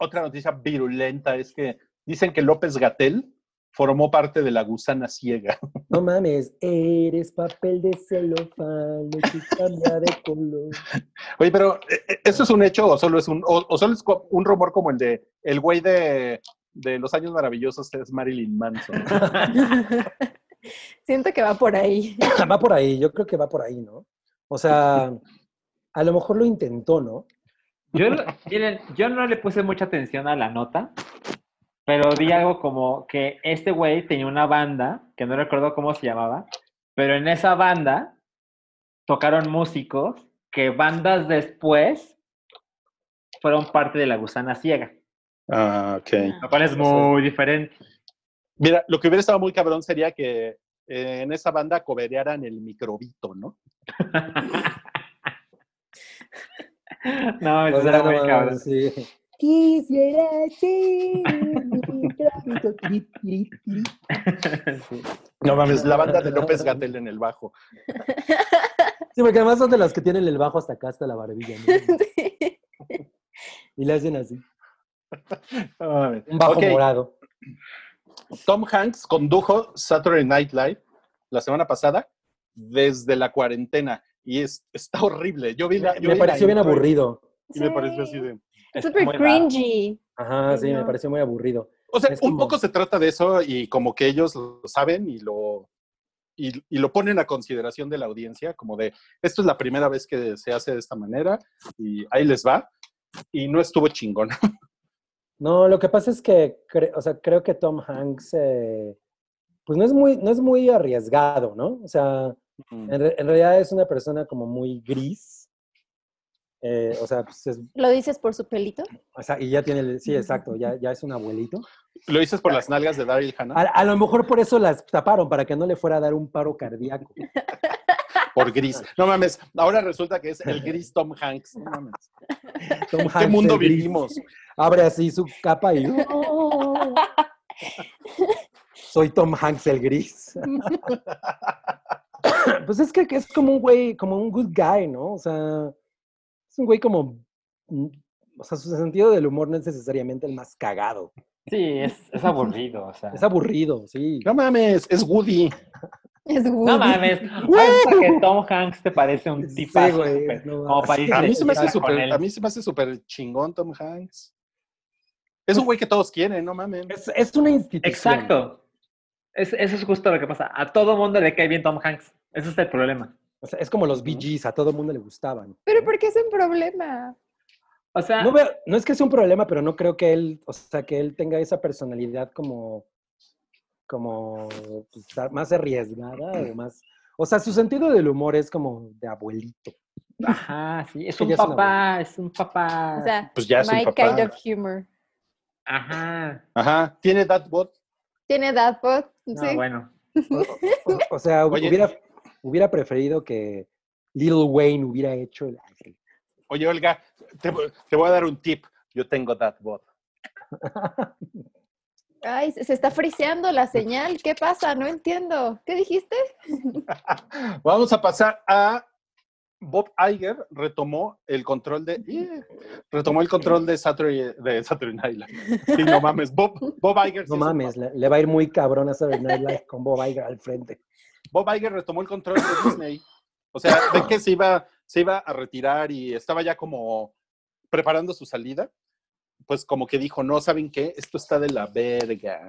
otra noticia virulenta es que dicen que López Gatel formó parte de la gusana ciega. No mames, eres papel de celofán, que cambia de color. Oye, pero ¿e- e- ¿eso es un hecho o solo es un, o, o solo es un rumor como el de el güey de, de los años maravillosos es Marilyn Manson? Siento que va por ahí. Va por ahí, yo creo que va por ahí, ¿no? O sea, a lo mejor lo intentó, ¿no? Yo, miren, yo no le puse mucha atención a la nota, pero di algo como que este güey tenía una banda, que no recuerdo cómo se llamaba, pero en esa banda tocaron músicos que bandas después fueron parte de la gusana ciega, Ah, ok. lo cual es muy diferente. Mira, lo que hubiera estado muy cabrón sería que eh, en esa banda coberearan el microbito, ¿no? No, eso era muy cabrón. sí. Quisiera ser mi trapito, tiri, tiri, tiri. Sí. No mames, la banda de López Gatel en el bajo. Sí, porque además son de las que tienen el bajo hasta acá, hasta la barbilla, ¿no? Sí. Y le hacen así, un bajo Ok, morado. Tom Hanks condujo Saturday Night Live la semana pasada desde la cuarentena y es, está horrible. Yo vi la, yo Me vi la pareció bien intro y- aburrido. Y me pareció así de... Es Súper cringy. Ajá, sí, me No. pareció muy aburrido. O sea, Es un como- poco se trata de eso y como que ellos lo saben y lo, y, y lo ponen a consideración de la audiencia, como de, esto es la primera vez que se hace de esta manera y ahí les va. Y no estuvo chingón. No, lo que pasa es que, cre- o sea, creo que Tom Hanks, eh, pues no es muy, no es muy arriesgado, ¿no? O sea, en, re- en realidad es una persona como muy gris. Eh, o sea, pues es- ¿Lo dices por su pelito? o sea, y ya tiene, el- sí, exacto, ya, ya es un abuelito. ¿Lo dices por las nalgas de Daryl A, Hannah? a lo mejor por eso las taparon, para que no le fuera a dar un paro cardíaco. Por gris. No mames, ahora resulta que es el gris Tom Hanks. No mames. Tom ¿Qué Hanks, mundo gris, vivimos? Abre así su capa y... ¡oh! Soy Tom Hanks el gris. pues es que es como un güey, como un good guy, ¿no? O sea, es un güey como... mm, O sea, su sentido del humor no es necesariamente el más cagado. Sí, es, es aburrido, o sea. Es aburrido, sí. No mames, es Woody. Es No Woody. mames, hasta que Tom Hanks te parece un Sí, tipazo, güey, no como mames. para irte A mí se me hace con súper, él. a mí se me hace súper chingón Tom Hanks. Es un güey que todos quieren, no mames. Es, es una institución. Exacto. Es- eso es justo lo que pasa. A todo mundo le cae bien Tom Hanks. Ese es el problema. O sea, es como los Bee Gees, a todo mundo le gustaban. Pero ¿por qué es un problema? O sea, No, veo- no es que sea un problema, pero no creo que él, o sea, que él tenga esa personalidad como, como pues, más arriesgada o más, o sea, su sentido del humor es como de abuelito. ajá, sí, es un es papá, es un papá. O sea, Pues ya es un my papá. kind of humor. Ajá. Ajá, tiene that bot. ¿Tiene that bot? No, Sí. bueno. O, o sea, Oye. hubiera, hubiera preferido que Lil Wayne hubiera hecho el ángel. Oye, Olga, te, te voy a dar un tip. Yo tengo that bot. Ay, se se está friseando la señal. ¿Qué pasa? No entiendo. ¿Qué dijiste? Vamos a pasar a Bob Iger retomó el control de ¡eh! retomó el control de Saturday, de Saturday Night Live. Sí, no mames, Bob, Bob Iger. No mames, le, le va a ir muy cabrón a Saturday Night Live con Bob Iger al frente. Bob Iger retomó el control de Disney. O sea, de que se iba, se iba a retirar y estaba ya como preparando su salida. Pues como que dijo, no, ¿saben qué? Esto está de la verga.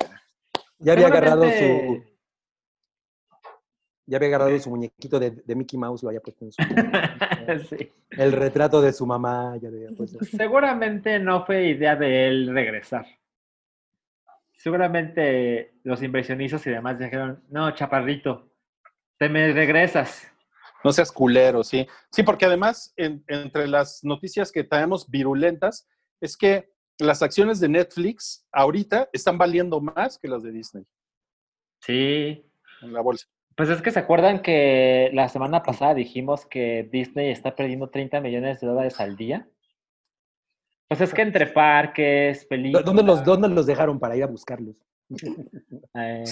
Ya había agarrado su, ya había agarrado su muñequito de, de Mickey Mouse, lo había puesto en su... Sí. El retrato de su mamá, ya había puesto. Seguramente no fue idea de él regresar. Seguramente los inversionistas y demás dijeron, no, chaparrito, te me regresas. No seas culero, sí. Sí, porque además, en- entre las noticias que traemos virulentas, es que las acciones de Netflix ahorita están valiendo más que las de Disney Sí. en la bolsa. Pues es que se acuerdan que la semana pasada dijimos que Disney está perdiendo 30 millones de dólares al día. Pues es que entre parques, películas... ¿Dónde los, ¿Dónde los dejaron para ir a buscarlos? eh.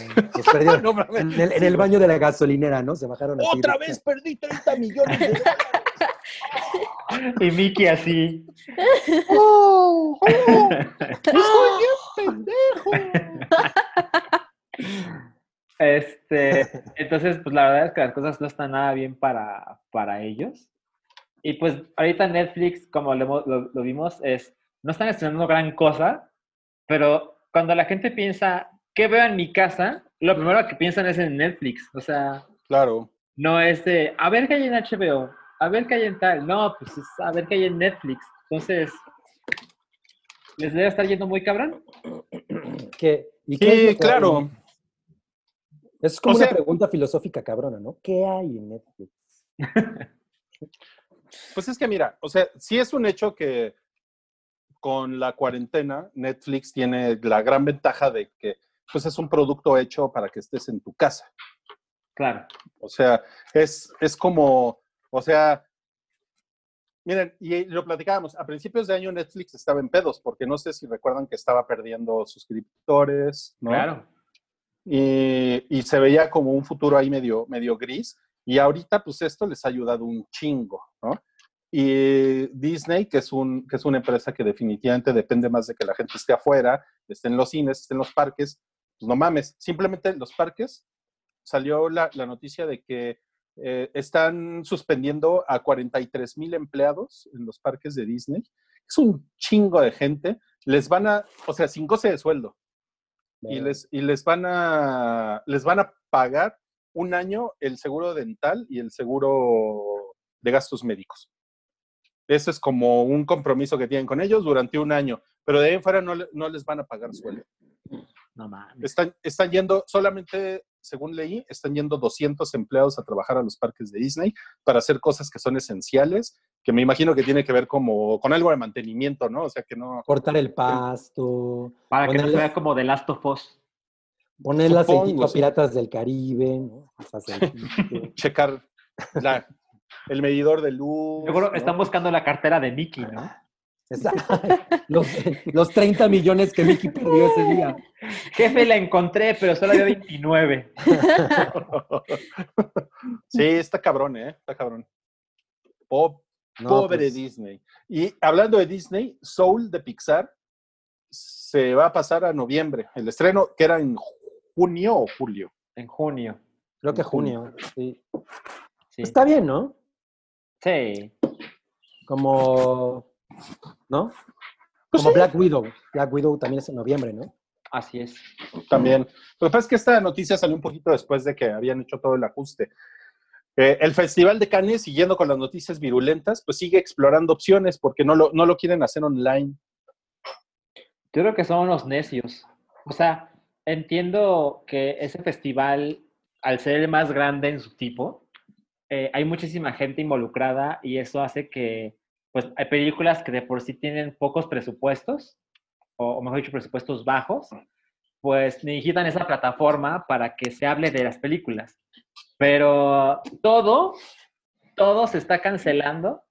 No. En el, en el baño de la gasolinera, ¿no? Se bajaron así. Otra vez perdí 30 millones de dólares. y Mickey así. ¡Oh! ¡Oh! ¡Estoy bien pendejo! Este, entonces, pues la verdad es que las cosas no están nada bien para, para ellos. Y pues ahorita Netflix, como lo, lo- lo vimos, es, no están estrenando gran cosa, pero cuando la gente piensa, ¿qué veo en mi casa? Lo primero que piensan es en Netflix. O sea, Claro. no es de, a ver qué hay en HBO, a ver qué hay en tal. No, pues es a ver qué hay en Netflix. Entonces, ¿les debe estar yendo muy cabrón? ¿Qué- ¿Y qué Sí, que claro. Es como O una pregunta filosófica cabrona, ¿no? ¿Qué hay en Netflix? Pues es que mira, o sea, sí es un hecho que con la cuarentena Netflix tiene la gran ventaja de que pues es un producto hecho para que estés en tu casa. Claro. O sea, es, es como, o sea, miren, y lo platicábamos, a principios de año Netflix estaba en pedos, porque no sé si recuerdan que estaba perdiendo suscriptores, ¿no? Claro. Y, se veía como un futuro ahí medio, medio gris. Y ahorita, pues esto les ha ayudado un chingo, ¿no? Y Disney, que es, un, que es una empresa que definitivamente depende más de que la gente esté afuera, esté en los cines, esté en los parques, pues no mames, simplemente los parques salió la, la noticia de que eh, están suspendiendo a 43 mil empleados en los parques de Disney. Es un chingo de gente. Les van a, o sea, sin goce de sueldo y les, y les van a les van a pagar un año el seguro dental y el seguro de gastos médicos. Eso es como un compromiso que tienen con ellos durante un año, pero de ahí en fuera no, no les van a pagar sueldo. No mames. Están, están yendo, solamente, según leí, están yendo 200 empleados a trabajar a los parques de Disney para hacer cosas que son esenciales, que me imagino que tiene que ver como con algo de mantenimiento, ¿no? O sea, que no... Cortar el pasto, Para que no Ponerle- se vea como The Last of Us. Supongo, a sí. Piratas del Caribe, ¿no? Pues, aceitito. checar la- el medidor de luz. Seguro ¿no? están buscando la cartera de Mickey, ¿no? Los, los 30 millones que Mickey perdió ese día. Jefe, la encontré, pero solo había 29. sí, está cabrón, ¿eh? Está cabrón. No, pobre pues, Disney. Y hablando de Disney, Soul de Pixar se va a pasar a noviembre. El estreno, que era en junio o julio. En junio. Creo que junio, sí. Sí. Está bien, ¿no? Sí. Como, ¿no? Pues Como sí. Black Widow. Black Widow también es en noviembre, ¿no? Así es. También. Lo que pasa es que esta noticia salió un poquito después de que habían hecho todo el ajuste. Eh, el Festival de Cannes, siguiendo con las noticias virulentas, pues sigue explorando opciones porque no lo, no lo quieren hacer online. Yo creo que son unos necios. O sea, entiendo que ese festival, al ser el más grande en su tipo, eh, hay muchísima gente involucrada y eso hace que, pues, hay películas que de por sí tienen pocos presupuestos, o, o mejor dicho, presupuestos bajos, pues necesitan esa plataforma para que se hable de las películas. Pero todo, todo se está cancelando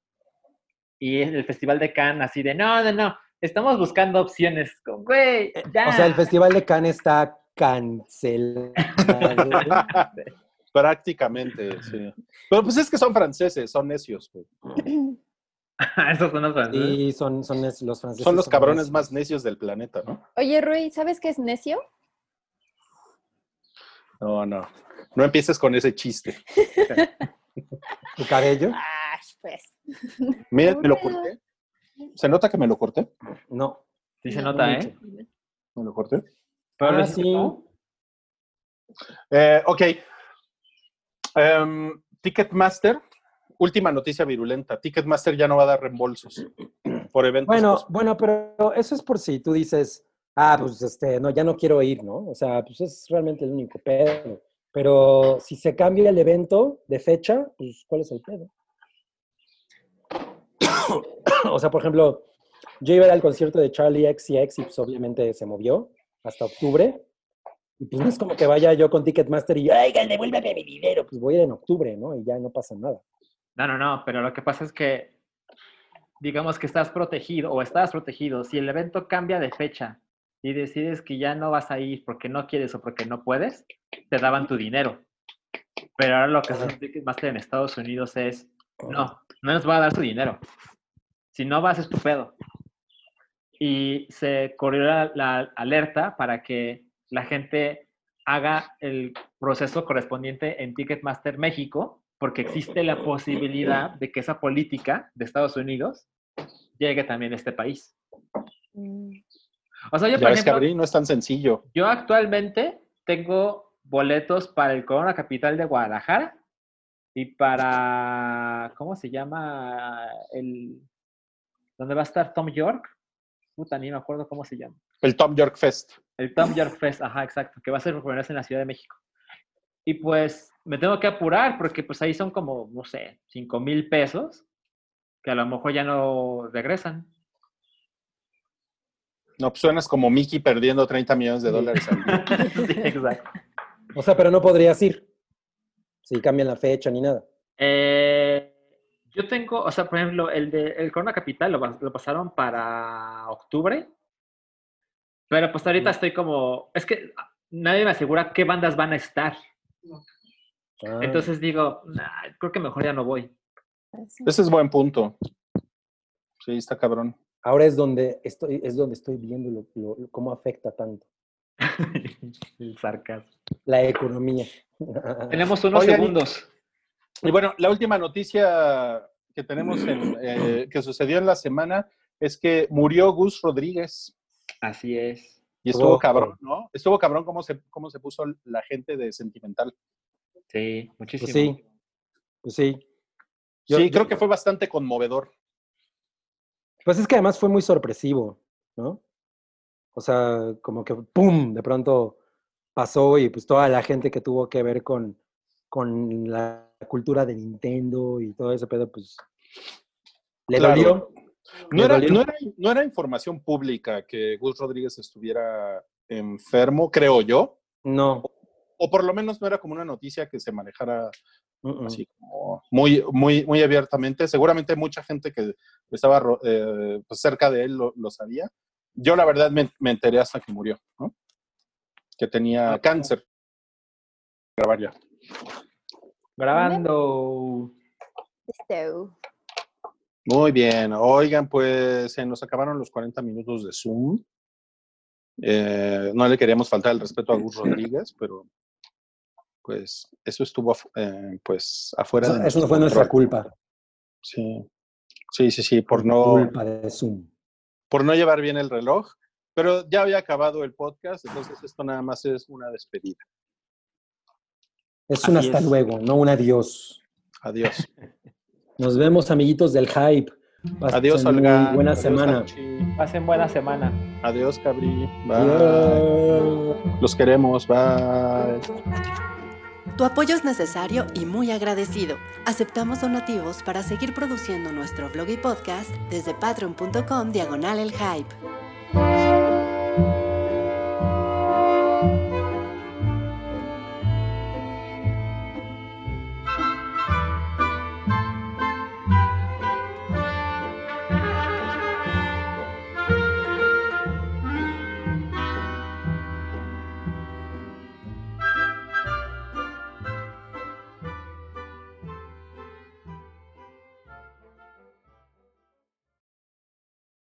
y el Festival de Cannes así de, no, no, no, estamos buscando opciones. Güey, ya. O sea, el Festival de Cannes está cancelado. Prácticamente, sí. Pero pues es que son franceses, son necios. güey. Esos son los franceses. Y son, los franceses. Son los cabrones necios. más necios del planeta, ¿no? Oye, Rui, ¿sabes qué es necio? No, no. No empieces con ese chiste. ¿Tu cabello? Ah, pues. Mira, me lo corté. ¿Se nota que me lo corté? No. Sí se nota, ¿eh? ¿Me lo corté? Pero Ah, sí. Eh, ok. Em, Ticketmaster, última noticia virulenta. Ticketmaster ya no va a dar reembolsos por eventos. Bueno, pos- bueno, pero eso es por si tú dices, ah, pues este, no, ya no quiero ir, ¿no? O sea, pues es realmente el único pedo. Pero si se cambia el evento de fecha, pues ¿cuál es el pedo? o sea, por ejemplo, yo iba a ir al concierto de Charlie X y X y pues obviamente se movió hasta octubre. Y pues no es como que vaya yo con Ticketmaster y, oigan, devuélveme mi dinero. Pues voy a ir en octubre, ¿no? Y ya no pasa nada. No, no, no, pero lo que pasa es que, digamos que estás protegido o estás protegido. Si el evento cambia de fecha y decides que ya no vas a ir porque no quieres o porque no puedes, te daban tu dinero. Pero ahora lo que hace Ticketmaster en Estados Unidos es, no, no nos va a dar su dinero. Si no vas, es tu pedo. Y se corrió la, la alerta para que la gente haga el proceso correspondiente en Ticketmaster México, porque existe la posibilidad de que esa política de Estados Unidos llegue también a este país. Mm. O sea, yo, ya por ves, ejemplo, Cabri, no es tan sencillo. yo actualmente tengo boletos para el Corona Capital de Guadalajara y para, ¿cómo se llama? El, ¿Dónde va a estar Tom York? Puta, ni me acuerdo cómo se llama. El Tom York Fest. El Tom York Fest, ajá, exacto, que va a ser por primera vez en la Ciudad de México. Y pues me tengo que apurar porque pues ahí son como, no sé, 5 mil pesos que a lo mejor ya no regresan. No, pues suenas como Mickey perdiendo 30 millones de dólares al día. sí, exacto. O sea, pero no podrías ir. Si cambian la fecha ni nada. Eh, yo tengo, o sea, por ejemplo, el de el Corona Capital lo, pas- lo pasaron para octubre, pero pues ahorita estoy como, es que nadie me asegura qué bandas van a estar. Ah. Entonces digo, "Nah, creo que mejor ya no voy. Así. Ese es buen punto. Sí, está cabrón. Ahora es donde estoy, es donde estoy viendo lo- lo- cómo afecta tanto el sarcasmo. la economía. Tenemos unos Oigan, y- segundos. Y bueno, la última noticia que tenemos en, eh, que sucedió en la semana es que murió Gus Rodríguez. Así es. Y estuvo Oh. cabrón, ¿no? Estuvo cabrón cómo se, cómo se puso la gente de sentimental. Sí, muchísimo. Pues sí, pues sí. Yo- sí, yo- creo que fue bastante conmovedor. Pues es que además fue muy sorpresivo, ¿no? O sea, como que ¡pum! De pronto pasó y pues toda la gente que tuvo que ver con, con la cultura de Nintendo y todo ese pedo, pues le Claro. dolió. No era, no, era, no era información pública que Gus Rodríguez estuviera enfermo, creo yo. No. O por lo menos no era como una noticia que se manejara así como muy, muy, muy abiertamente. Seguramente mucha gente que estaba eh, pues, cerca de él lo, lo sabía. Yo la verdad me, me enteré hasta que murió, ¿no? Que tenía cáncer. Grabar ya. Grabando. Muy bien. Oigan, pues se nos acabaron los 40 minutos de Zoom. Eh, no le queríamos faltar el respeto a Gus Rodríguez, pero pues eso estuvo afu- eh, pues afuera Eso, de eso no fue nuestra culpa. Sí, sí, sí, sí, por no, Culpa de Zoom. por no llevar bien el reloj. Pero ya había acabado el podcast, entonces esto nada más es una despedida. Es un Así hasta es. luego, no un adiós. Adiós. Nos vemos, amiguitos del hype. Pasen Adiós, Olga. Buena Adiós, semana. Anchi. Pasen buena semana. Adiós, Cabri. Bye. Los queremos. Bye. Tu apoyo es necesario y muy agradecido. Aceptamos donativos para seguir produciendo nuestro blog y podcast desde patreon.com diagonal el hype.